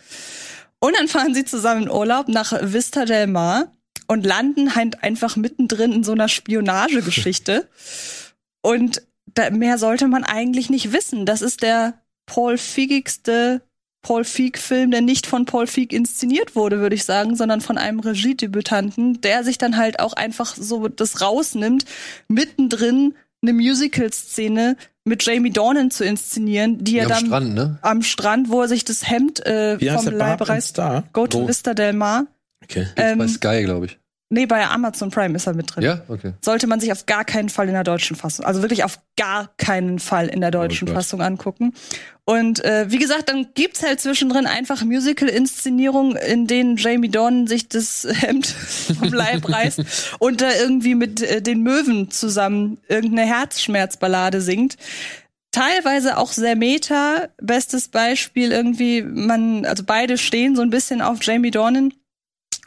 Speaker 4: Und dann fahren sie zusammen in Urlaub nach Vista del Mar und landen halt einfach mittendrin in so einer Spionagegeschichte. und da, mehr sollte man eigentlich nicht wissen. Das ist der Paul Feigigste Paul Feig-Film, der nicht von Paul Feig inszeniert wurde, würde ich sagen, sondern von einem Regiedebütanten, der sich dann halt auch einfach so das rausnimmt, mittendrin eine Musical-Szene mit Jamie Dornan zu inszenieren, die er
Speaker 2: am
Speaker 4: dann
Speaker 2: Strand, ne?
Speaker 4: am Strand, wo er sich das Hemd äh, vom Leib reißt.
Speaker 3: Star?
Speaker 4: Go to
Speaker 2: Go.
Speaker 4: Vista del Mar.
Speaker 3: Okay.
Speaker 4: Ähm,
Speaker 2: Bei Sky, glaube ich.
Speaker 4: Nee, bei Amazon Prime ist er mit drin.
Speaker 2: Ja, okay.
Speaker 4: Sollte man sich auf gar keinen Fall in der deutschen Fassung, also wirklich auf gar keinen Fall in der deutschen
Speaker 2: Oh.
Speaker 4: Fassung angucken. Und äh, wie gesagt, dann gibt's halt zwischendrin einfach Musical-Inszenierungen, in denen Jamie Dornan sich das Hemd vom Leib reißt und da irgendwie mit äh, den Möwen zusammen irgendeine Herzschmerzballade singt. Teilweise auch sehr meta. Bestes Beispiel irgendwie, man, also beide stehen so ein bisschen auf Jamie Dornan.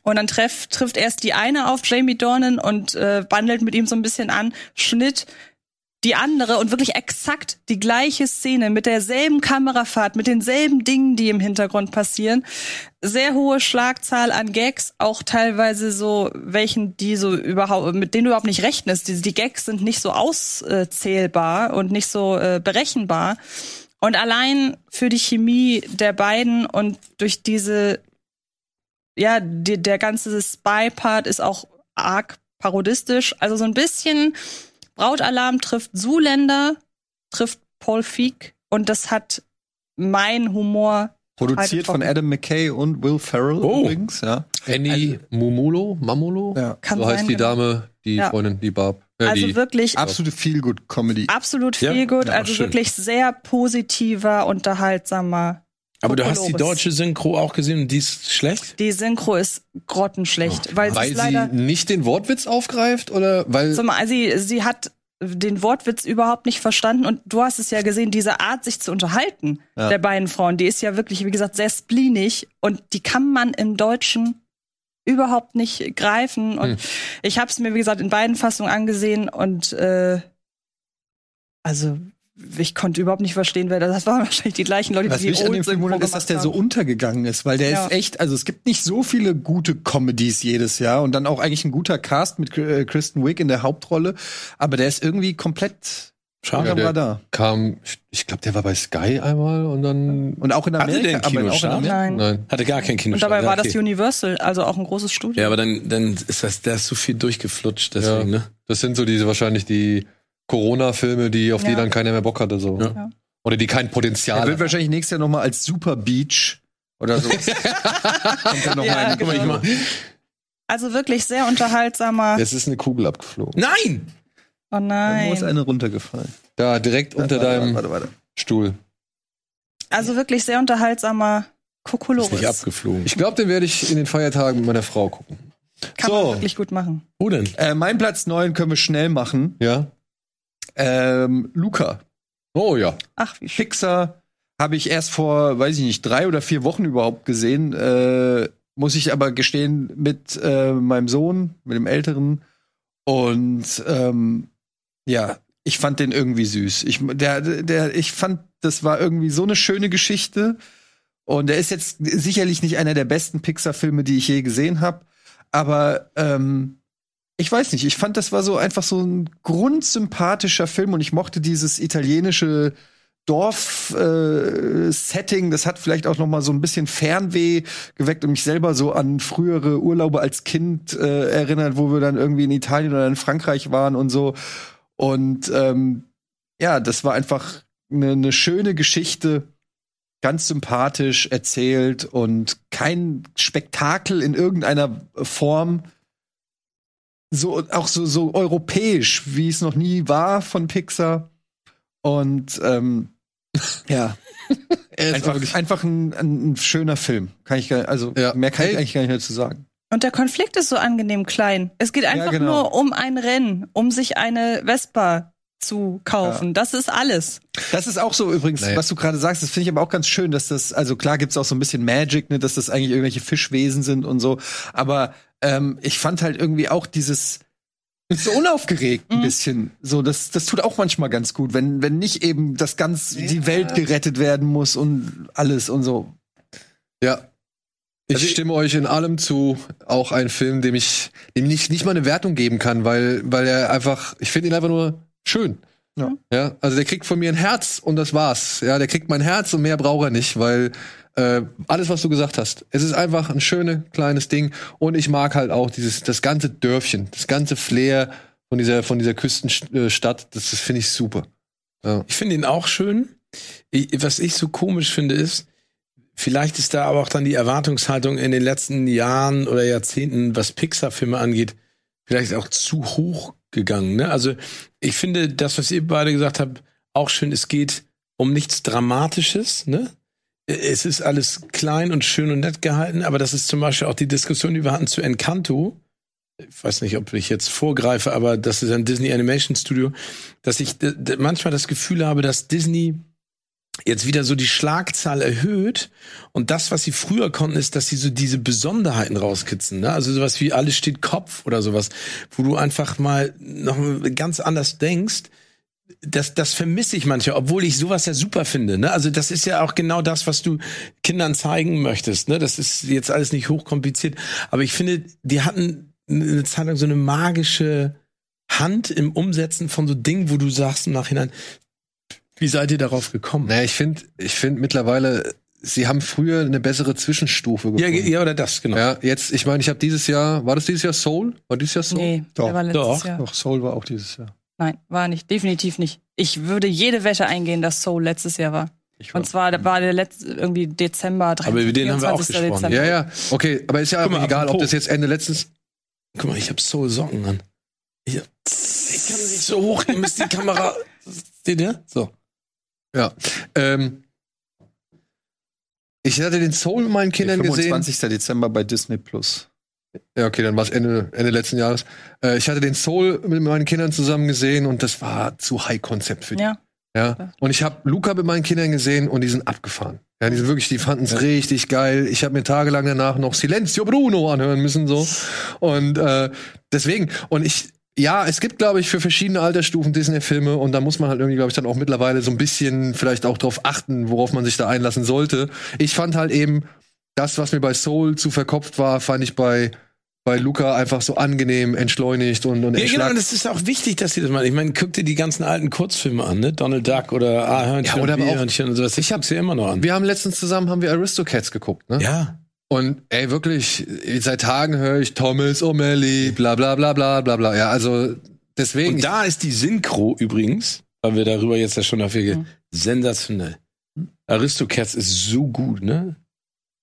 Speaker 4: Und dann treff, trifft erst die eine auf Jamie Dornan und äh, bandelt mit ihm so ein bisschen an. Schnitt die andere und wirklich exakt die gleiche Szene mit derselben Kamerafahrt, mit denselben Dingen, die im Hintergrund passieren. Sehr hohe Schlagzahl an Gags, auch teilweise so welchen, die so überhaupt, mit denen du überhaupt nicht rechnest. Die, die Gags sind nicht so auszählbar und nicht so äh, berechenbar. Und allein für die Chemie der beiden und durch diese, ja, die, der ganze Spy-Part ist auch arg parodistisch. Also so ein bisschen Brautalarm trifft Zuländer, trifft Paul Feig und das hat mein Humor
Speaker 5: Produziert von Adam McKay und Will Ferrell
Speaker 3: Oh.
Speaker 5: übrigens, ja.
Speaker 2: Annie Mumulo, Mamulo,
Speaker 5: Ja.
Speaker 4: kann
Speaker 2: so
Speaker 4: sein,
Speaker 2: heißt die
Speaker 4: genau.
Speaker 2: Dame, die
Speaker 4: Ja.
Speaker 2: Freundin, die Barb. Äh,
Speaker 4: Also
Speaker 2: die,
Speaker 4: wirklich
Speaker 5: Absolute Feel-Good-Comedy.
Speaker 4: absolut
Speaker 3: Ja?
Speaker 4: viel gut,
Speaker 3: Ja,
Speaker 4: also
Speaker 3: schön.
Speaker 4: wirklich sehr positiver, unterhaltsamer.
Speaker 3: Aber du hast die deutsche Synchro auch gesehen und die ist schlecht?
Speaker 4: Die Synchro ist grottenschlecht, weil,
Speaker 2: weil
Speaker 4: sie
Speaker 2: nicht den Wortwitz aufgreift oder weil
Speaker 4: zum, sie sie hat den Wortwitz überhaupt nicht verstanden und du hast es ja gesehen, diese Art sich zu unterhalten
Speaker 5: Ja.
Speaker 4: der beiden Frauen, die ist ja wirklich wie gesagt sehr spleenig und die kann man im Deutschen überhaupt nicht greifen und
Speaker 2: Hm.
Speaker 4: ich habe es mir wie gesagt in beiden Fassungen angesehen und äh, also ich konnte überhaupt nicht verstehen, wer das, das waren wahrscheinlich die gleichen Leute,
Speaker 5: Was
Speaker 4: die
Speaker 5: mich an dem Film wundert, ist, dass der so untergegangen ist, weil der
Speaker 4: Ja.
Speaker 5: ist echt, also es gibt nicht so viele gute Comedies jedes Jahr und dann auch eigentlich ein guter Cast mit äh, Kristen Wiig in der Hauptrolle, aber der ist irgendwie komplett
Speaker 3: Schade.
Speaker 5: unterm
Speaker 2: der-
Speaker 5: Radar.
Speaker 2: kam, ich glaube, der war bei Sky einmal und dann
Speaker 5: Und auch in
Speaker 3: Hatte
Speaker 5: Amerika,
Speaker 3: der einen
Speaker 5: aber auch in
Speaker 3: Kinostart?
Speaker 5: Amerika.
Speaker 4: Nein.
Speaker 2: nein.
Speaker 3: Hatte gar kein Kino.
Speaker 4: Und dabei war das
Speaker 3: okay.
Speaker 4: Universal, also auch ein großes Studio.
Speaker 3: Ja, aber dann, dann ist das, da ist so viel durchgeflutscht, deswegen,
Speaker 2: Ja.
Speaker 3: ne?
Speaker 2: Das sind so diese wahrscheinlich die Corona-Filme, die auf die
Speaker 4: Ja.
Speaker 2: dann keiner mehr Bock hatte so.
Speaker 3: Ja.
Speaker 4: Ja.
Speaker 2: Oder die kein
Speaker 5: Er
Speaker 2: Potenzial.
Speaker 5: wird wahrscheinlich nächstes Jahr noch mal als Super Beach oder so. Kommt er noch
Speaker 4: Ja,
Speaker 5: mal die
Speaker 4: genau.
Speaker 3: Mal, ich mal.
Speaker 4: Also wirklich sehr unterhaltsamer.
Speaker 2: Jetzt ist eine Kugel abgeflogen.
Speaker 3: Nein!
Speaker 4: Oh
Speaker 5: Wo
Speaker 4: nein.
Speaker 5: ist eine runtergefallen?
Speaker 2: Da direkt unter
Speaker 5: warte,
Speaker 2: deinem
Speaker 5: Warte, warte.
Speaker 2: Stuhl.
Speaker 4: Also wirklich sehr unterhaltsamer
Speaker 3: Ist
Speaker 4: Kokolores.
Speaker 3: nicht abgeflogen.
Speaker 2: Ich glaube, den werde ich in den Feiertagen mit meiner Frau gucken.
Speaker 4: Kann
Speaker 5: So.
Speaker 4: man wirklich gut machen.
Speaker 3: Wo denn?
Speaker 5: Äh, mein Platz 9 können wir schnell machen.
Speaker 2: Ja?
Speaker 5: Ähm, Luca.
Speaker 2: Oh ja.
Speaker 4: Ach, wie schön.
Speaker 5: Pixar habe ich erst vor, weiß ich nicht, drei oder vier Wochen überhaupt gesehen. Äh, muss ich aber gestehen, mit äh, meinem Sohn, mit dem Älteren. Und ähm, ja, ich fand den irgendwie süß. Ich, der, der, ich fand, das war irgendwie so eine schöne Geschichte. Und er ist jetzt sicherlich nicht einer der besten Pixar-Filme, die ich je gesehen habe. Aber ähm, ich weiß nicht, ich fand, das war so einfach so ein grundsympathischer Film und ich mochte dieses italienische Dorf-Setting. das hat vielleicht auch noch mal so ein bisschen Fernweh geweckt und mich selber so an frühere Urlaube als Kind äh, erinnert, wo wir dann irgendwie in Italien oder in Frankreich waren und so. Und ähm, ja, das war einfach eine ne schöne Geschichte, ganz sympathisch erzählt und kein Spektakel in irgendeiner Form so auch so so europäisch, wie es noch nie war von Pixar. Und ähm, ja, einfach, einfach ein, ein, ein schöner Film. Kann ich gar, also
Speaker 2: Ja.
Speaker 5: mehr kann ich eigentlich gar nicht dazu sagen.
Speaker 4: Und der Konflikt ist so angenehm klein. Es geht einfach
Speaker 5: genau.
Speaker 4: nur um ein Rennen, um sich eine Vespa zu kaufen. Das ist alles.
Speaker 5: Das ist auch so übrigens,
Speaker 2: Naja.
Speaker 5: was du gerade sagst, das finde ich aber auch ganz schön, dass das, also klar gibt's auch so ein bisschen Magic, ne, dass das eigentlich irgendwelche Fischwesen sind und so, aber ähm, ich fand halt irgendwie auch dieses so unaufgeregt ein
Speaker 4: Mhm.
Speaker 5: bisschen. So, das, das tut auch manchmal ganz gut, wenn, wenn nicht eben das ganz, die Welt gerettet werden muss und alles und so.
Speaker 2: Ja. Ich
Speaker 3: Also ich-
Speaker 2: stimme euch in allem zu. Auch ein Film, dem ich, dem ich nicht mal eine Wertung geben kann, weil, weil er einfach, ich finde ihn einfach nur schön.
Speaker 5: Ja.
Speaker 2: Ja, also der kriegt von mir ein Herz und das war's. Ja, der kriegt mein Herz und mehr braucht er nicht, weil äh, alles, was du gesagt hast, es ist einfach ein schönes kleines Ding und ich mag halt auch dieses das ganze Dörfchen, das ganze Flair von dieser von dieser Küstenstadt. Das, das finde ich super. Ja.
Speaker 3: Ich finde ihn auch schön. Ich, was ich so komisch finde, ist, vielleicht ist da aber auch dann die Erwartungshaltung in den letzten Jahren oder Jahrzehnten, was Pixar-Filme angeht, vielleicht auch zu hoch gegangen. Ne? Also ich finde das, was ihr beide gesagt habt, auch schön. Es geht um nichts Dramatisches. Ne? Es ist alles klein und schön und nett gehalten, aber das ist zum Beispiel auch die Diskussion, die wir hatten zu Encanto. Ich weiß nicht, ob ich jetzt vorgreife, aber das ist ein Disney Animation Studio, dass ich manchmal das Gefühl habe, dass Disney jetzt wieder so die Schlagzahl erhöht und das, was sie früher konnten, ist, dass sie so diese Besonderheiten rauskitzeln, ne? Also sowas wie alles steht Kopf oder sowas, wo du einfach mal noch ganz anders denkst. Das, das vermisse ich manchmal, obwohl ich sowas ja super finde. Ne? Also das ist ja auch genau das, was du Kindern zeigen möchtest. Ne? Das ist jetzt alles nicht hochkompliziert, aber ich finde, die hatten eine Zeit lang so eine magische Hand im Umsetzen von so Dingen, wo du sagst im Nachhinein, Wie seid ihr darauf gekommen?
Speaker 2: Naja, ich finde, ich finde mittlerweile, sie haben früher eine bessere Zwischenstufe
Speaker 3: Ja,
Speaker 2: gefunden.
Speaker 3: ja, oder das, genau.
Speaker 2: Ja, jetzt, ich meine, ich habe dieses Jahr, war das dieses Jahr Soul? War dieses Jahr Soul?
Speaker 4: Nee,
Speaker 5: Doch,
Speaker 4: war letztes
Speaker 3: doch,
Speaker 4: Jahr.
Speaker 5: Doch, Soul war auch dieses Jahr.
Speaker 4: Nein, war nicht. Definitiv nicht. Ich würde jede Wette eingehen, dass Soul letztes Jahr war.
Speaker 5: Ich
Speaker 4: Und zwar da war der letzte irgendwie Dezember 23,
Speaker 3: Aber über den haben wir auch
Speaker 4: 24.
Speaker 3: gesprochen.
Speaker 2: Ja, ja, okay, aber ist ja
Speaker 3: mal,
Speaker 2: aber egal, ob das jetzt Ende letztens.
Speaker 3: Guck mal, ich habe Soul Socken an. Ich, hab, ich kann nicht so hoch, ihr müsst die Kamera. Seht ihr? So.
Speaker 2: Ja. Ähm, ich hatte den Soul mit meinen Kindern gesehen.
Speaker 5: 25. Dezember bei Disney Plus.
Speaker 2: Ja, okay, dann war es Ende, Ende letzten Jahres. Äh, ich hatte den Soul mit meinen Kindern zusammen gesehen und das war zu High-Konzept für die.
Speaker 4: Ja.
Speaker 2: Ja. Und ich habe Luca mit meinen Kindern gesehen und die sind abgefahren. Ja, die sind wirklich, die fanden es richtig geil. Ich habe mir tagelang danach noch Silenzio Bruno anhören müssen so. Und äh, deswegen und ich ja, es gibt glaube ich für verschiedene Altersstufen Disney-Filme und da muss man halt irgendwie glaube ich dann auch mittlerweile so ein bisschen vielleicht auch drauf achten, worauf man sich da einlassen sollte. Ich fand halt eben das, was mir bei Soul zu verkopft war, fand ich bei bei Luca einfach so angenehm, entschleunigt und und
Speaker 3: Ja, genau, und es ist auch wichtig, dass ihr das mal. Ich meine, guck dir die ganzen alten Kurzfilme an, ne? Donald Duck oder A-Hörnchen,
Speaker 2: Ja, oder auch-
Speaker 3: B-Hörnchen und sowas. Ich hab's ja immer noch an.
Speaker 2: Wir haben letztens zusammen haben wir Aristocats geguckt, ne?
Speaker 3: Ja.
Speaker 2: Und ey, wirklich, seit Tagen höre ich Thomas O'Malley, bla bla bla bla bla bla. Ja, also deswegen.
Speaker 3: Und da ist die Synchro übrigens, weil wir darüber jetzt ja schon dafür
Speaker 4: Mhm.
Speaker 3: sensationell. Aristocats ist so gut, ne?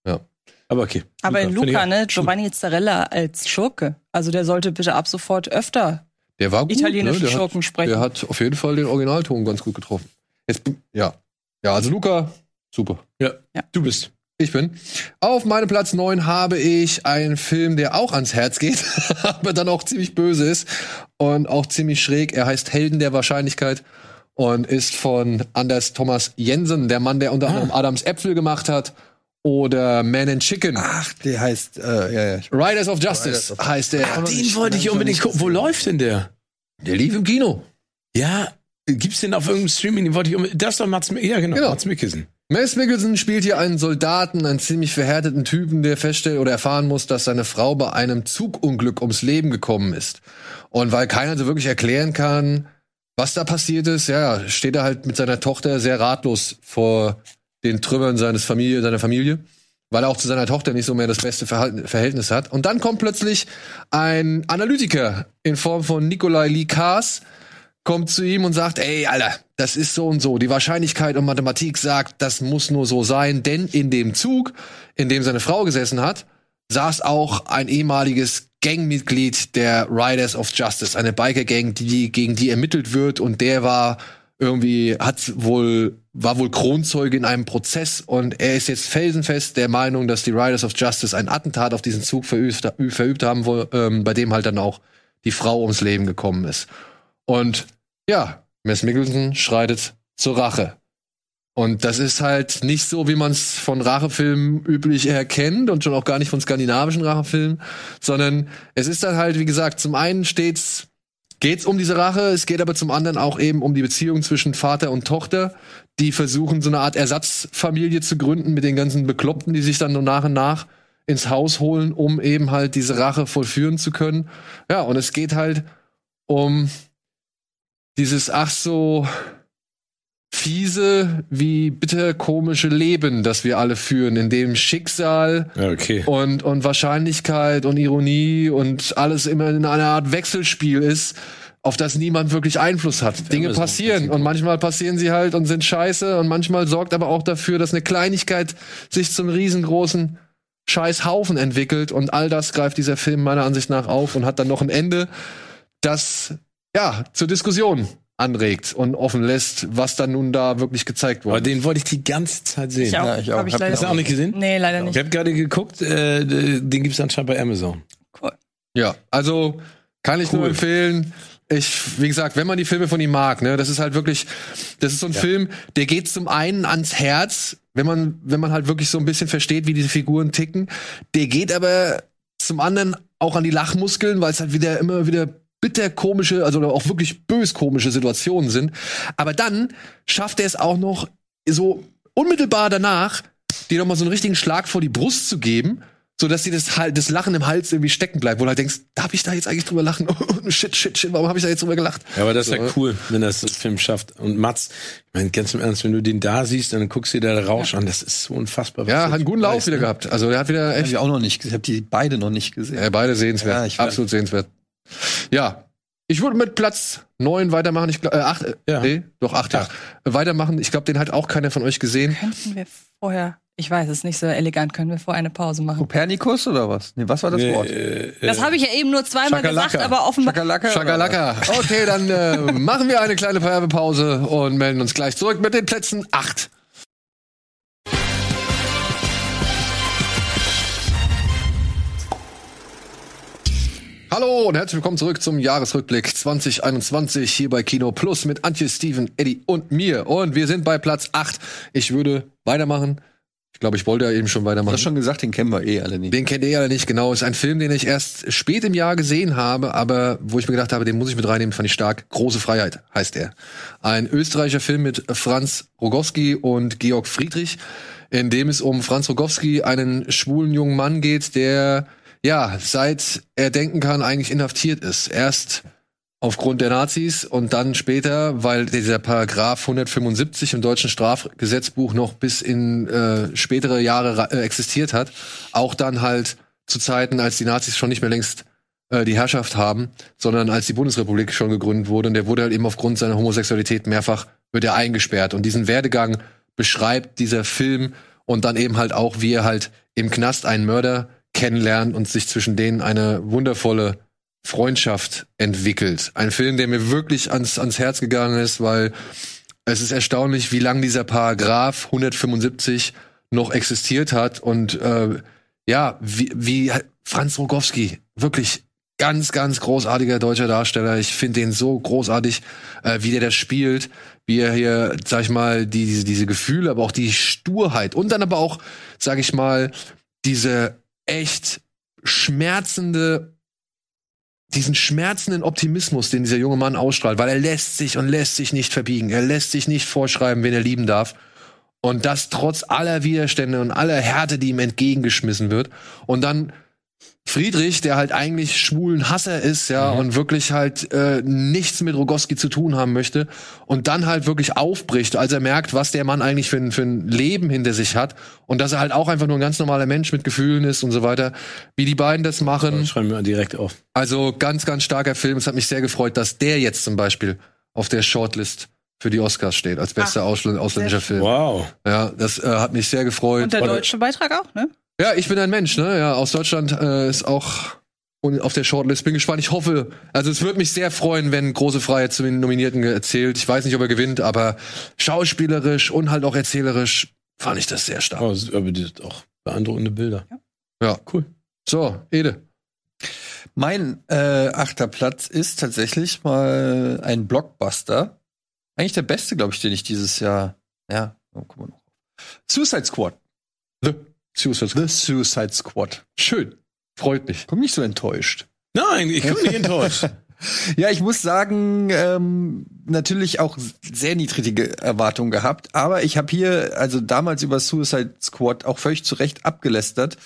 Speaker 2: Ja.
Speaker 3: Aber okay.
Speaker 4: Aber in
Speaker 3: find ich
Speaker 4: Luca, ne. Giovanni Zarella als Schurke. Also der sollte bitte ab sofort öfter
Speaker 2: der war gut,
Speaker 4: italienische
Speaker 2: ne? der
Speaker 4: Schurken
Speaker 2: hat,
Speaker 4: sprechen.
Speaker 2: der hat auf jeden Fall den Originalton ganz gut getroffen. Jetzt, ja. Ja, also Luca, super.
Speaker 3: Ja. Du bist.
Speaker 2: Ich bin. Auf meinem Platz 9 habe ich einen Film, der auch ans Herz geht, aber dann auch ziemlich böse ist und auch ziemlich schräg. Er heißt Helden der Wahrscheinlichkeit und ist von Anders Thomas Jensen, der Mann, der unter anderem Adams Äpfel gemacht hat oder Man and Chicken.
Speaker 5: Ach, der heißt, äh, ja, ja.
Speaker 2: Riders of Justice
Speaker 5: Riders of-
Speaker 2: heißt der.
Speaker 3: Den wollte ich unbedingt gucken. Wo läuft denn der?
Speaker 2: Der lief im Kino.
Speaker 3: Ja. Gibt's den auf irgendeinem Streaming? Den wollte ich unbedingt. Das ist doch Mats, ja, genau,
Speaker 2: Genau.
Speaker 3: Mats Mikkelsen.
Speaker 2: Mads Mikkelsen spielt hier einen Soldaten, einen ziemlich verhärteten Typen, der feststellt oder erfahren muss, dass seine Frau bei einem Zugunglück ums Leben gekommen ist. Und weil keiner so wirklich erklären kann, was da passiert ist, ja, steht er halt mit seiner Tochter sehr ratlos vor den Trümmern seines Familie, seiner Familie, weil er auch zu seiner Tochter nicht so mehr das beste Verhältnis hat. Und dann kommt plötzlich ein Analytiker in Form von Nikolai Lee Kaas, kommt zu ihm und sagt, ey, Alter, das ist so und so. Die Wahrscheinlichkeit und Mathematik sagt, das muss nur so sein, denn in dem Zug, in dem seine Frau gesessen hat, saß auch ein ehemaliges Gangmitglied der Riders of Justice, eine Biker-Gang, die, gegen die ermittelt wird und der war irgendwie, hat wohl, war wohl Kronzeuge in einem Prozess und er ist jetzt felsenfest der Meinung, dass die Riders of Justice ein Attentat auf diesen Zug verübt, verübt haben, wo, ähm, bei dem halt dann auch die Frau ums Leben gekommen ist. Und ja, Mess Mikkelsen schreitet zur Rache. Und das ist halt nicht so, wie man es von Rachefilmen üblich erkennt und schon auch gar nicht von skandinavischen Rachefilmen, sondern es ist dann halt, wie gesagt, zum einen steht's, geht's um diese Rache, es geht aber zum anderen auch eben um die Beziehung zwischen Vater und Tochter, die versuchen, so eine Art Ersatzfamilie zu gründen mit den ganzen Bekloppten, die sich dann nur nach und nach ins Haus holen, um eben halt diese Rache vollführen zu können. Ja, und es geht halt um dieses ach so fiese wie bitter komische Leben, das wir alle führen, in dem Schicksal
Speaker 3: Ja, okay.
Speaker 2: und, und Wahrscheinlichkeit und Ironie und alles immer in einer Art Wechselspiel ist, auf das niemand wirklich Einfluss hat. Dinge
Speaker 3: Amazon
Speaker 2: passieren und manchmal passieren sie halt und sind scheiße und manchmal sorgt aber auch dafür, dass eine Kleinigkeit sich zum riesengroßen Scheißhaufen entwickelt und all das greift dieser Film meiner Ansicht nach auf und hat dann noch ein Ende, das ja zur Diskussion anregt und offen lässt, was dann nun da wirklich gezeigt
Speaker 3: Aber
Speaker 2: wurde.
Speaker 3: den wollte ich die ganze Zeit sehen.
Speaker 4: Ich auch.
Speaker 5: Ja, ich auch.
Speaker 4: Hab ich
Speaker 5: Hab
Speaker 3: Hast du auch nicht gesehen?
Speaker 4: Nee, leider
Speaker 3: Ich
Speaker 4: nicht.
Speaker 3: habe gerade geguckt, äh, den gibt's anscheinend bei Amazon.
Speaker 4: Cool.
Speaker 2: Ja, also kann ich nur
Speaker 3: Cool.
Speaker 2: empfehlen. Ich, wie gesagt, wenn man die Filme von ihm mag, ne, das ist halt wirklich, das ist so ein Film, der geht zum einen ans Herz, wenn man, wenn man halt wirklich so ein bisschen versteht, wie diese Figuren ticken. Der geht aber zum anderen auch an die Lachmuskeln, weil es halt wieder immer wieder bitter komische, also auch wirklich bös komische Situationen sind. Aber dann schafft er es auch noch so unmittelbar danach, dir noch mal so einen richtigen Schlag vor die Brust zu geben so dass dir das, das Lachen im Hals irgendwie stecken bleibt, wo du halt denkst, darf ich da jetzt eigentlich drüber lachen? Oh, shit, shit, shit, warum habe ich da jetzt drüber gelacht?
Speaker 3: Ja, aber das ist ja
Speaker 2: So.
Speaker 3: cool, wenn das ein Film schafft. Und Mats, ich meine, ganz im Ernst, wenn du den da siehst, dann guckst du dir da Rausch an. Das ist so unfassbar. was
Speaker 2: Ja,
Speaker 3: der
Speaker 2: hat einen guten Lauf
Speaker 3: weiß,
Speaker 2: wieder
Speaker 3: ne?
Speaker 2: gehabt. Also der hat wieder
Speaker 5: Hab
Speaker 2: echt
Speaker 5: ich auch noch nicht gesehen. Ich habe die beide noch nicht gesehen.
Speaker 2: Ja, beide sehenswert.
Speaker 5: Ja.
Speaker 2: Absolut sehenswert. Ja. Ich würde mit Platz neun weitermachen. Ich glaube, äh, acht, äh,
Speaker 3: Ja.
Speaker 2: nee, doch acht, ja. Weitermachen. Ich glaube, den hat auch keiner von euch gesehen.
Speaker 4: Könnten wir vorher, ich weiß es nicht so elegant, können wir vorher eine Pause machen.
Speaker 5: Kopernikus oder was? Nee, was war das
Speaker 3: Nee,
Speaker 5: Wort?
Speaker 3: äh,
Speaker 4: Das habe ich ja eben nur zweimal
Speaker 3: Schakalaka.
Speaker 4: gesagt, aber offenbar.
Speaker 5: Schakalaka?
Speaker 2: Schakalaka. Okay, dann äh, machen wir eine kleine Werbepause und melden uns gleich zurück mit den Plätzen acht. Hallo und herzlich willkommen zurück zum Jahresrückblick 2021 hier bei Kino Plus mit Antje, Steven, Eddie und mir. Und wir sind bei Platz 8. Ich würde weitermachen. Ich glaube, ich wollte ja eben schon
Speaker 5: Du
Speaker 2: weitermachen.
Speaker 5: hast schon gesagt, den kennen wir eh alle nicht.
Speaker 2: Den kennt ihr ja nicht genau. Ist ein Film, den ich erst spät im Jahr gesehen habe, aber wo ich mir gedacht habe, den muss ich mit reinnehmen, fand ich stark. Große Freiheit heißt er. Ein österreichischer Film mit Franz Rogowski und Georg Friedrich, in dem es um Franz Rogowski, einen schwulen jungen Mann geht, der ja seit er denken kann eigentlich inhaftiert ist. Erst aufgrund der Nazis und dann später, weil dieser Paragraph 175 im deutschen Strafgesetzbuch noch bis in äh, spätere Jahre äh, existiert hat, auch dann halt zu Zeiten, als die Nazis schon nicht mehr längst äh, die Herrschaft haben, sondern als die Bundesrepublik schon gegründet wurde. Und der wurde halt eben aufgrund seiner Homosexualität mehrfach wird er eingesperrt. Und diesen Werdegang beschreibt dieser Film und dann eben halt auch, wie er halt im Knast einen Mörder kennenlernt und sich zwischen denen eine wundervolle Freundschaft entwickelt. Ein Film, der mir wirklich ans, ans Herz gegangen ist, weil es ist erstaunlich, wie lang dieser Paragraph 175 noch existiert hat und äh, ja, wie, wie Franz Rogowski, wirklich ganz, ganz großartiger deutscher Darsteller. Ich finde den so großartig, äh, wie der das spielt, wie er hier, sag ich mal, die, diese, diese Gefühle, aber auch die Sturheit und dann aber auch, sag ich mal, diese echt schmerzende diesen schmerzenden Optimismus, den dieser junge Mann ausstrahlt, weil er lässt sich und lässt sich nicht verbiegen. Er lässt sich nicht vorschreiben, wen er lieben darf. Und das trotz aller Widerstände und aller Härte, die ihm entgegengeschmissen wird. Und dann Friedrich, der halt eigentlich schwulen Hasser ist, ja, und wirklich halt äh, nichts mit Rogowski zu tun haben möchte und dann halt wirklich aufbricht, als er merkt, was der Mann eigentlich für ein, für ein Leben hinter sich hat und dass er halt auch einfach nur ein ganz normaler Mensch mit Gefühlen ist und so weiter. Wie die beiden das machen,
Speaker 3: Das schreiben wir direkt auf.
Speaker 2: also ganz, ganz starker Film. Es hat mich sehr gefreut, dass der jetzt zum Beispiel auf der Shortlist für die Oscars steht, als bester Ausl ausländischer Film.
Speaker 3: Wow.
Speaker 2: Ja, das äh, hat mich sehr gefreut.
Speaker 4: Und der deutsche Beitrag auch, ne?
Speaker 2: Ja, ich bin ein Mensch, ne? Ja, aus Deutschland äh, ist auch und auf der Shortlist. Bin gespannt. Ich hoffe, also es würde mich sehr freuen, wenn große Freiheit zu den Nominierten erzählt. Ich weiß nicht, ob er gewinnt, aber schauspielerisch und halt auch erzählerisch fand ich das sehr stark.
Speaker 3: Oh, aber die sind auch beeindruckende Bilder.
Speaker 2: Ja,
Speaker 3: Cool.
Speaker 2: So, Ede.
Speaker 5: Mein äh, achter Platz ist tatsächlich mal ein Blockbuster. Eigentlich der beste, glaube ich, den ich dieses Jahr. Ja, oh, guck mal noch. Suicide Squad.
Speaker 2: The Suicide Squad.
Speaker 5: The Suicide Squad.
Speaker 2: Schön. Freut mich.
Speaker 5: Komm nicht so enttäuscht.
Speaker 3: Nein, ich bin nicht enttäuscht.
Speaker 5: Ja, ich muss sagen, ähm, natürlich auch sehr niedrige Erwartungen gehabt, aber ich habe hier also damals über Suicide Squad auch völlig zu Recht abgelästert,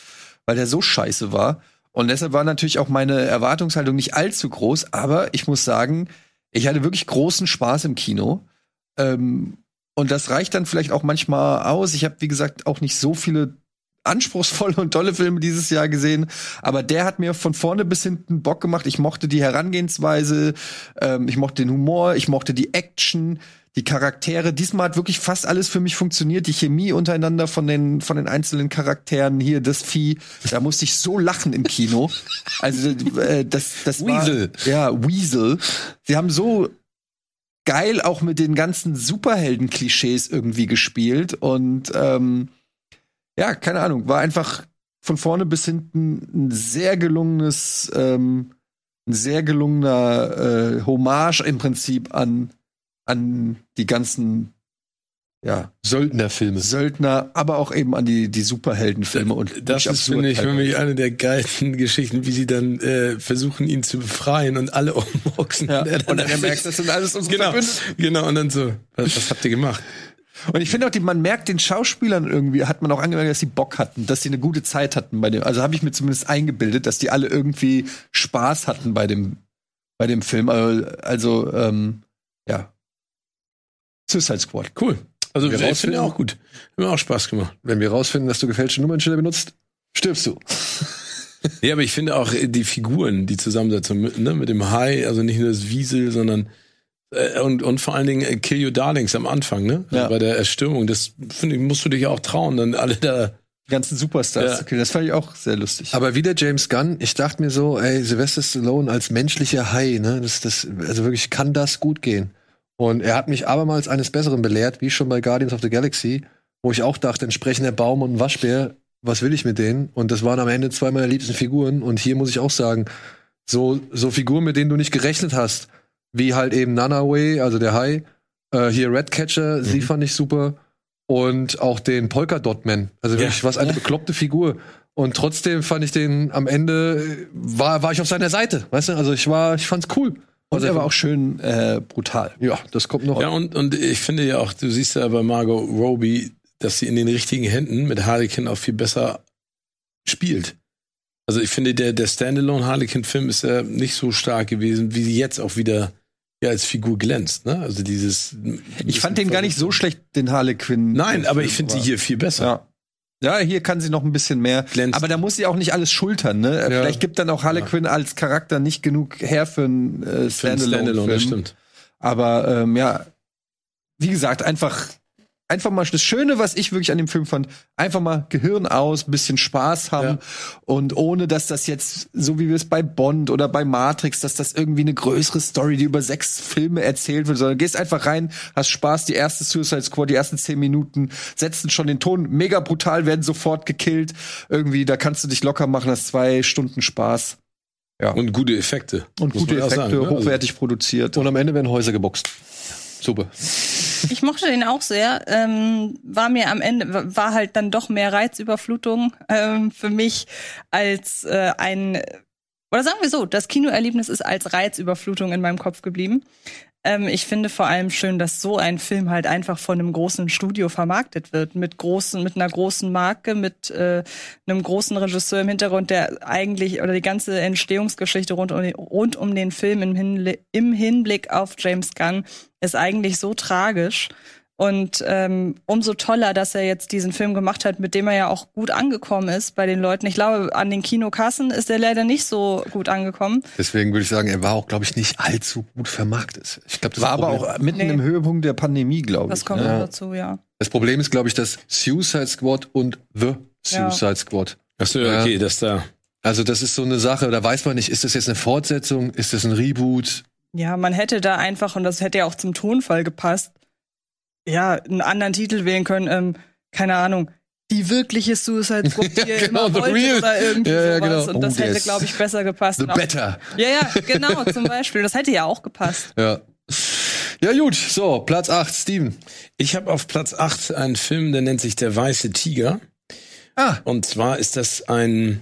Speaker 5: weil der so scheiße war. Und deshalb war natürlich auch meine Erwartungshaltung nicht allzu groß, aber ich muss sagen, ich hatte wirklich großen Spaß im Kino. Ähm, und das reicht dann vielleicht auch manchmal aus. Ich habe, wie gesagt, auch nicht so viele anspruchsvolle und tolle Filme dieses Jahr gesehen, aber der hat mir von vorne bis hinten Bock gemacht. Ich mochte die Herangehensweise, ähm, ich mochte den Humor, ich mochte die Action, die Charaktere. Diesmal hat wirklich fast alles für mich funktioniert. Die Chemie untereinander von den von den einzelnen Charakteren hier, das Vieh, da musste ich so lachen im Kino. Also äh, das das
Speaker 3: Weasel.
Speaker 5: War, ja, Weasel. Sie haben so geil auch mit den ganzen Superhelden-Klischees irgendwie gespielt und ähm, ja, keine Ahnung, war einfach von vorne bis hinten ein sehr gelungenes, ähm, ein sehr gelungener äh, Hommage im Prinzip an, an die ganzen ja,
Speaker 2: Söldnerfilme.
Speaker 5: Söldner, aber auch eben an die, die Superheldenfilme und
Speaker 3: Das ist, finde ich, für mich eine der geilsten Geschichten, wie sie dann äh, versuchen, ihn zu befreien und alle umboxen.
Speaker 5: Ja.
Speaker 3: er dann
Speaker 5: Und dann du, das sind alles unsere
Speaker 3: genau,
Speaker 5: Verbündeten.
Speaker 3: genau, und dann so, was, was habt ihr gemacht?
Speaker 5: Und ich finde auch, die, man merkt den Schauspielern irgendwie, hat man auch angemerkt, dass sie Bock hatten, dass sie eine gute Zeit hatten bei dem. Also habe ich mir zumindest eingebildet, dass die alle irgendwie Spaß hatten bei dem, bei dem Film. Also, also ähm, ja. Suicide Squad.
Speaker 3: Cool. Also
Speaker 2: Wir
Speaker 3: ich
Speaker 2: rausfinden-
Speaker 3: finde auch gut. Hat mir auch Spaß gemacht.
Speaker 2: Wenn wir rausfinden, dass du gefälschte Nummernschilder benutzt, stirbst du.
Speaker 3: Ja, aber ich finde auch äh, die Figuren, die Zusammensetzung mit, ne, mit dem Hai, also nicht nur das Wiesel, sondern und, und vor allen Dingen äh, Kill Your Darlings am Anfang, ne? Also
Speaker 5: Ja.
Speaker 3: Bei der Erstürmung. Das finde ich, musst du dich auch trauen, dann alle da.
Speaker 5: Die ganzen Superstars.
Speaker 3: Ja.
Speaker 5: Okay, das fand ich auch sehr lustig.
Speaker 2: Aber wieder James Gunn, ich dachte mir so, ey, Sylvester Stallone als menschlicher Hai, ne, das, das, also wirklich kann das gut gehen. Und er hat mich abermals eines Besseren belehrt, wie schon bei Guardians of the Galaxy, wo ich auch dachte, entsprechender Baum und ein Waschbär, was will ich mit denen? Und das waren am Ende zwei meiner liebsten Figuren. Und hier muss ich auch sagen, so, so Figuren, mit denen du nicht gerechnet hast, wie halt eben Nanaway, also der Hai, äh, hier Redcatcher, sie fand ich super. Und auch den Polka Dot Man. Also
Speaker 3: Ja.
Speaker 2: wirklich, was eine bekloppte Figur. Und trotzdem fand ich den am Ende, äh, war, war ich auf seiner Seite. Weißt du, also ich war, ich fand's cool.
Speaker 5: Und
Speaker 2: Also
Speaker 5: er war auch schön äh, brutal.
Speaker 2: Ja, das kommt noch.
Speaker 3: Ja, und, und ich finde ja auch, du siehst ja bei Margot Robbie, dass sie in den richtigen Händen mit Harlequin auch viel besser spielt. Also ich finde, der, der Standalone Harlequin-Film ist ja nicht so stark gewesen, wie sie jetzt auch wieder ja, als Figur glänzt. Ne? Also dieses.
Speaker 5: Ich fand den gar nicht so schlecht, den Harlequin.
Speaker 3: Nein, aber ich finde sie hier viel besser.
Speaker 5: Ja. Ja, hier kann sie noch ein bisschen mehr.
Speaker 3: Glänzt.
Speaker 5: Aber da muss sie auch nicht alles schultern, ne? Vielleicht gibt dann auch Harlequin als Charakter nicht genug her für einen äh,
Speaker 3: Für einen Standalone, stimmt.
Speaker 5: Aber ähm, ja, wie gesagt, einfach, einfach mal das Schöne, was ich wirklich an dem Film fand, einfach mal Gehirn aus, bisschen Spaß haben und ohne, dass das jetzt, so wie wir es bei Bond oder bei Matrix, dass das irgendwie eine größere Story, die über sechs Filme erzählt wird, sondern gehst einfach rein, hast Spaß, die erste Suicide Squad, die ersten zehn Minuten, setzen schon den Ton, mega brutal, werden sofort gekillt. Irgendwie, da kannst du dich locker machen, hast zwei Stunden Spaß.
Speaker 3: Und gute Effekte.
Speaker 5: Und gute Effekte,
Speaker 3: sagen, ne? Also-
Speaker 5: hochwertig produziert.
Speaker 2: Und am Ende werden Häuser geboxt. Super.
Speaker 4: Ich mochte den auch sehr. Ähm, war mir am Ende, war halt dann doch mehr Reizüberflutung ähm, für mich als äh, ein, oder sagen wir so, das Kinoerlebnis ist als Reizüberflutung in meinem Kopf geblieben. Ähm, ich finde vor allem schön, dass so ein Film halt einfach von einem großen Studio vermarktet wird, mit großen, mit einer großen Marke, mit äh, einem großen Regisseur im Hintergrund, der eigentlich oder die ganze Entstehungsgeschichte rund um den, rund um den Film im Hinblick auf James Gunn ist eigentlich so tragisch. Und ähm, umso toller, dass er jetzt diesen Film gemacht hat, mit dem er ja auch gut angekommen ist bei den Leuten. Ich glaube, an den Kinokassen ist er leider nicht so gut angekommen.
Speaker 2: Deswegen würde ich sagen, er war auch, glaube ich, nicht allzu gut vermarktet. Ich glaube, das
Speaker 5: War aber auch mitten
Speaker 4: Nee.
Speaker 5: im Höhepunkt der Pandemie, glaube
Speaker 4: Das
Speaker 5: ich.
Speaker 4: kommt
Speaker 5: ne?
Speaker 4: noch dazu, ja.
Speaker 2: Das Problem ist, glaube ich, das Suicide Squad und The Suicide Squad.
Speaker 3: Ach so,
Speaker 2: Ja.
Speaker 3: okay, das da.
Speaker 2: Also das ist so eine Sache, da weiß man nicht, ist das jetzt eine Fortsetzung, ist das ein Reboot?
Speaker 4: Ja, man hätte da einfach, und das hätte ja auch zum Tonfall gepasst, ja, einen anderen Titel wählen können, ähm, keine Ahnung, die wirkliche Suicide Squad, die ihr
Speaker 2: genau,
Speaker 4: immer
Speaker 2: The
Speaker 4: wollte
Speaker 2: Real.
Speaker 4: oder irgendwie
Speaker 2: Ja, ja,
Speaker 4: sowas.
Speaker 2: genau.
Speaker 4: Und das
Speaker 2: Oh,
Speaker 4: hätte,
Speaker 2: yes.
Speaker 4: glaube ich, besser gepasst.
Speaker 2: The
Speaker 4: auch-
Speaker 2: Better.
Speaker 4: Ja, ja, genau, zum Beispiel. Das hätte ja auch gepasst.
Speaker 2: Ja. Ja, gut. So, Platz 8, Steven.
Speaker 3: Ich habe auf Platz 8 einen Film, der nennt sich Der Weiße Tiger.
Speaker 2: Ah.
Speaker 3: Und zwar ist das ein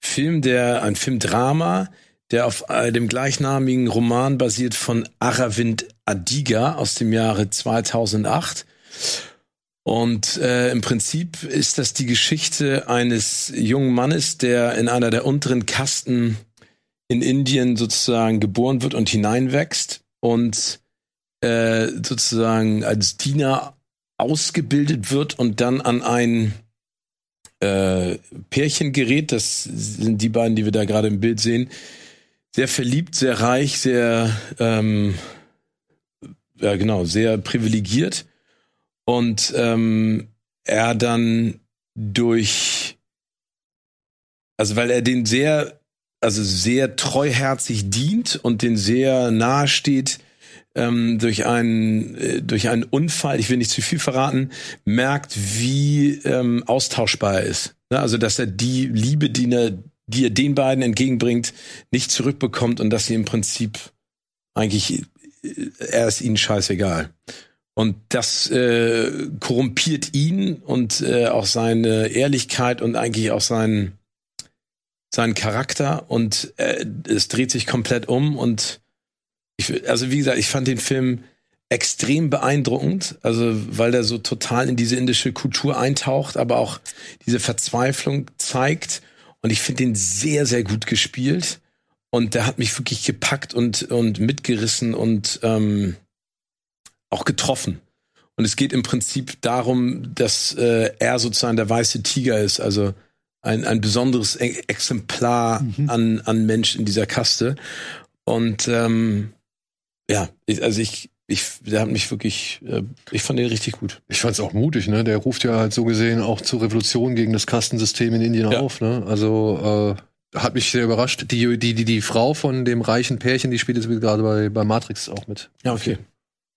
Speaker 3: Film, der, ein Filmdrama, der auf äh, dem gleichnamigen Roman basiert von Aravind Adiga aus dem Jahre 2008. Und äh, im Prinzip ist das die Geschichte eines jungen Mannes, der in einer der unteren Kasten in Indien sozusagen geboren wird und hineinwächst und äh, sozusagen als Diener ausgebildet wird und dann an ein äh, Pärchen gerät. Das sind die beiden, die wir da gerade im Bild sehen. Sehr verliebt, sehr reich, sehr, ähm, ja genau, sehr privilegiert. Und ähm, er dann durch, also weil er den sehr, also sehr treuherzig dient und den sehr nahe steht, ähm, durch einen äh, durch einen Unfall, ich will nicht zu viel verraten, merkt, wie ähm, austauschbar er ist. Ne? Also dass er die Liebe, die er, die er den beiden entgegenbringt, nicht zurückbekommt und dass sie im Prinzip eigentlich äh, er ist ihnen scheißegal. Und das äh, korrumpiert ihn und äh, auch seine Ehrlichkeit und eigentlich auch seinen seinen Charakter und äh, es dreht sich komplett um und ich, also wie gesagt, ich fand den Film extrem beeindruckend, also weil der so total in diese indische Kultur eintaucht, aber auch diese Verzweiflung zeigt. Und ich finde den sehr, sehr gut gespielt. Und der hat mich wirklich gepackt und, und mitgerissen und ähm, auch getroffen. Und es geht im Prinzip darum, dass äh, er sozusagen der weiße Tiger ist, also ein, ein besonderes E- Exemplar
Speaker 5: Mhm.
Speaker 3: an, an Mensch in dieser Kaste. Und ähm, ja, ich, also ich, ich, der hat mich wirklich, äh, ich fand den richtig gut.
Speaker 2: Ich fand's auch mutig, ne? Der ruft ja halt so gesehen auch zur Revolution gegen das Kastensystem in Indien
Speaker 3: Ja.
Speaker 2: auf, ne? Also äh, hat mich sehr überrascht. Die, die, die, die Frau von dem reichen Pärchen, die spielt jetzt gerade bei, bei Matrix auch mit.
Speaker 3: Ja, okay.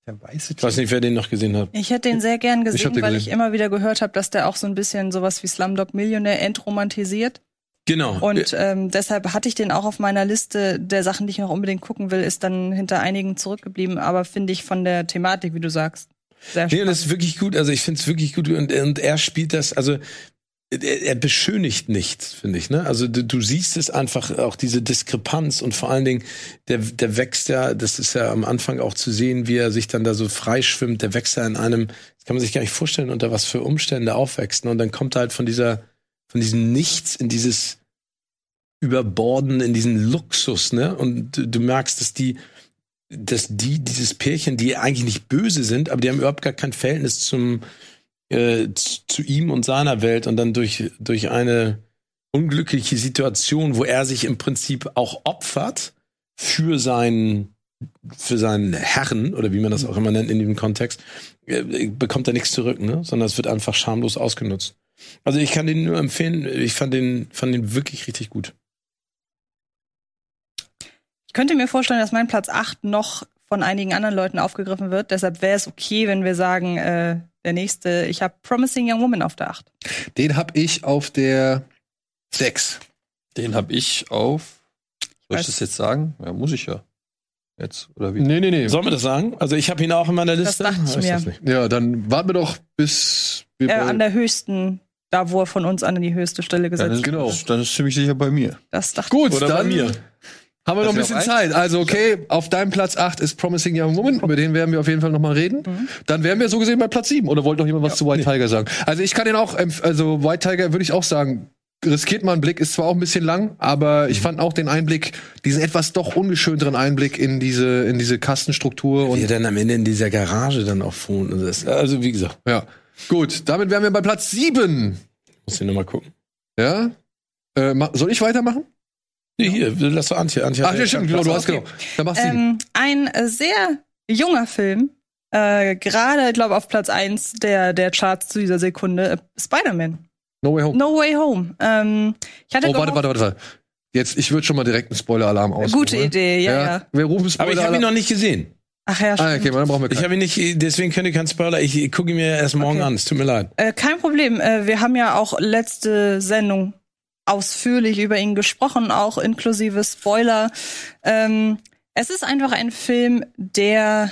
Speaker 5: Der weiße
Speaker 3: Ich weiß nicht, wer den noch gesehen hat.
Speaker 4: Ich hätte den sehr gern
Speaker 2: Ich
Speaker 4: gesehen,
Speaker 2: den
Speaker 4: weil
Speaker 2: gesehen.
Speaker 4: ich immer wieder gehört habe, dass der auch so ein bisschen sowas wie Slumdog Millionär entromantisiert.
Speaker 3: Genau.
Speaker 4: Und ähm, deshalb hatte ich den auch auf meiner Liste der Sachen, die ich noch unbedingt gucken will, ist dann hinter einigen zurückgeblieben. Aber finde ich von der Thematik, wie du sagst, sehr
Speaker 3: Nee, und
Speaker 4: spannend.
Speaker 3: das ist wirklich gut. Also ich finde es wirklich gut. Und, und er spielt das, also er, er beschönigt nichts, finde ich. Ne? Also du, du siehst es einfach, auch diese Diskrepanz und vor allen Dingen, der, der wächst ja, das ist ja am Anfang auch zu sehen, wie er sich dann da so freischwimmt, der wächst ja in einem, das kann man sich gar nicht vorstellen, unter was für Umstände aufwächst. Ne? Und dann kommt er halt von dieser, von diesem Nichts in dieses Überborden, in diesen Luxus, ne? Und du, merkst, dass die, dass die, dieses Pärchen, die eigentlich nicht böse sind, aber die haben überhaupt gar kein Verhältnis zum, äh, zu, zu ihm und seiner Welt und dann durch, durch eine unglückliche Situation, wo er sich im Prinzip auch opfert für seinen, für seinen Herren oder wie man das auch immer nennt in diesem Kontext, äh, bekommt er nichts zurück, ne? sondern es wird einfach schamlos ausgenutzt. Also ich kann den nur empfehlen, ich fand den, fand den wirklich richtig gut.
Speaker 4: Ich könnte mir vorstellen, dass mein Platz 8 noch von einigen anderen Leuten aufgegriffen wird. Deshalb wäre es okay, wenn wir sagen, äh, der nächste, ich habe Promising Young Woman auf der 8.
Speaker 2: Den hab ich auf der 6.
Speaker 7: Den habe ich auf. Soll
Speaker 4: weiß.
Speaker 7: ich das jetzt sagen? Ja, muss ich ja. Jetzt, oder wie?
Speaker 2: Nee, nee, nee.
Speaker 3: Sollen wir das sagen? Also ich habe ihn auch in meiner
Speaker 4: Das
Speaker 3: Liste.
Speaker 4: dachte ich mir.
Speaker 3: das nicht.
Speaker 2: Ja, dann warten wir doch, bis wir
Speaker 4: Äh,
Speaker 2: bei-
Speaker 4: an der höchsten, da wo er von uns an die höchste Stelle gesetzt
Speaker 7: ist,
Speaker 4: wird.
Speaker 2: genau.
Speaker 7: Dann ist ziemlich sicher bei mir.
Speaker 4: Das dachte
Speaker 2: Gut,
Speaker 3: Oder bei
Speaker 2: dann
Speaker 3: mir.
Speaker 2: Haben wir noch ein bisschen
Speaker 7: ja
Speaker 2: Zeit. Also, okay, auf deinem Platz 8 ist Promising Young Woman. Über den werden wir auf jeden Fall noch mal reden. Dann wären wir so gesehen bei Platz 7. Oder wollte noch jemand was zu White Tiger sagen? Also, ich kann den auch, also White Tiger würde ich auch sagen, riskiert mal einen Blick, ist zwar auch ein bisschen lang, aber ich fand auch den Einblick, diesen etwas doch ungeschönteren Einblick in diese, in diese Kastenstruktur
Speaker 3: Wie er
Speaker 2: und,
Speaker 3: dann am Ende in dieser Garage dann auch wohnt. das- Also wie gesagt,
Speaker 2: ja. Gut, damit wären wir bei Platz 7.
Speaker 3: muss ich nochmal gucken.
Speaker 2: Ja? Äh, soll ich weitermachen?
Speaker 3: Nee, hier, lass doch Antje. Antje
Speaker 2: Ach, ja, stimmt, genau, du hast
Speaker 4: okay.
Speaker 2: genau. Dann machst.
Speaker 4: Ähm, ein äh, sehr junger Film, äh, gerade, glaube auf Platz 1 der, der Charts zu dieser Sekunde, äh, Spider-Man.
Speaker 2: No Way Home.
Speaker 4: No Way Home. Ähm, ich hatte
Speaker 2: Oh, warte, warte, warte. Jetzt, ich würde schon mal direkt einen Spoiler-Alarm aus.
Speaker 4: Gute Idee, ja, ja.
Speaker 2: Wir rufen
Speaker 3: Aber ich
Speaker 2: Spoiler-Alarm.
Speaker 3: habe ihn noch nicht gesehen.
Speaker 4: Ach ja,
Speaker 2: Ah,
Speaker 4: stimmt.
Speaker 2: okay, dann brauchen wir
Speaker 3: Ich
Speaker 2: keinen.
Speaker 3: habe ihn nicht, deswegen könnt ihr keinen Spoiler. Ich, ich gucke ihn mir erst morgen
Speaker 4: Okay.
Speaker 3: an. Es tut mir leid.
Speaker 4: Äh, kein Problem. Äh, wir haben ja auch letzte Sendung ausführlich über ihn gesprochen, auch inklusive Spoiler. Ähm, es ist einfach ein Film, der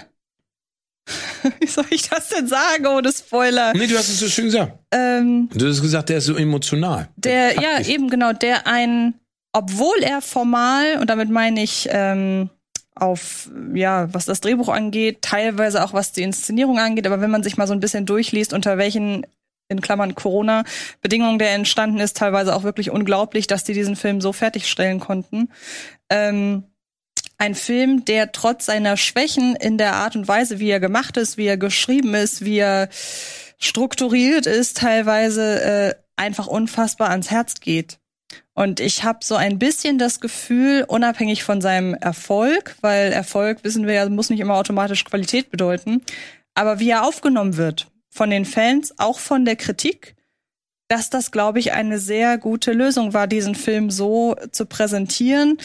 Speaker 4: wie soll ich das denn sagen ohne Spoiler?
Speaker 3: Nee, du hast es so schön gesagt.
Speaker 4: Ähm,
Speaker 3: Du hast gesagt, der ist so emotional.
Speaker 4: der,
Speaker 3: packt
Speaker 4: ja, eben genau, der ein, obwohl er formal, und damit meine ich ähm, auf, ja, was das Drehbuch angeht, teilweise auch was die Inszenierung angeht, aber wenn man sich mal so ein bisschen durchliest, unter welchen in Klammern Corona-Bedingungen der entstanden ist, teilweise auch wirklich unglaublich, dass die diesen Film so fertigstellen konnten. Ähm, ein Film, der trotz seiner Schwächen in der Art und Weise, wie er gemacht ist, wie er geschrieben ist, wie er strukturiert ist, teilweise äh, einfach unfassbar ans Herz geht. Und ich habe so ein bisschen das Gefühl, unabhängig von seinem Erfolg, weil Erfolg, wissen wir ja, muss nicht immer automatisch Qualität bedeuten, aber wie er aufgenommen wird von den Fans, auch von der Kritik, dass das, glaube ich, eine sehr gute Lösung war, diesen Film so zu präsentieren.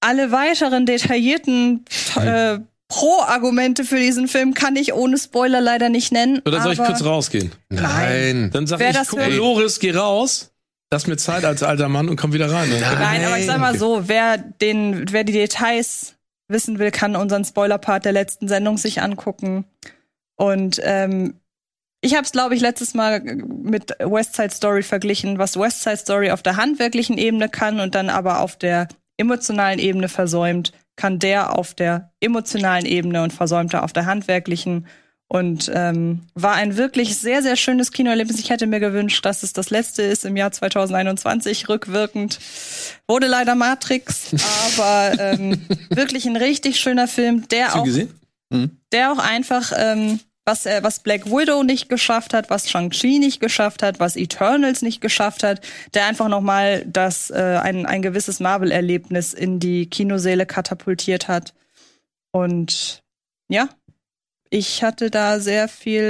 Speaker 4: Alle weiteren detaillierten äh, Pro-Argumente für diesen Film kann ich ohne Spoiler leider nicht nennen.
Speaker 3: Oder soll ich kurz rausgehen?
Speaker 2: Nein.
Speaker 3: Dann sag
Speaker 4: Wer
Speaker 3: ich, guck. Loris, geh raus. Lass mir Zeit als alter Mann und komm wieder rein.
Speaker 4: Nein, aber ich sag mal so, wer den, wer die Details wissen will, kann unseren Spoiler-Part der letzten Sendung sich angucken. Und ähm, ich habe es, glaube ich, letztes Mal mit West Side Story verglichen, was West Side Story auf der handwerklichen Ebene kann und dann aber auf der emotionalen Ebene versäumt, kann der auf der emotionalen Ebene und versäumt er auf der handwerklichen. Und ähm, war ein wirklich sehr, sehr schönes Kinoerlebnis. Ich hätte mir gewünscht, dass es das letzte ist im Jahr 2021, rückwirkend. Wurde leider Matrix, aber ähm, wirklich ein richtig schöner Film, der
Speaker 3: Hast du
Speaker 4: auch,
Speaker 3: gesehen?
Speaker 4: der auch einfach ähm, was, äh, was Black Widow nicht geschafft hat, was Shang-Chi nicht geschafft hat, was Eternals nicht geschafft hat, der einfach nochmal das, äh, ein, ein gewisses Marvel-Erlebnis in die Kinosäle katapultiert hat. Und ja, ich hatte da sehr viel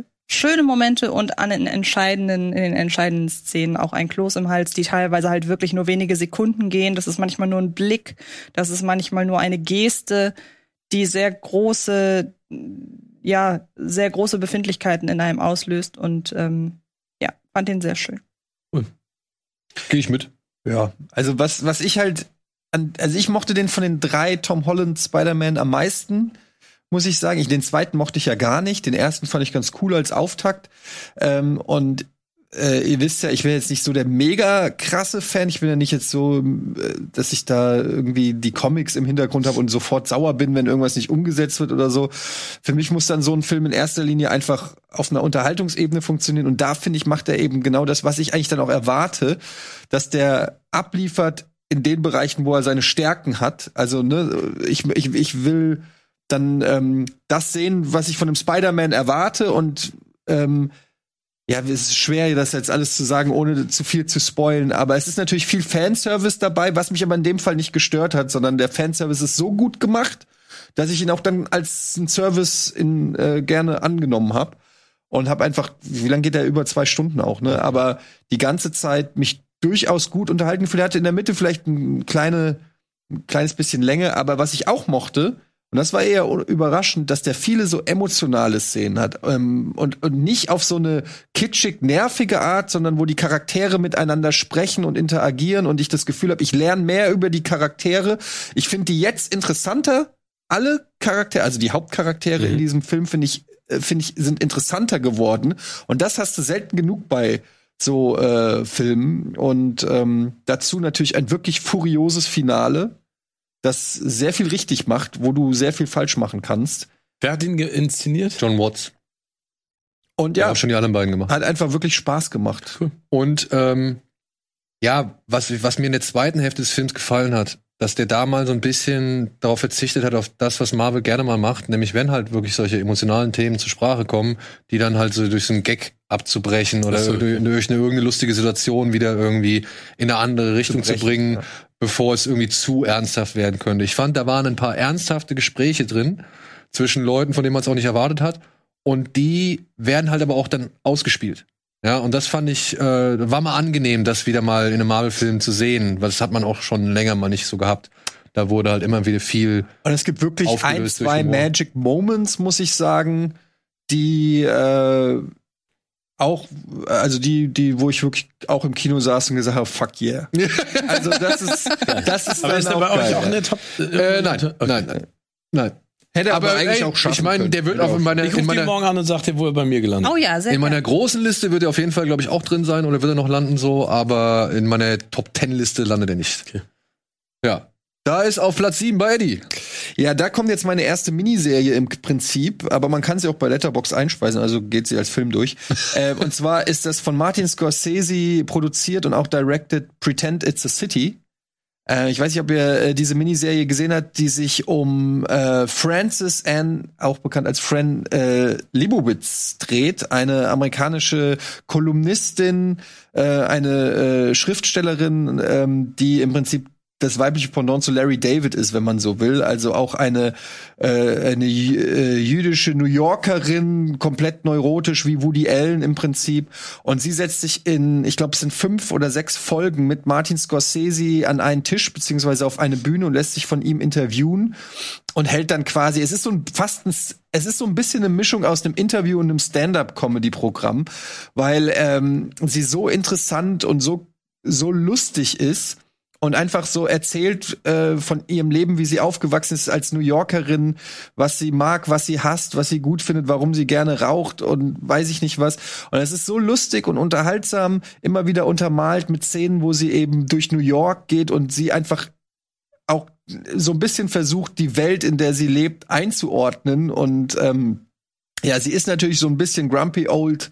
Speaker 4: äh, schöne Momente und an den entscheidenden, in den entscheidenden Szenen auch ein Kloß im Hals, die teilweise halt wirklich nur wenige Sekunden gehen. Das ist manchmal nur ein Blick, das ist manchmal nur eine Geste, die sehr große, ja, sehr große Befindlichkeiten in einem auslöst und ähm, ja, fand den sehr schön.
Speaker 2: Gehe ich mit.
Speaker 5: Ja, also was, was ich halt, an, also ich mochte den von den drei Tom Holland Spider-Man am meisten, muss ich sagen. Ich, den zweiten mochte ich ja gar nicht. Den ersten fand ich ganz cool als Auftakt. Ähm, und äh, ihr wisst ja, ich bin jetzt nicht so der mega krasse Fan. Ich bin ja nicht jetzt so, äh, dass ich da irgendwie die Comics im Hintergrund habe und sofort sauer bin, wenn irgendwas nicht umgesetzt wird oder so. Für mich muss dann so ein Film in erster Linie einfach auf einer Unterhaltungsebene funktionieren. Und da finde ich, macht er eben genau das, was ich eigentlich dann auch erwarte, dass der abliefert in den Bereichen, wo er seine Stärken hat. Also, ne, ich, ich, ich will dann ähm, das sehen, was ich von einem Spider-Man erwarte und ähm, ja, es ist schwer, das jetzt alles zu sagen, ohne zu viel zu spoilen, aber es ist natürlich viel Fanservice dabei, was mich aber in dem Fall nicht gestört hat, sondern der Fanservice ist so gut gemacht, dass ich ihn auch dann als einen Service in, äh, gerne angenommen habe und habe einfach, wie lange geht der über zwei Stunden auch, ne? Aber die ganze Zeit mich durchaus gut unterhalten. Vielleicht hatte in der Mitte vielleicht ein kleine, ein kleines bisschen Länge, aber was ich auch mochte, und das war eher überraschend, dass der viele so emotionale Szenen hat ähm, und, und nicht auf so eine kitschig nervige Art, sondern wo die Charaktere miteinander sprechen und interagieren und ich das Gefühl habe, ich lerne mehr über die Charaktere. Ich finde die jetzt interessanter. Alle Charaktere, also die Hauptcharaktere
Speaker 3: Mhm.
Speaker 5: in diesem Film finde ich, äh, finde ich, sind interessanter geworden. Und das hast du selten genug bei so äh, Filmen. Und ähm, dazu natürlich ein wirklich furioses Finale das sehr viel richtig macht, wo du sehr viel falsch machen kannst.
Speaker 3: Wer hat ihn inszeniert?
Speaker 2: John Watts.
Speaker 5: Und
Speaker 2: Ja,
Speaker 5: ja,
Speaker 2: hab schon die anderen beiden gemacht.
Speaker 5: hat einfach wirklich Spaß gemacht.
Speaker 2: Und ähm, ja, was, was mir in der zweiten Hälfte des Films gefallen hat, dass der da mal so ein bisschen darauf verzichtet hat, auf das, was Marvel gerne mal macht, nämlich wenn halt wirklich solche emotionalen Themen zur Sprache kommen, die dann halt so durch so einen Gag abzubrechen oder
Speaker 3: so.
Speaker 2: durch, durch eine irgendeine lustige Situation wieder irgendwie in eine andere Richtung zu,
Speaker 5: brechen,
Speaker 2: bringen,
Speaker 5: ja.
Speaker 2: Bevor es irgendwie zu ernsthaft werden könnte. Ich fand, da waren ein paar ernsthafte Gespräche drin zwischen Leuten, von denen man es auch nicht erwartet hat. Und die werden halt aber auch dann ausgespielt. Ja, und das fand ich, äh, war mal angenehm, das wieder mal in einem Marvel-Film zu sehen, weil das hat man auch schon länger mal nicht so gehabt. Da wurde halt immer wieder viel.
Speaker 5: Und es gibt wirklich ein, zwei. Magic Moments, muss ich sagen, die äh, auch, also die, die, wo ich wirklich auch im Kino saß und gesagt habe, fuck yeah. also das ist, das ist
Speaker 3: Aber
Speaker 5: dann
Speaker 3: ist
Speaker 5: auch
Speaker 3: bei euch
Speaker 5: geil.
Speaker 3: auch in der Top?
Speaker 2: Äh, nein,
Speaker 3: Okay.
Speaker 2: nein, nein, nein.
Speaker 5: Hätte aber, eigentlich
Speaker 2: ey,
Speaker 5: auch schaffen
Speaker 2: Ich meine, der wird auch in meiner,
Speaker 3: Ich rufe den morgen an und sag dir, wo er bei mir gelandet
Speaker 4: Oh ja, sehr
Speaker 2: in meiner großen Liste wird er auf jeden Fall, glaube ich, auch drin sein oder wird er noch landen so, aber in meiner Top Ten Liste landet er nicht.
Speaker 3: Okay.
Speaker 2: Ja. Da ist auf Platz 7 bei Eddie.
Speaker 5: Ja, da kommt jetzt meine erste Miniserie im Prinzip, aber man kann sie auch bei Letterbox einspeisen, also geht sie als Film durch. äh, und zwar ist das von Martin Scorsese produziert und auch directed Pretend It's a City. Äh, ich weiß nicht, ob ihr äh, diese Miniserie gesehen habt, die sich um äh, Frances Ann, auch bekannt als Fran äh, Lebowitz, dreht. Eine amerikanische Kolumnistin, äh, eine Schriftstellerin, ähm, die im Prinzip das weibliche Pendant zu Larry David ist, wenn man so will. Also auch eine, äh, eine äh, jüdische New Yorkerin, komplett neurotisch wie Woody Allen im Prinzip. Und sie setzt sich in, ich glaube, es sind fünf oder sechs Folgen mit Martin Scorsese an einen Tisch beziehungsweise auf eine Bühne und lässt sich von ihm interviewen und hält dann quasi, es ist so ein fast ein, es ist so ein bisschen eine Mischung aus einem Interview und einem Stand-up-Comedy-Programm, weil ähm, sie so interessant und so so lustig ist und einfach so erzählt äh, von ihrem Leben, wie sie aufgewachsen ist als New Yorkerin, was sie mag, was sie hasst, was sie gut findet, warum sie gerne raucht und weiß ich nicht was. Und es ist so lustig und unterhaltsam, immer wieder untermalt mit Szenen, wo sie eben durch New York geht und sie einfach auch so ein bisschen versucht, die Welt, in der sie lebt, einzuordnen. Und ähm, ja, sie ist natürlich so ein bisschen grumpy old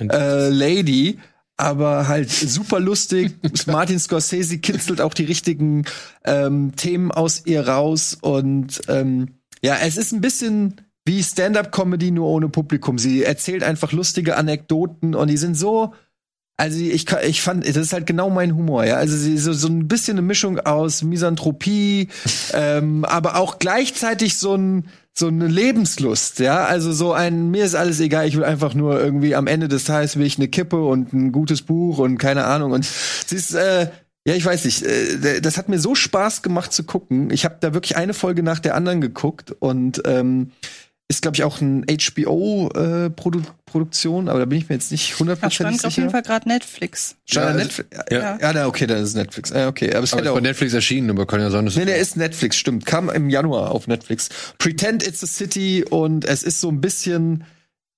Speaker 5: äh, Lady, aber halt super lustig. Martin Scorsese kitzelt auch die richtigen ähm, Themen aus ihr raus und ähm, ja, es ist ein bisschen wie Stand-up-Comedy nur ohne Publikum. Sie erzählt einfach lustige Anekdoten und die sind so also ich, ich fand, das ist halt genau mein Humor, ja. Also so, so ein bisschen eine Mischung aus Misanthropie, ähm, aber auch gleichzeitig so ein so eine Lebenslust, ja. Also so ein, mir ist alles egal, ich will einfach nur irgendwie am Ende des Tages will ich eine Kippe und ein gutes Buch und keine Ahnung. Und sie ist, äh, ja, ich weiß nicht, äh, das hat mir so Spaß gemacht zu gucken. Ich habe da wirklich eine Folge nach der anderen geguckt und ähm, ist, glaube ich, auch ein HBO-Produktion, aber da bin ich mir jetzt nicht
Speaker 4: Da
Speaker 5: hundertprozentig
Speaker 4: stand
Speaker 5: sicher.
Speaker 4: auf jeden Fall gerade Netflix.
Speaker 5: Ja,
Speaker 2: Ja,
Speaker 5: Netflix.
Speaker 3: ja.
Speaker 5: Ja, ja, na, okay, dann ist es Netflix. Ja, okay, aber es
Speaker 2: Aber ist
Speaker 5: auch
Speaker 2: bei Netflix erschienen, aber kann ja sein, dass
Speaker 5: Nee, der ist Netflix, stimmt. Kam im Januar auf Netflix. Pretend It's a City und es ist so ein bisschen,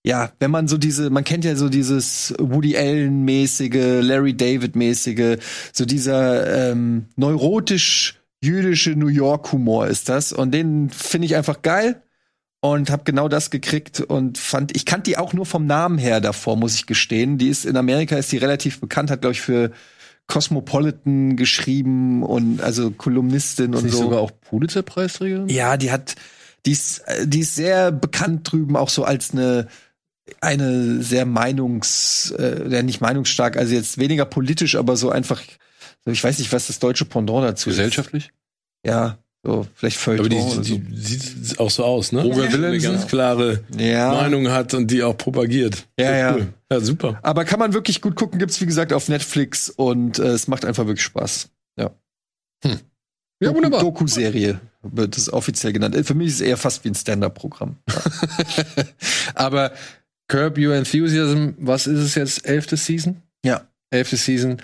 Speaker 5: ja, wenn man so diese, man kennt ja so dieses Woody Allen-mäßige, Larry David-mäßige, so dieser ähm, neurotisch-jüdische New York-Humor ist das. Und den finde ich einfach geil und habe genau das gekriegt und fand, ich kannte die auch nur vom Namen her davor, muss ich gestehen. Die ist in Amerika ist die relativ bekannt, hat glaube ich für Cosmopolitan geschrieben und also Kolumnistin
Speaker 2: Ist
Speaker 5: und so.
Speaker 2: sogar auch Pulitzer-Preisträgerin?
Speaker 5: Ja, die hat, die ist, die ist sehr bekannt drüben, auch so als eine eine sehr meinungs, äh, nicht meinungsstark, also jetzt weniger politisch, aber so einfach, ich weiß nicht, was das deutsche Pendant dazu
Speaker 2: Gesellschaftlich?
Speaker 5: ist. Ja, so vielleicht Feuilleton
Speaker 3: Aber die,
Speaker 5: so.
Speaker 3: die, sieht auch so aus, ne?
Speaker 2: Roger
Speaker 3: Eine ganz klare
Speaker 5: Ja.
Speaker 3: Meinung hat und die auch propagiert.
Speaker 5: Ja, ja.
Speaker 3: Cool. Ja, super.
Speaker 5: Aber kann man wirklich gut gucken, gibt's wie gesagt auf Netflix und äh, es macht einfach wirklich Spaß.
Speaker 2: Ja,
Speaker 5: Doku-
Speaker 2: wunderbar.
Speaker 5: Doku-Serie wird es offiziell genannt. Äh, Für mich ist es eher fast wie ein Stand-up-Programm.
Speaker 2: Aber Curb Your Enthusiasm, was ist es jetzt? Elfte Season?
Speaker 5: Ja.
Speaker 2: Elfte Season.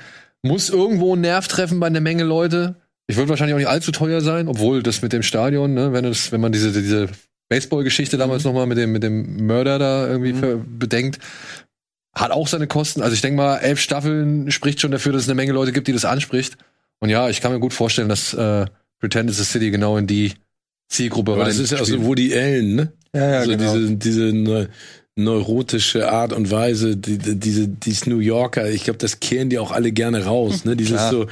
Speaker 2: Muss irgendwo einen Nerv treffen bei einer Menge Leute. Ich würde wahrscheinlich auch nicht allzu teuer sein, obwohl das mit dem Stadion, ne, wenn, das, wenn man diese, diese Baseball-Geschichte damals noch mal mit dem, mit dem Mörder da irgendwie ver- bedenkt, hat auch seine Kosten. Also ich denke mal, elf Staffeln spricht schon dafür, dass es eine Menge Leute gibt, die das anspricht. Und ja, ich kann mir gut vorstellen, dass äh, Pretend is a City genau in die Zielgruppe rein
Speaker 3: das ist ja auch so
Speaker 2: spielt.
Speaker 3: Woody Allen, ne?
Speaker 5: Ja, ja,
Speaker 3: also
Speaker 5: genau.
Speaker 3: diese, diese neurotische Art und Weise, die, die, diese, dieses New Yorker, ich glaube, das kehren die auch alle gerne raus, ne? Dieses
Speaker 5: Klar.
Speaker 3: so,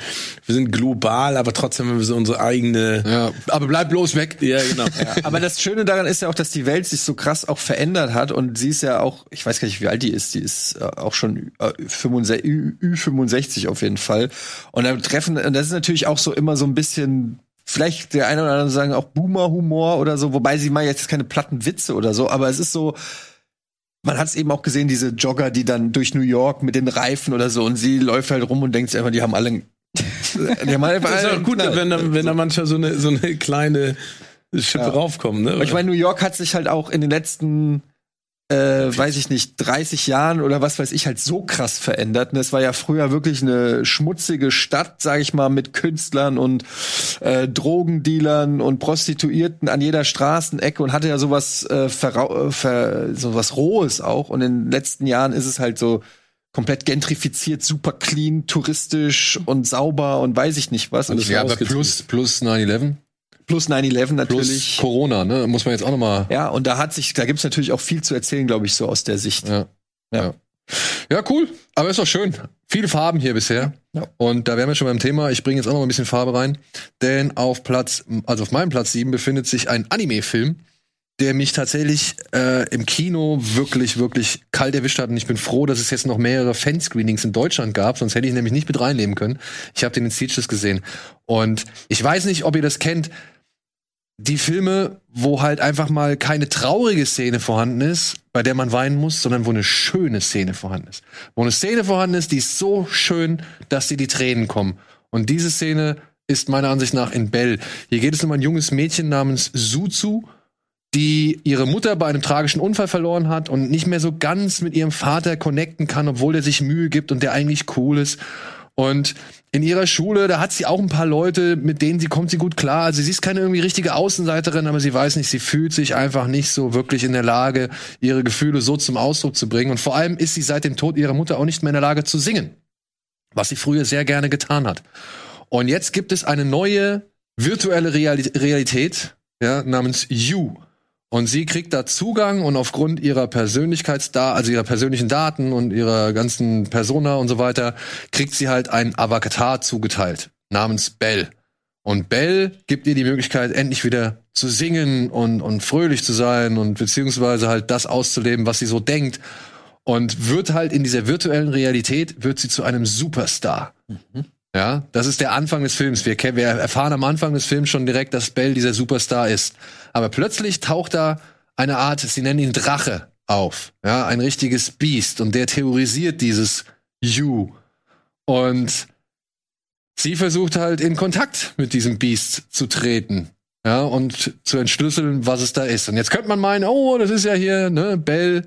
Speaker 3: wir sind global, aber trotzdem haben wir so unsere eigene.
Speaker 2: Ja, aber bleib bloß weg.
Speaker 3: Ja, genau.
Speaker 5: Aber das Schöne daran ist ja auch, dass die Welt sich so krass auch verändert hat und sie ist ja auch, ich weiß gar nicht, wie alt die ist, die ist äh, auch schon äh, 65, Ü, Ü65 auf jeden Fall. Und da treffen, und das ist natürlich auch so immer so ein bisschen, vielleicht der eine oder andere sagen auch Boomer-Humor oder so, wobei sie mal jetzt keine platten Witze oder so, aber es ist so, man hat es eben auch gesehen, diese Jogger, die dann durch New York mit den Reifen oder so und sie läuft halt rum und denkt sich einfach, die haben alle, die haben einfach
Speaker 3: Das ist auch gut,
Speaker 5: Knall.
Speaker 3: wenn da, wenn da manchmal so eine, so eine kleine Schippe
Speaker 5: Ja.
Speaker 3: raufkommt, ne?
Speaker 5: Aber ich meine, New York hat sich halt auch in den letzten, äh, weiß ich nicht, 30 Jahren oder was weiß ich, halt so krass verändert. Und es war ja früher wirklich eine schmutzige Stadt, sag ich mal, mit Künstlern und äh, Drogendealern und Prostituierten an jeder Straßenecke und hatte ja sowas, äh, verrau- äh, ver sowas Rohes auch. Und in den letzten Jahren ist es halt so komplett gentrifiziert, super clean, touristisch und sauber und weiß ich nicht was. Und
Speaker 3: Alles
Speaker 2: Ja, aber plus, plus 9-11,
Speaker 5: plus 9-11
Speaker 2: plus
Speaker 5: natürlich.
Speaker 2: Corona, ne? Muss man jetzt auch noch mal.
Speaker 5: Ja, und da hat sich, da gibt's natürlich auch viel zu erzählen, glaube ich, so aus der Sicht.
Speaker 2: Ja.
Speaker 5: Ja.
Speaker 2: ja. Ja, cool. Aber ist doch schön. Viele Farben hier bisher.
Speaker 5: Ja.
Speaker 2: Und da wären wir schon beim Thema. Ich bringe jetzt auch noch mal ein bisschen Farbe rein. Denn auf Platz, also auf meinem Platz 7 befindet sich ein Anime-Film, der mich tatsächlich äh, im Kino wirklich, wirklich kalt erwischt hat. Und ich bin froh, dass es jetzt noch mehrere Fanscreenings in Deutschland gab. Sonst hätte ich nämlich nicht mit reinnehmen können. Ich habe den in Speechless gesehen. Und ich weiß nicht, ob ihr das kennt. Die Filme, wo halt einfach mal keine traurige Szene vorhanden ist, bei der man weinen muss, sondern wo eine schöne Szene vorhanden ist. Wo eine Szene vorhanden ist, die ist so schön, dass dir die Tränen kommen. Und diese Szene ist meiner Ansicht nach in Bell. Hier geht es um ein junges Mädchen namens Suzu, die ihre Mutter bei einem tragischen Unfall verloren hat und nicht mehr so ganz mit ihrem Vater connecten kann, obwohl der sich Mühe gibt und der eigentlich cool ist. Und in ihrer Schule, da hat sie auch ein paar Leute, mit denen sie kommt sie gut klar. Also sie ist keine irgendwie richtige Außenseiterin, aber sie weiß nicht, sie fühlt sich einfach nicht so wirklich in der Lage, ihre Gefühle so zum Ausdruck zu bringen. Und vor allem ist sie seit dem Tod ihrer Mutter auch nicht mehr in der Lage zu singen, was sie früher sehr gerne getan hat. Und jetzt gibt es eine neue virtuelle Reali Realität, ja, namens You. Und sie kriegt da Zugang und aufgrund ihrer Persönlichkeitsdaten, also ihrer persönlichen Daten und ihrer ganzen Persona und so weiter, kriegt sie halt ein Avatar zugeteilt, namens Bell. Und Bell gibt ihr die Möglichkeit, endlich wieder zu singen und, und fröhlich zu sein und beziehungsweise halt das auszuleben, was sie so denkt. Und wird halt in dieser virtuellen Realität, wird sie zu einem Superstar. Mhm. Ja, das ist der Anfang des Films. Wir, wir erfahren am Anfang des Films schon direkt, dass Bell dieser Superstar ist. Aber plötzlich taucht da eine Art, sie nennen ihn Drache auf. Ja, ein richtiges Biest. Und der theorisiert dieses You. Und sie versucht halt in Kontakt mit diesem Biest zu treten. Ja, und zu entschlüsseln, was es da ist. Und jetzt könnte man meinen, oh, das ist ja hier, ne, Bell,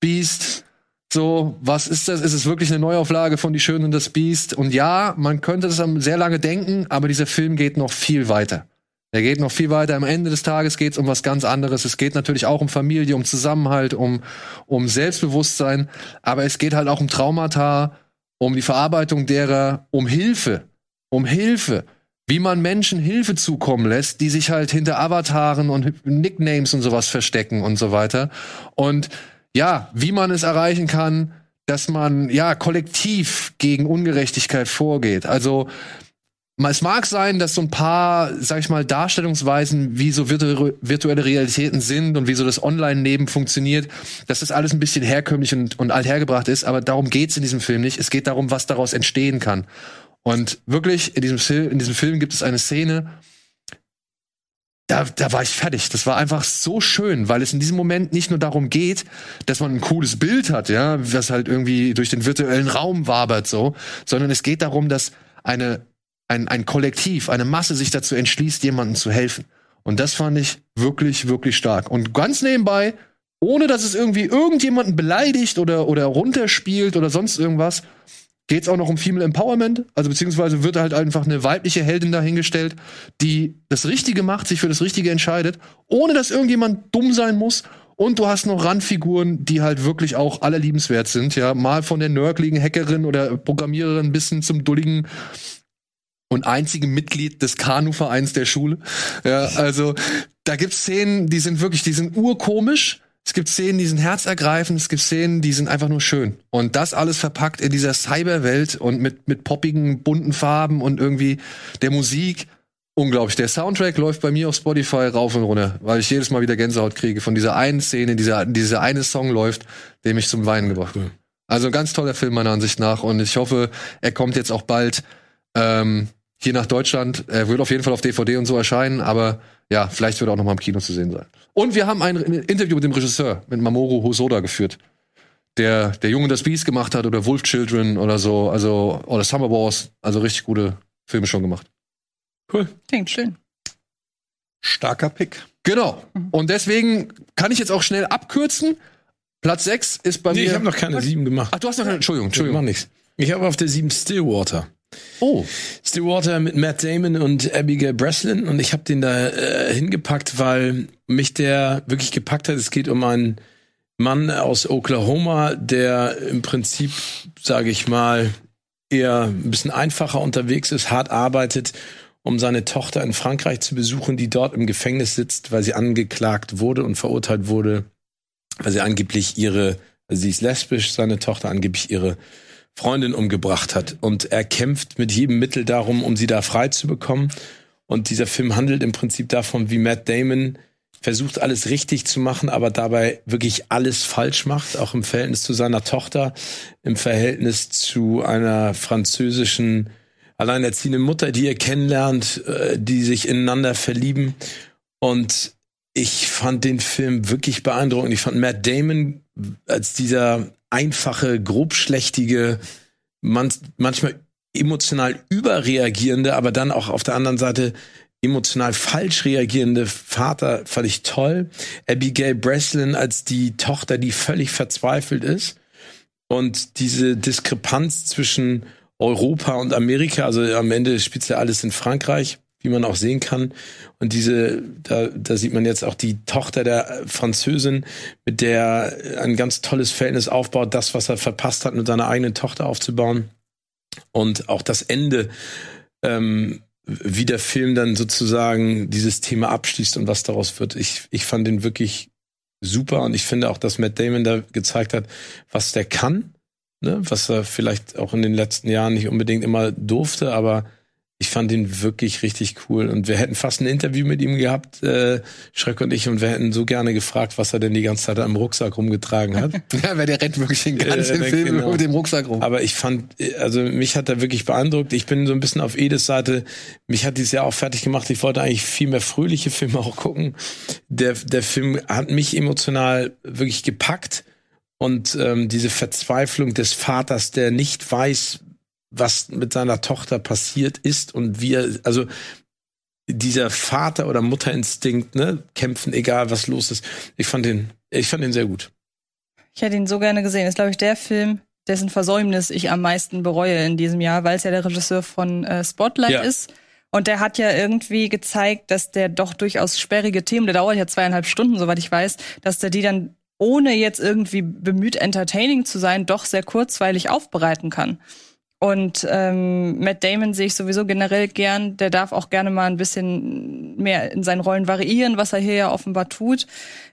Speaker 2: Biest, so, was ist das? Ist es wirklich eine Neuauflage von Die Schöne und das Biest? Und ja, man könnte das sehr lange denken, aber dieser Film geht noch viel weiter. Er geht noch viel weiter. Am Ende des Tages geht es um was ganz anderes. Es geht natürlich auch um Familie, um Zusammenhalt, um, um Selbstbewusstsein. Aber es geht halt auch um Traumata, um die Verarbeitung derer, um Hilfe. Um Hilfe. Wie man Menschen Hilfe zukommen lässt, die sich halt hinter Avataren und Nicknames und sowas verstecken und so weiter. Und ja, wie man es erreichen kann, dass man ja kollektiv gegen Ungerechtigkeit vorgeht. Also es mag sein, dass so ein paar, sag ich mal, Darstellungsweisen, wie so virtu virtuelle Realitäten sind und wie so das Online-Leben funktioniert, dass das alles ein bisschen herkömmlich und, und althergebracht ist, aber darum geht's in diesem Film nicht. Es geht darum, was daraus entstehen kann. Und wirklich, in diesem, Film, in diesem Film gibt es eine Szene, da, da war ich fertig. Das war einfach so schön, weil es in diesem Moment nicht nur darum geht, dass man ein cooles Bild hat, ja, was halt irgendwie durch den virtuellen Raum wabert so, sondern es geht darum, dass eine ein, ein Kollektiv, eine Masse sich dazu entschließt, jemandem zu helfen. Und das fand ich wirklich, wirklich stark. Und ganz nebenbei, ohne dass es irgendwie irgendjemanden beleidigt oder, oder runterspielt oder sonst irgendwas, geht es auch noch um Female Empowerment, also beziehungsweise wird halt einfach eine weibliche Heldin dahingestellt, die das Richtige macht, sich für das Richtige entscheidet, ohne dass irgendjemand dumm sein muss. Und du hast noch Randfiguren, die halt wirklich auch alle liebenswert sind, ja. Mal von der nörgligen Hackerin oder Programmiererin bis hin zum dulligen und einzigen Mitglied des Kanu-Vereins der Schule. Ja, also da gibt's Szenen, die sind wirklich, die sind urkomisch, es gibt Szenen, die sind herzergreifend, es gibt Szenen, die sind einfach nur schön. Und das alles verpackt in dieser Cyberwelt und mit, mit poppigen, bunten Farben und irgendwie der Musik. Unglaublich. Der Soundtrack läuft bei mir auf Spotify rauf und runter, weil ich jedes Mal wieder Gänsehaut kriege von dieser einen Szene, dieser, dieser eine Song läuft, der mich zum Weinen gebracht hat. Also ein ganz toller Film meiner Ansicht nach und ich hoffe, er kommt jetzt auch bald ähm, hier nach Deutschland. Er wird auf jeden Fall auf DVD und so erscheinen, aber ja, vielleicht wird er auch noch mal im Kino zu sehen sein. Und wir haben ein Interview mit dem Regisseur, mit Mamoru Hosoda geführt. Der, der Junge das Beast gemacht hat oder Wolf Children oder so, also, oder Summer Wars, also richtig gute Filme schon gemacht.
Speaker 4: Cool. Klingt schön.
Speaker 5: Starker Pick.
Speaker 2: Genau. Mhm. Und deswegen kann ich jetzt auch schnell abkürzen. Platz 6 ist bei nee, mir.
Speaker 3: Ich habe noch keine 7 gemacht.
Speaker 2: Ach, du hast noch keine. Entschuldigung, Entschuldigung.
Speaker 3: Ich mach nichts. Ich habe auf der 7 Stillwater.
Speaker 2: Oh.
Speaker 3: Stillwater mit Matt Damon und Abigail Breslin und ich habe den da äh, hingepackt, weil mich der wirklich gepackt hat. Es geht um einen Mann aus Oklahoma, der im Prinzip, sage ich mal, eher ein bisschen einfacher unterwegs ist, hart arbeitet, um seine Tochter in Frankreich zu besuchen, die dort im Gefängnis sitzt, weil sie angeklagt wurde und verurteilt wurde, weil sie angeblich ihre, also sie ist lesbisch, seine Tochter angeblich ihre Freundin umgebracht hat. Und er kämpft mit jedem Mittel darum, um sie da frei zu bekommen. Und dieser Film handelt im Prinzip davon, wie Matt Damon versucht, alles richtig zu machen, aber dabei wirklich alles falsch macht, auch im Verhältnis zu seiner Tochter, im Verhältnis zu einer französischen alleinerziehenden Mutter, die er kennenlernt, äh, die sich ineinander verlieben. Und ich fand den Film wirklich beeindruckend. Ich fand Matt Damon als dieser einfache, grobschlächtige, man, manchmal emotional überreagierende, aber dann auch auf der anderen Seite emotional falsch reagierende Vater fand ich toll. Abigail Breslin als die Tochter, die völlig verzweifelt ist. Und diese Diskrepanz zwischen Europa und Amerika, also am Ende spielt ja alles in Frankreich, wie man auch sehen kann. Und diese, da, da sieht man jetzt auch die Tochter der Französin, mit der ein ganz tolles Verhältnis aufbaut, das, was er verpasst hat, mit seiner eigenen Tochter aufzubauen. Und auch das Ende, ähm, wie der Film dann sozusagen dieses Thema abschließt und was daraus wird. Ich, ich fand den wirklich super und ich finde auch, dass Matt Damon da gezeigt hat, was der kann, ne? was er vielleicht auch in den letzten Jahren nicht unbedingt immer durfte, aber ich fand ihn wirklich richtig cool. Und wir hätten fast ein Interview mit ihm gehabt, äh, Schreck und ich, und wir hätten so gerne gefragt, was er denn die ganze Zeit am Rucksack rumgetragen hat.
Speaker 2: Ja, weil der rennt wirklich den ganzen
Speaker 3: Äh,
Speaker 2: Film
Speaker 3: genau.
Speaker 2: mit dem Rucksack rum.
Speaker 3: Aber ich fand, also mich hat er wirklich beeindruckt. Ich bin so ein bisschen auf Edes Seite. Mich hat dieses Jahr auch fertig gemacht. Ich wollte eigentlich viel mehr fröhliche Filme auch gucken. Der, der Film hat mich emotional wirklich gepackt. Und ähm, diese Verzweiflung des Vaters, der nicht weiß, was mit seiner Tochter passiert ist und wie er, also dieser Vater- oder Mutterinstinkt, ne, kämpfen, egal was los ist. Ich fand den, ich fand den sehr gut.
Speaker 4: Ich hätte ihn so gerne gesehen. Ist, glaube ich, der Film, dessen Versäumnis ich am meisten bereue in diesem Jahr, weil es ja der Regisseur von äh, Spotlight
Speaker 3: Ja.
Speaker 4: ist. Und der hat ja irgendwie gezeigt, dass der doch durchaus sperrige Themen, der dauert ja zweieinhalb Stunden, soweit ich weiß, dass der die dann, ohne jetzt irgendwie bemüht, entertaining zu sein, doch sehr kurzweilig aufbereiten kann. Und ähm, Matt Damon sehe ich sowieso generell gern. Der darf auch gerne mal ein bisschen mehr in seinen Rollen variieren, was er hier ja offenbar tut.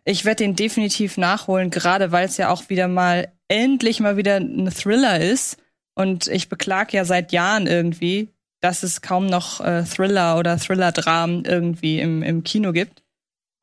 Speaker 4: Ich werde den definitiv nachholen, gerade weil es ja auch wieder mal endlich mal wieder ein Thriller ist. Und ich beklag ja seit Jahren irgendwie, dass es kaum noch äh, Thriller oder Thriller-Dramen irgendwie im, im Kino gibt.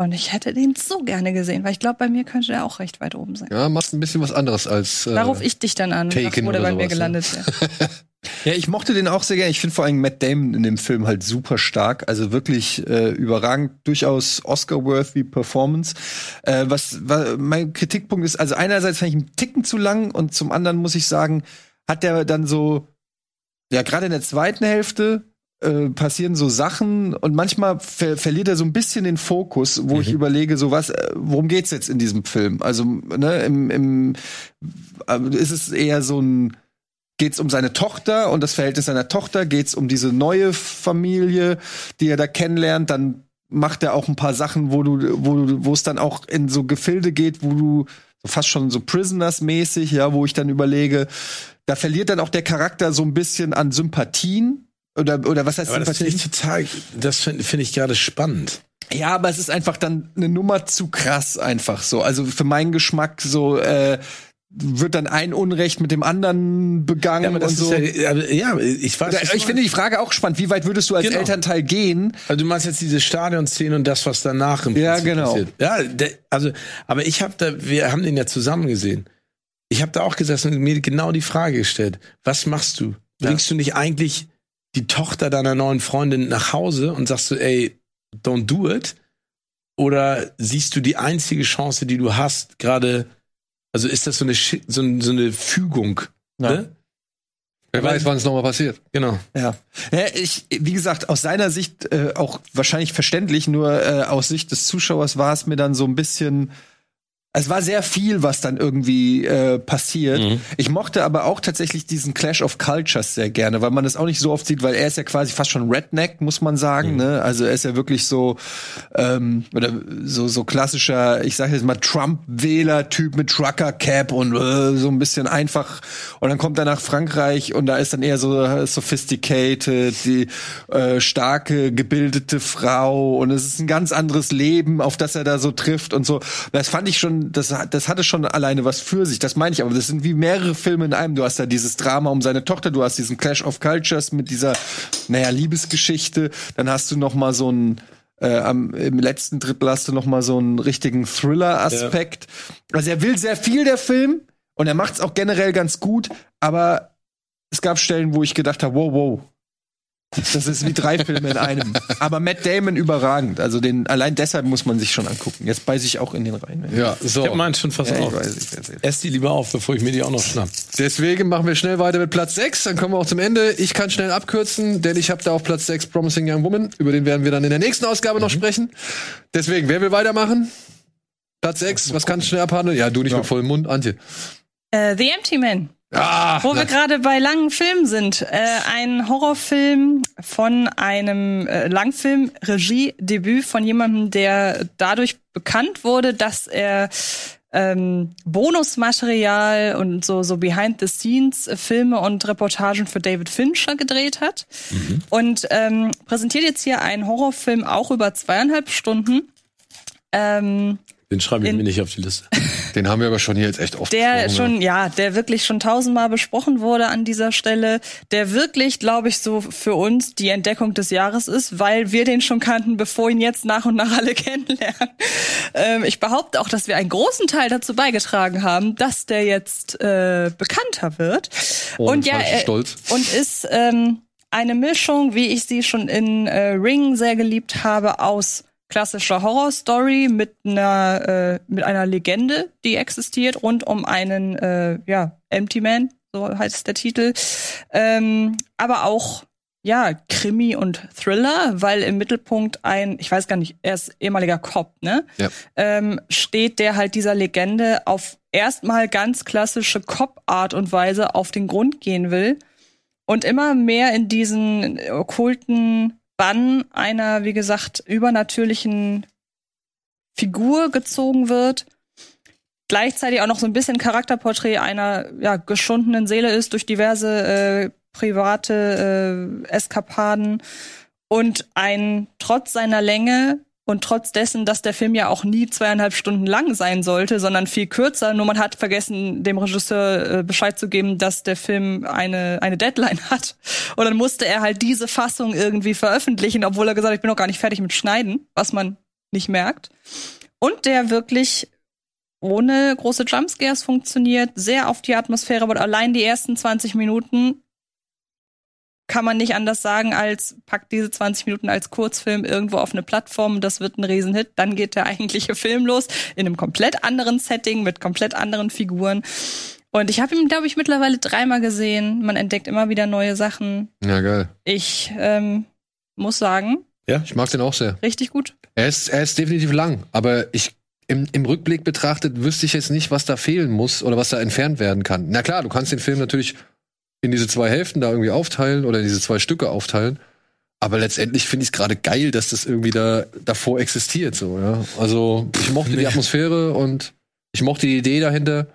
Speaker 4: Und ich hätte den so gerne gesehen, weil ich glaube, bei mir könnte der auch recht weit oben sein.
Speaker 2: Ja, machst ein bisschen was anderes als. Äh,
Speaker 4: Da ruf ich dich dann an,
Speaker 2: Taken
Speaker 4: wo der bei mir
Speaker 2: sowas,
Speaker 4: gelandet wäre.
Speaker 5: Ja, ich mochte den auch sehr gerne. Ich finde vor allem Matt Damon in dem Film halt super stark. Also wirklich äh, überragend, durchaus Oscar-worthy Performance. Äh, was, was mein Kritikpunkt ist, also einerseits fand ich einen Ticken zu lang und zum anderen muss ich sagen, hat der dann so, ja, gerade in der zweiten Hälfte äh, passieren so Sachen und manchmal ver verliert er so ein bisschen den Fokus, wo ich überlege, so was, äh, worum geht's jetzt in diesem Film? Also, ne, im, im äh, ist es eher so ein geht's um seine Tochter und das Verhältnis seiner Tochter, geht's um diese neue Familie, die er da kennenlernt, dann macht er auch ein paar Sachen, wo du, wo du, wo es dann auch in so Gefilde geht, wo du fast schon so Prisoners-mäßig, ja, wo ich dann überlege, da verliert dann auch der Charakter so ein bisschen an Sympathien. Oder, oder was heißt
Speaker 3: Aber das finde ich total, das finde find ich gerade spannend.
Speaker 5: Ja, aber es ist einfach dann eine Nummer zu krass einfach so. Also für meinen Geschmack so äh, wird dann ein Unrecht mit dem anderen begangen
Speaker 3: Ja,
Speaker 5: und so.
Speaker 3: ja, ja, ja, ich weiß.
Speaker 5: Oder, ich finde die Frage auch spannend. Wie weit würdest du als
Speaker 3: Genau.
Speaker 5: Elternteil gehen?
Speaker 3: Also du meinst jetzt diese Stadionszene und das, was danach im
Speaker 5: Ja,
Speaker 3: Prinzip
Speaker 5: genau.
Speaker 3: passiert. Ja, der, also, aber ich habe da, wir haben den ja zusammen gesehen. Ich habe da auch gesessen und mir genau die Frage gestellt: Was machst du? Bringst du nicht eigentlich die Tochter deiner neuen Freundin nach Hause und sagst du, ey, don't do it? Oder siehst du die einzige Chance, die du hast, gerade? Also ist das so eine Schi- so, so eine Fügung? Ne?
Speaker 2: Wer weiß, wann es nochmal passiert.
Speaker 3: Genau.
Speaker 5: Ja. ja ich, wie gesagt, aus seiner Sicht äh, auch wahrscheinlich verständlich, nur äh, aus Sicht des Zuschauers war es mir dann so ein bisschen. Es war sehr viel, was dann irgendwie äh, passiert.
Speaker 3: Mhm.
Speaker 5: Ich mochte aber auch tatsächlich diesen Clash of Cultures sehr gerne, weil man das auch nicht so oft sieht, weil er ist ja quasi fast schon Redneck, muss man sagen. Ne? Also er ist ja wirklich so ähm, oder so so klassischer, ich sage jetzt mal Trump-Wähler-Typ mit Trucker-Cap und äh, so ein bisschen einfach. Und dann kommt er nach Frankreich und da ist dann eher so äh, sophisticated, die äh, starke, gebildete Frau und es ist ein ganz anderes Leben, auf das er da so trifft und so. Das fand ich schon, das, hat- das hatte schon alleine was für sich. Das meine ich, aber das sind wie mehrere Filme in einem. Du hast da dieses Drama um seine Tochter, du hast diesen Clash of Cultures mit dieser, naja, Liebesgeschichte. Dann hast du noch mal so ein äh, im letzten Drittel hast du noch mal so einen richtigen Thriller-Aspekt. Also er will sehr viel, der Film, und er macht es auch generell ganz gut, aber es gab Stellen, wo ich gedacht habe, wow, wow. Das ist wie drei Filme in einem. Aber Matt Damon überragend. Also den allein deshalb muss man sich schon angucken. Jetzt beiße ich auch in den rein.
Speaker 2: Ja,
Speaker 3: Ich
Speaker 2: so.
Speaker 3: hab meinen schon fast
Speaker 5: Ja, ich
Speaker 3: auf.
Speaker 5: weiß, ich.
Speaker 3: Ess die lieber auf, bevor ich mir die auch noch schnapp.
Speaker 2: Deswegen machen wir schnell weiter mit Platz 6. Dann kommen wir auch zum Ende. Ich kann schnell abkürzen, denn ich habe da auf Platz 6 Promising Young Woman. Über den werden wir dann in der nächsten Ausgabe noch sprechen. Deswegen, wer will weitermachen? Platz 6, was kannst du schnell abhandeln? Ja, du nicht mit vollem Mund, Antje.
Speaker 4: Äh, The Empty Man.
Speaker 2: Ah,
Speaker 4: Wo wir gerade bei langen Filmen sind. Äh, ein Horrorfilm von einem äh, Langfilm, Regiedebüt von jemandem, der dadurch bekannt wurde, dass er ähm, Bonusmaterial und so, so Behind-the-Scenes-Filme und Reportagen für David Fincher gedreht hat. Und ähm, präsentiert jetzt hier einen Horrorfilm auch über zweieinhalb Stunden. Ähm,
Speaker 3: Den schreibe ich
Speaker 4: In-
Speaker 3: mir nicht auf die Liste.
Speaker 2: Den haben wir aber schon hier jetzt echt oft
Speaker 4: der
Speaker 2: besprochen,
Speaker 4: schon, ja, der wirklich schon tausendmal besprochen wurde an dieser Stelle, der wirklich, glaube ich, so für uns die Entdeckung des Jahres ist, weil wir den schon kannten, bevor ihn jetzt nach und nach alle kennenlernen. Ähm, ich behaupte auch, dass wir einen großen Teil dazu beigetragen haben, dass der jetzt äh, bekannter wird.
Speaker 2: Ohne
Speaker 4: und ja, äh,
Speaker 2: Stolz.
Speaker 4: und ist ähm, eine Mischung, wie ich sie schon in äh, Ring sehr geliebt habe, aus klassischer Horrorstory mit einer äh, mit einer Legende, die existiert rund um einen äh, ja Empty Man, so heißt der Titel, ähm, aber auch ja Krimi und Thriller, weil im Mittelpunkt ein, ich weiß gar nicht, er ist ehemaliger Cop, ne?
Speaker 2: Ja.
Speaker 4: Ähm, steht der halt dieser Legende auf erstmal ganz klassische Cop-Art und Weise auf den Grund gehen will und immer mehr in diesen okkulten Bann einer, wie gesagt, übernatürlichen Figur gezogen wird. Gleichzeitig auch noch so ein bisschen Charakterporträt einer ja, geschundenen Seele ist durch diverse äh, private äh, Eskapaden und ein trotz seiner Länge und trotz dessen, dass der Film ja auch nie zweieinhalb Stunden lang sein sollte, sondern viel kürzer, nur man hat vergessen, dem Regisseur äh, Bescheid zu geben, dass der Film eine, eine Deadline hat. Und dann musste er halt diese Fassung irgendwie veröffentlichen, obwohl er gesagt hat, ich bin noch gar nicht fertig mit Schneiden, was man nicht merkt. Und der wirklich ohne große Jumpscares funktioniert, sehr auf die Atmosphäre, aber allein die ersten 20 Minuten kann man nicht anders sagen, als packt diese 20 Minuten als Kurzfilm irgendwo auf eine Plattform, das wird ein Riesenhit, dann geht der eigentliche Film los, in einem komplett anderen Setting, mit komplett anderen Figuren. Und ich habe ihn, glaube ich, mittlerweile dreimal gesehen. Man entdeckt immer wieder neue Sachen.
Speaker 2: Ja, geil.
Speaker 4: Ich ähm, muss sagen,
Speaker 2: Ich mag den auch sehr.
Speaker 4: richtig gut.
Speaker 2: Er ist, er ist definitiv lang, aber ich im, im Rückblick betrachtet wüsste ich jetzt nicht, was da fehlen muss oder was da entfernt werden kann. Na klar, du kannst den Film natürlich in diese zwei Hälften da irgendwie aufteilen oder in diese zwei Stücke aufteilen. Aber letztendlich finde ich es gerade geil, dass das irgendwie da davor existiert. So, ja. Also ich mochte die Atmosphäre und ich mochte die Idee dahinter.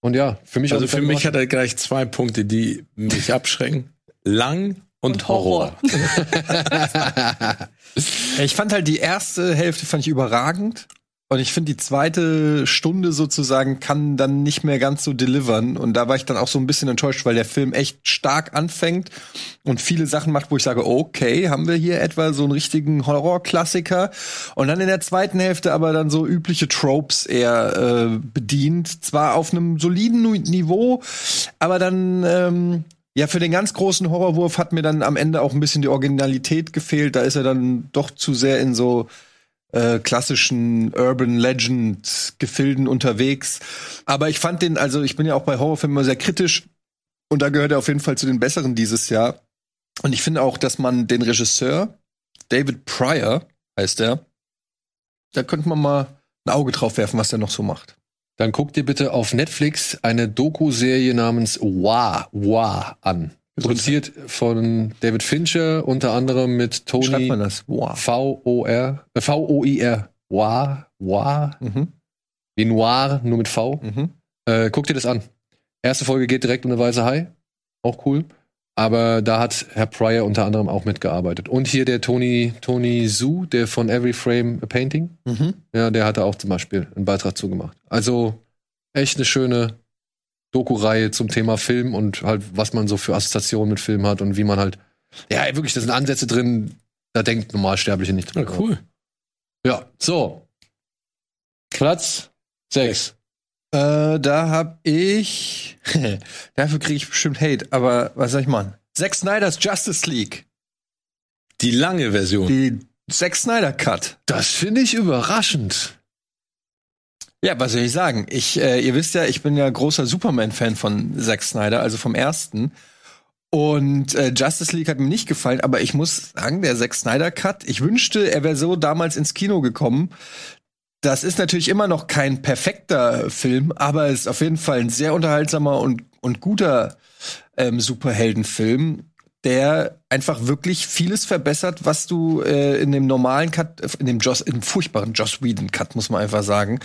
Speaker 2: Und ja, für mich
Speaker 3: Also für mich hat er gleich zwei Punkte, die mich abschrecken. Lang und,
Speaker 4: Und
Speaker 3: Horror.
Speaker 4: Horror.
Speaker 5: Ich fand halt die erste Hälfte fand ich überragend. Und ich finde, die zweite Stunde sozusagen kann dann nicht mehr ganz so delivern. Und da war ich dann auch so ein bisschen enttäuscht, weil der Film echt stark anfängt und viele Sachen macht, wo ich sage, okay, haben wir hier etwa so einen richtigen Horrorklassiker. Und dann in der zweiten Hälfte aber dann so übliche Tropes eher äh, bedient. Zwar auf einem soliden Niveau, aber dann ähm, ja, für den ganz großen Horrorwurf hat mir dann am Ende auch ein bisschen die Originalität gefehlt. Da ist er dann doch zu sehr in so äh, klassischen Urban Legend Gefilden unterwegs. Aber ich fand den, also ich bin ja auch bei Horrorfilmen immer sehr kritisch und da gehört er auf jeden Fall zu den besseren dieses Jahr. Und ich finde auch, dass man den Regisseur, David Pryor heißt er, da könnte man mal ein Auge drauf werfen, was der noch so macht.
Speaker 2: Dann guck dir bitte auf Netflix eine Doku-Serie namens Wah, Wah an. Produziert von David Fincher, unter anderem mit
Speaker 5: Wie schreibt
Speaker 2: Tony
Speaker 5: man das?
Speaker 2: V-O-R, äh, V-O-I-R. Wah, Wah,
Speaker 5: Mhm.
Speaker 2: wie Noir, nur mit V.
Speaker 5: Mhm.
Speaker 2: Äh, guck dir das an. Erste Folge geht direkt um eine weiße Hai. Auch cool. Aber da hat Herr Pryor unter anderem auch mitgearbeitet. Und hier der Tony, Tony Su, der von Every Frame a Painting.
Speaker 5: Mhm.
Speaker 2: Ja, der hat da auch zum Beispiel einen Beitrag zugemacht. Also echt eine schöne Doku-Reihe zum Thema Film und halt, was man so für Assoziationen mit Film hat und wie man halt. Ja, wirklich, da sind Ansätze drin, da denkt Normalsterbliche nicht
Speaker 3: Ja,
Speaker 2: drüber.
Speaker 3: cool.
Speaker 2: Ja, so. Platz 6.
Speaker 5: Äh, da hab ich. Dafür kriege ich bestimmt Hate, aber was soll ich machen? Zack Snyder's Justice League.
Speaker 3: Die lange Version.
Speaker 5: Die Zack Snyder Cut.
Speaker 2: Das finde ich überraschend.
Speaker 5: Ja, was soll ich sagen? Ich, äh, ihr wisst ja, ich bin ja großer Superman-Fan von Zack Snyder, also vom ersten. Und äh, Justice League hat mir nicht gefallen, aber ich muss sagen, der Zack Snyder Cut, ich wünschte, er wäre so damals ins Kino gekommen. Das ist natürlich immer noch kein perfekter Film, aber es ist auf jeden Fall ein sehr unterhaltsamer und, und guter ähm, Superheldenfilm. Der einfach wirklich vieles verbessert, was du äh, in dem normalen Cut, in dem Joss, in dem furchtbaren Joss Whedon Cut, muss man einfach sagen,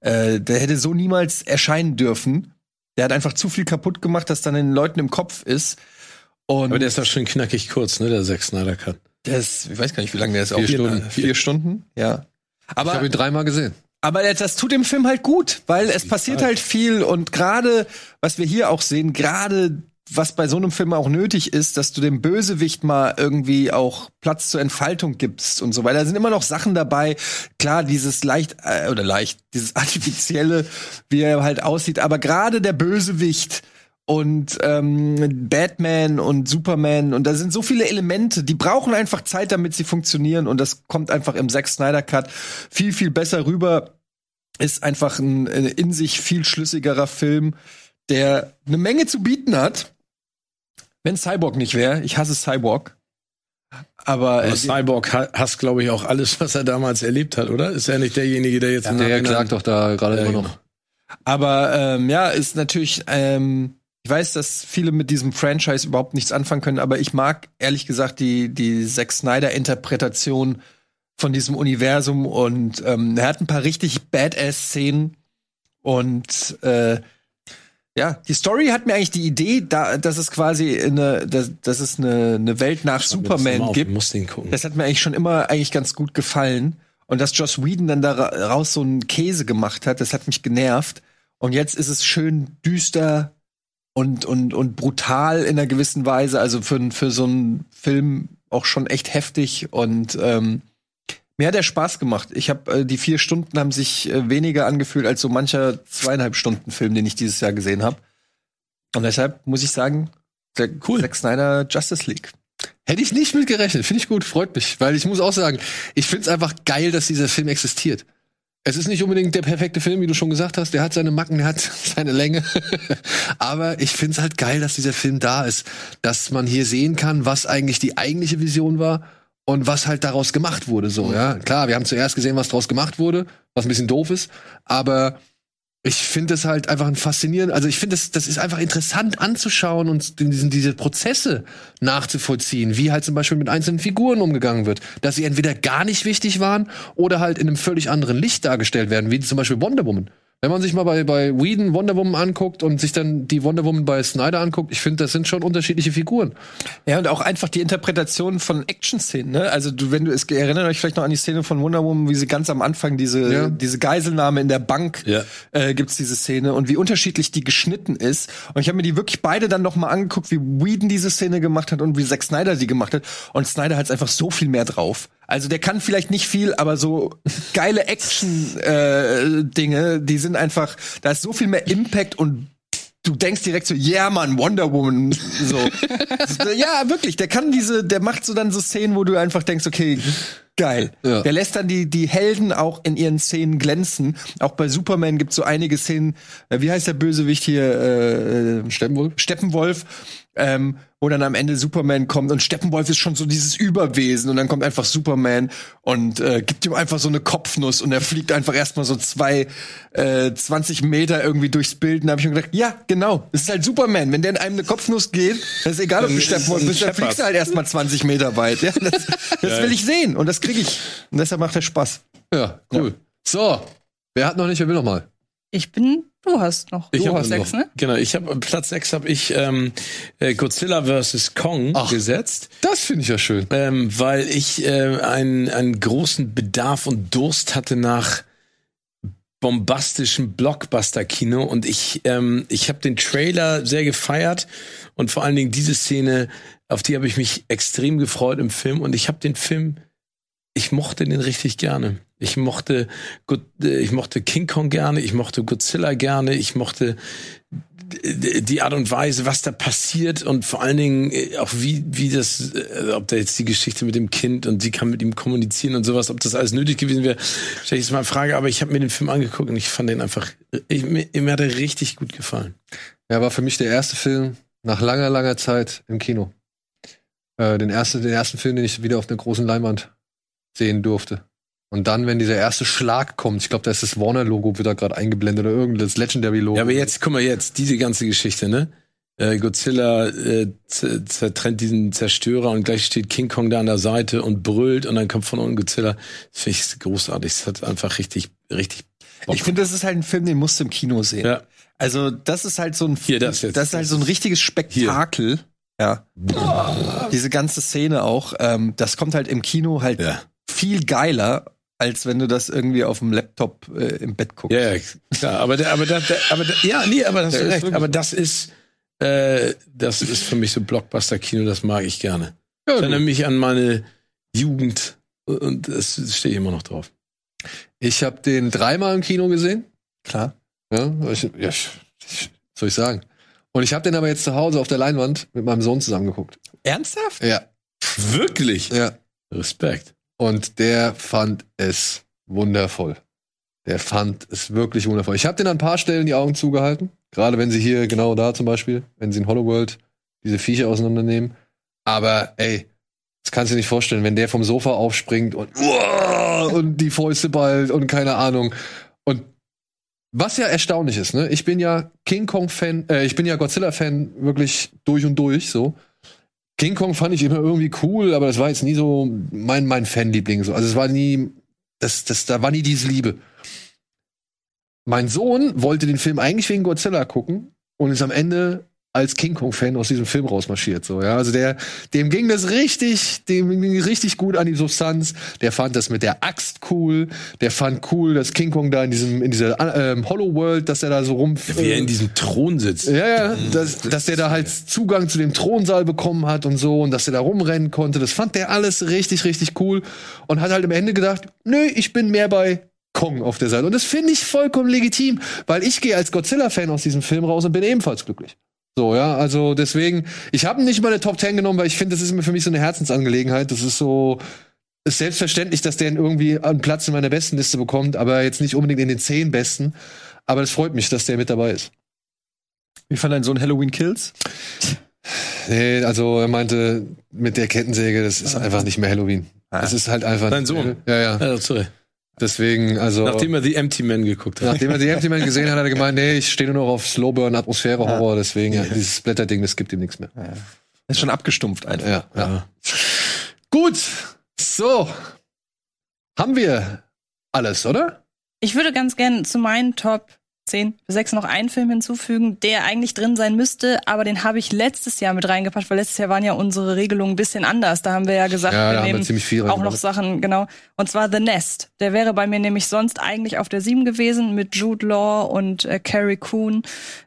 Speaker 5: äh, der hätte so niemals erscheinen dürfen. Der hat einfach zu viel kaputt gemacht, dass dann den Leuten im Kopf ist. Und
Speaker 3: Aber der ist doch schon knackig kurz, ne, der Zack Snyder Cut.
Speaker 5: das, ich weiß gar nicht, wie lange der ist.
Speaker 2: Vier
Speaker 5: Auch
Speaker 2: Stunden.
Speaker 5: Vier Stunden, ja.
Speaker 2: Ich
Speaker 5: Aber
Speaker 2: habe ihn dreimal gesehen.
Speaker 5: Aber das, tut dem Film halt gut, weil es passiert halt viel und gerade, was wir hier auch sehen, gerade was bei so einem Film auch nötig ist, dass du dem Bösewicht mal irgendwie auch Platz zur Entfaltung gibst und so weiter. Da sind immer noch Sachen dabei. Klar, dieses leicht äh, oder leicht, dieses artifizielle, wie er halt aussieht. Aber gerade der Bösewicht und ähm, Batman und Superman und da sind so viele Elemente, die brauchen einfach Zeit, damit sie funktionieren und das kommt einfach im Zack Snyder Cut viel viel besser rüber. Ist einfach ein äh, in sich viel schlüssigerer Film, der eine Menge zu bieten hat. Wenn Cyborg nicht wäre, ich hasse Cyborg. Aber,
Speaker 3: Aber
Speaker 5: äh,
Speaker 3: Cyborg ha- hasst, glaube ich, auch alles, was er damals erlebt hat, oder? Ist er nicht derjenige, der jetzt im
Speaker 2: Der klagt doch da gerade
Speaker 3: Ja,
Speaker 2: immer
Speaker 3: genau.
Speaker 2: noch.
Speaker 5: Aber ähm, ja, ist natürlich, ähm, ich weiß, dass viele mit diesem Franchise überhaupt nichts anfangen können, aber ich mag ehrlich gesagt die, die Zack Snyder-Interpretation von diesem Universum und ähm, er hat ein paar richtig Badass-Szenen und äh, ja, die Story hat mir eigentlich die Idee, da, dass es quasi eine, dass, dass es eine, eine Welt nach Superman gibt.
Speaker 3: Muss den gucken.
Speaker 5: Das hat mir eigentlich schon immer eigentlich ganz gut gefallen. Und dass Joss Whedon dann daraus so einen Käse gemacht hat, das hat mich genervt. Und jetzt ist es schön düster und, und, und brutal in einer gewissen Weise. Also für, für so einen Film auch schon echt heftig. Und ähm, mir hat er Spaß gemacht. Ich habe äh, die vier Stunden haben sich äh, weniger angefühlt als so mancher zweieinhalb Stunden Film, den ich dieses Jahr gesehen habe. Und deshalb muss ich sagen, der
Speaker 3: Cool.
Speaker 5: Zack Snyder Justice League.
Speaker 2: Hätte ich nicht mit gerechnet. Finde ich gut, freut mich. Weil ich muss auch sagen, ich finde es einfach geil, dass dieser Film existiert. Es ist nicht unbedingt der perfekte Film, wie du schon gesagt hast. Der hat seine Macken, der hat seine Länge. Aber ich finde es halt geil, dass dieser Film da ist. Dass man hier sehen kann, was eigentlich die eigentliche Vision war und was halt daraus gemacht wurde. So, ja. Klar, wir haben zuerst gesehen, was daraus gemacht wurde, was ein bisschen doof ist. Aber ich finde es halt einfach ein faszinierend, also ich finde das, das ist einfach interessant anzuschauen und diesen, diese Prozesse nachzuvollziehen, wie halt zum Beispiel mit einzelnen Figuren umgegangen wird, dass sie entweder gar nicht wichtig waren oder halt in einem völlig anderen Licht dargestellt werden, wie zum Beispiel Wonder Woman. Wenn man sich mal bei, bei Whedon Wonder Woman anguckt und sich dann die Wonder Woman bei Snyder anguckt, ich finde, das sind schon unterschiedliche Figuren.
Speaker 5: Ja, und auch einfach die Interpretation von Action-Szenen, ne? Also du, wenn du es erinnert euch vielleicht noch an die Szene von Wonder Woman, wie sie ganz am Anfang diese,
Speaker 2: Ja.
Speaker 5: diese Geiselnahme in der Bank
Speaker 3: Ja.
Speaker 5: äh, gibt's diese Szene und wie unterschiedlich die geschnitten ist. Und ich habe mir die wirklich beide dann noch mal angeguckt, wie Whedon diese Szene gemacht hat und wie Zack Snyder sie gemacht hat. Und Snyder hat einfach so viel mehr drauf. Also der kann vielleicht nicht viel, aber so geile Action-Dinge, die sind einfach, da ist so viel mehr Impact und du denkst direkt so, yeah, man, Wonder Woman, so. ja, wirklich, der kann diese, der macht so dann so Szenen, wo du einfach denkst, okay, geil.
Speaker 2: Ja.
Speaker 5: Der lässt dann die, die Helden auch in ihren Szenen glänzen. Auch bei Superman gibt es so einige Szenen, äh, wie heißt der Bösewicht hier, äh, äh,
Speaker 2: Steppenwolf?
Speaker 5: Steppenwolf, ähm, wo dann am Ende Superman kommt und Steppenwolf ist schon so dieses Überwesen und dann kommt einfach Superman und äh, gibt ihm einfach so eine Kopfnuss und er fliegt einfach erstmal so zwei, äh, 20 Meter irgendwie durchs Bild und da habe ich mir gedacht, ja, genau, das ist halt Superman. Wenn der in einem eine Kopfnuss geht, dann ist egal, ob du Steppenwolf
Speaker 3: es
Speaker 5: bist, dann fliegst du halt erstmal 20 Meter weit. Ja, das das will ich sehen und das kriege ich. Und deshalb macht er Spaß.
Speaker 2: Ja, cool. So, wer hat noch nicht, wer will noch mal?
Speaker 4: Ich bin, du hast noch.
Speaker 3: Ich
Speaker 4: du hast sechs, ne?
Speaker 3: Genau, ich habe Platz 6 habe ich ähm, äh, Godzilla vs. Kong
Speaker 2: Ach.
Speaker 3: gesetzt.
Speaker 2: Das finde ich ja schön.
Speaker 3: ähm, weil ich äh, einen, einen großen Bedarf und Durst hatte nach bombastischem Blockbuster-Kino und ich, ähm, ich habe den Trailer sehr gefeiert und vor allen Dingen diese Szene, auf die habe ich mich extrem gefreut im Film und ich habe den Film, ich mochte den richtig gerne. Ich mochte, äh, ich mochte King Kong gerne, ich mochte Godzilla gerne, ich mochte die Art und Weise, was da passiert und vor allen Dingen äh, auch wie, wie das, äh, ob da jetzt die Geschichte mit dem Kind und sie kann mit ihm kommunizieren und sowas, ob das alles nötig gewesen wäre, stelle ich jetzt mal in Frage. Aber ich habe mir den Film angeguckt und ich fand den einfach, ich, mir, mir hat er richtig gut gefallen.
Speaker 2: Ja, war für mich der erste Film nach langer, langer Zeit im Kino. Äh, den, erste, den ersten Film, den ich wieder auf einer großen Leinwand sehen durfte. Und dann, wenn dieser erste Schlag kommt, ich glaube, da ist das Warner-Logo wieder gerade eingeblendet oder irgendein Legendary-Logo.
Speaker 3: Ja, aber jetzt, guck mal jetzt, diese ganze Geschichte, ne? äh, Godzilla äh, zertrennt diesen Zerstörer und gleich steht King Kong da an der Seite und brüllt und dann kommt von unten Godzilla. Das finde ich großartig. Das hat einfach richtig, richtig Bock.
Speaker 5: Ich finde, das ist halt ein Film, den musst du im Kino sehen.
Speaker 3: Ja.
Speaker 5: Also, das ist halt so ein
Speaker 3: Hier, das jetzt.
Speaker 5: das ist halt so ein richtiges Spektakel. Ja. Diese ganze Szene auch, ähm, das kommt halt im Kino halt
Speaker 3: Ja.
Speaker 5: Viel geiler, als wenn du das irgendwie auf dem Laptop äh, im Bett guckst.
Speaker 3: Ja, klar. Aber, der, aber, der, der, aber der, ja, nee, aber das ist recht. Aber das ist, äh, das ist für mich so Blockbuster-Kino, das mag ich gerne.
Speaker 2: Ja,
Speaker 3: Ich erinnere mich an meine Jugend und das stehe ich immer noch drauf.
Speaker 2: Ich habe den dreimal im Kino gesehen.
Speaker 5: Klar.
Speaker 2: Ja, ich, ja, ich, ich, was soll ich sagen? Und ich habe den aber jetzt zu Hause auf der Leinwand mit meinem Sohn zusammengeguckt.
Speaker 5: Ernsthaft?
Speaker 2: Ja,
Speaker 3: Wirklich?
Speaker 2: ja.
Speaker 3: Respekt.
Speaker 2: Und der fand es wundervoll. Der fand es wirklich wundervoll. Ich habe den an ein paar Stellen die Augen zugehalten. Gerade wenn sie hier, genau da zum Beispiel, wenn sie in Hollow diese Viecher auseinandernehmen. Aber ey, das kannst du dir nicht vorstellen, wenn der vom Sofa aufspringt und, und die Fäuste ballt und keine Ahnung. Und was ja erstaunlich ist, ne? Ich bin ja King Kong-Fan, äh, ich bin ja Godzilla-Fan wirklich durch und durch so. King Kong fand ich immer irgendwie cool, aber das war jetzt nie so mein, mein Fanliebling. So. Also es war nie, das, das, da war nie diese Liebe. Mein Sohn wollte den Film eigentlich wegen Godzilla gucken und ist am Ende als King Kong-Fan aus diesem Film rausmarschiert. So, ja. Also der, dem ging das richtig, dem ging richtig gut an die Substanz. Der fand das mit der Axt cool. Der fand cool, dass King Kong da in diesem, in dieser ähm, Hollow World, dass er da so rum.
Speaker 3: Wie er in diesem Thron sitzt.
Speaker 2: Ja, ja, dass, dass der da halt Zugang zu dem Thronsaal bekommen hat und so und dass er da rumrennen konnte. Das fand der alles richtig, richtig cool und hat halt am Ende gedacht, nö, ich bin mehr bei Kong auf der Seite. Und das finde ich vollkommen legitim, weil ich gehe als Godzilla-Fan aus diesem Film raus und bin ebenfalls glücklich. So, ja, also deswegen, ich habe ihn nicht mal in eine Top 10 genommen, weil ich finde, das ist mir für mich so eine Herzensangelegenheit. Das ist so, ist selbstverständlich, dass der irgendwie einen Platz in meiner besten Liste bekommt, aber jetzt nicht unbedingt in den 10 besten. Aber es freut mich, dass der mit dabei ist.
Speaker 5: Wie fand dein Sohn Halloween Kills?
Speaker 2: Nee, also er meinte, mit der Kettensäge, das ist einfach nicht mehr Halloween. Das ist halt einfach.
Speaker 3: Dein Sohn?
Speaker 2: Ja, ja.
Speaker 3: Ja, sorry.
Speaker 2: Deswegen, also.
Speaker 3: Nachdem er The Empty Man geguckt hat.
Speaker 2: nachdem er die Empty Man gesehen hat, hat er gemeint, nee, ich stehe nur noch auf Slowburn, Atmosphäre, Horror, deswegen, ja, dieses Splatter-Ding, das gibt ihm nichts mehr.
Speaker 5: Ist schon abgestumpft einfach.
Speaker 2: Ja, ja. Gut, so. Haben wir alles, oder?
Speaker 4: Ich würde ganz gerne zu meinen Top 10 bis 6 noch einen Film hinzufügen, der eigentlich drin sein müsste, aber den habe ich letztes Jahr mit reingepackt, weil letztes Jahr waren ja unsere Regelungen ein bisschen anders. Da haben wir ja gesagt,
Speaker 2: Ja,
Speaker 4: wir
Speaker 2: wir
Speaker 4: nehmen
Speaker 2: ziemlich viel
Speaker 4: auch noch. Sachen, genau. Und zwar The Nest. Der wäre bei mir nämlich sonst eigentlich auf der 7 gewesen mit Jude Law und äh, Carrie Coon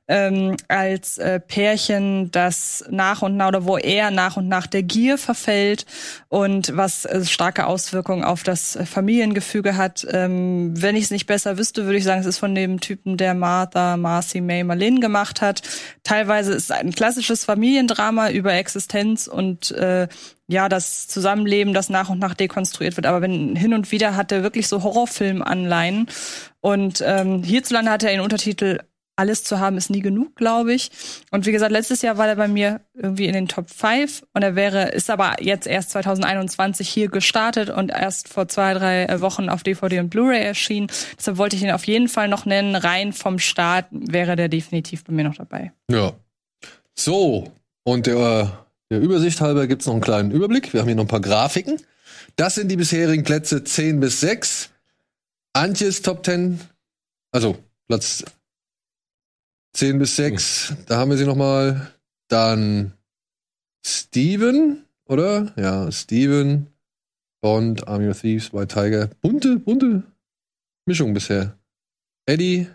Speaker 4: ähm, als äh, Pärchen, das nach und nach oder wo er nach und nach der Gier verfällt und was äh, starke Auswirkungen auf das Familiengefüge hat. Ähm, wenn ich es nicht besser wüsste, würde ich sagen, es ist von dem Typen, der Martha, Marcy, May, Marlene gemacht hat. Teilweise ist es ein klassisches Familiendrama über Existenz und äh, ja, das Zusammenleben, das nach und nach dekonstruiert wird. Aber wenn hin und wieder hat er wirklich so Horrorfilm-Anleihen. Und ähm, hierzulande hat er den Untertitel alles zu haben ist nie genug, glaube ich. Und wie gesagt, letztes Jahr war er bei mir irgendwie in den Top 5 und er wäre, ist aber jetzt erst 2021 hier gestartet und erst vor zwei, drei äh, Wochen auf DVD und Blu-ray erschienen. Deshalb wollte ich ihn auf jeden Fall noch nennen. Rein vom Start wäre der definitiv bei mir noch dabei.
Speaker 2: Ja. So, und der, der Übersicht halber gibt's noch einen kleinen Überblick. Wir haben hier noch ein paar Grafiken. Das sind die bisherigen Plätze 10 bis 6. Antjes Top 10, also Platz 10 bis 6, da haben wir sie noch mal. Dann Steven, oder? Ja, Steven, Bond, Army of Thieves, White Tiger. Bunte, bunte Mischung bisher. Eddie,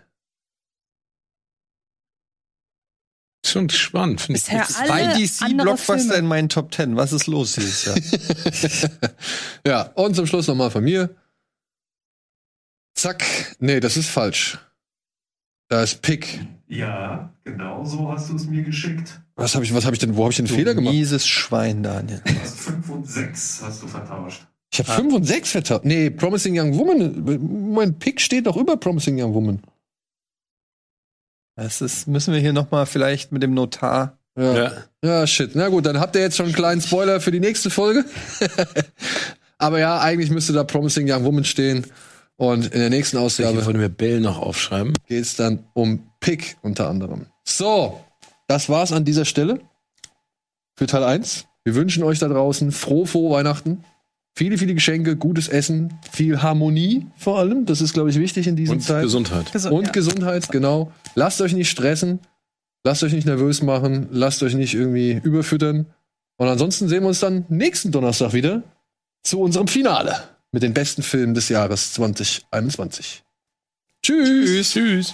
Speaker 3: Schon spannend, finde ich.
Speaker 4: Bisher
Speaker 5: Zwei
Speaker 4: alle
Speaker 5: DC
Speaker 4: andere
Speaker 5: Blockbuster
Speaker 4: Filme.
Speaker 5: in meinen Top 10. Was ist los dieses Jahr?
Speaker 2: ja, und zum Schluss nochmal von mir. Zack. Nee, das ist falsch. Da ist Pick.
Speaker 6: Ja, genau so hast du es mir geschickt.
Speaker 2: Was habe ich, was habe ich denn, wo habe ich den
Speaker 5: Du
Speaker 2: Fehler gemacht?
Speaker 5: Mieses Schwein, Daniel.
Speaker 6: Du hast 5 und 6 hast du vertauscht.
Speaker 2: Ich habe 5 und 6 vertauscht. Nee, Promising Young Woman. Mein Pick steht doch über Promising Young Woman.
Speaker 5: Das ist, müssen wir hier noch mal vielleicht mit dem Notar.
Speaker 2: Ja.
Speaker 3: Ja.
Speaker 2: ja, shit. Na gut, dann habt ihr jetzt schon einen kleinen Spoiler für die nächste Folge. Aber ja, eigentlich müsste da Promising Young Woman stehen. Und in der nächsten
Speaker 3: Ich
Speaker 2: Ausgabe
Speaker 3: würde mir Bell noch aufschreiben.
Speaker 2: geht es dann um Pick unter anderem. So, das war's an dieser Stelle für Teil 1. Wir wünschen euch da draußen frohe, frohe Weihnachten. Viele, viele Geschenke, gutes Essen, viel Harmonie vor allem. Das ist, glaube ich, wichtig in dieser
Speaker 3: Und
Speaker 2: Zeit.
Speaker 3: Gesundheit.
Speaker 4: Gesund,
Speaker 2: Und
Speaker 4: ja.
Speaker 2: Gesundheit, genau. Lasst euch nicht stressen. Lasst euch nicht nervös machen. Lasst euch nicht irgendwie überfüttern. Und ansonsten sehen wir uns dann nächsten Donnerstag wieder zu unserem Finale mit den besten Filmen des Jahres 2021. Tschüss.
Speaker 3: Tschüss.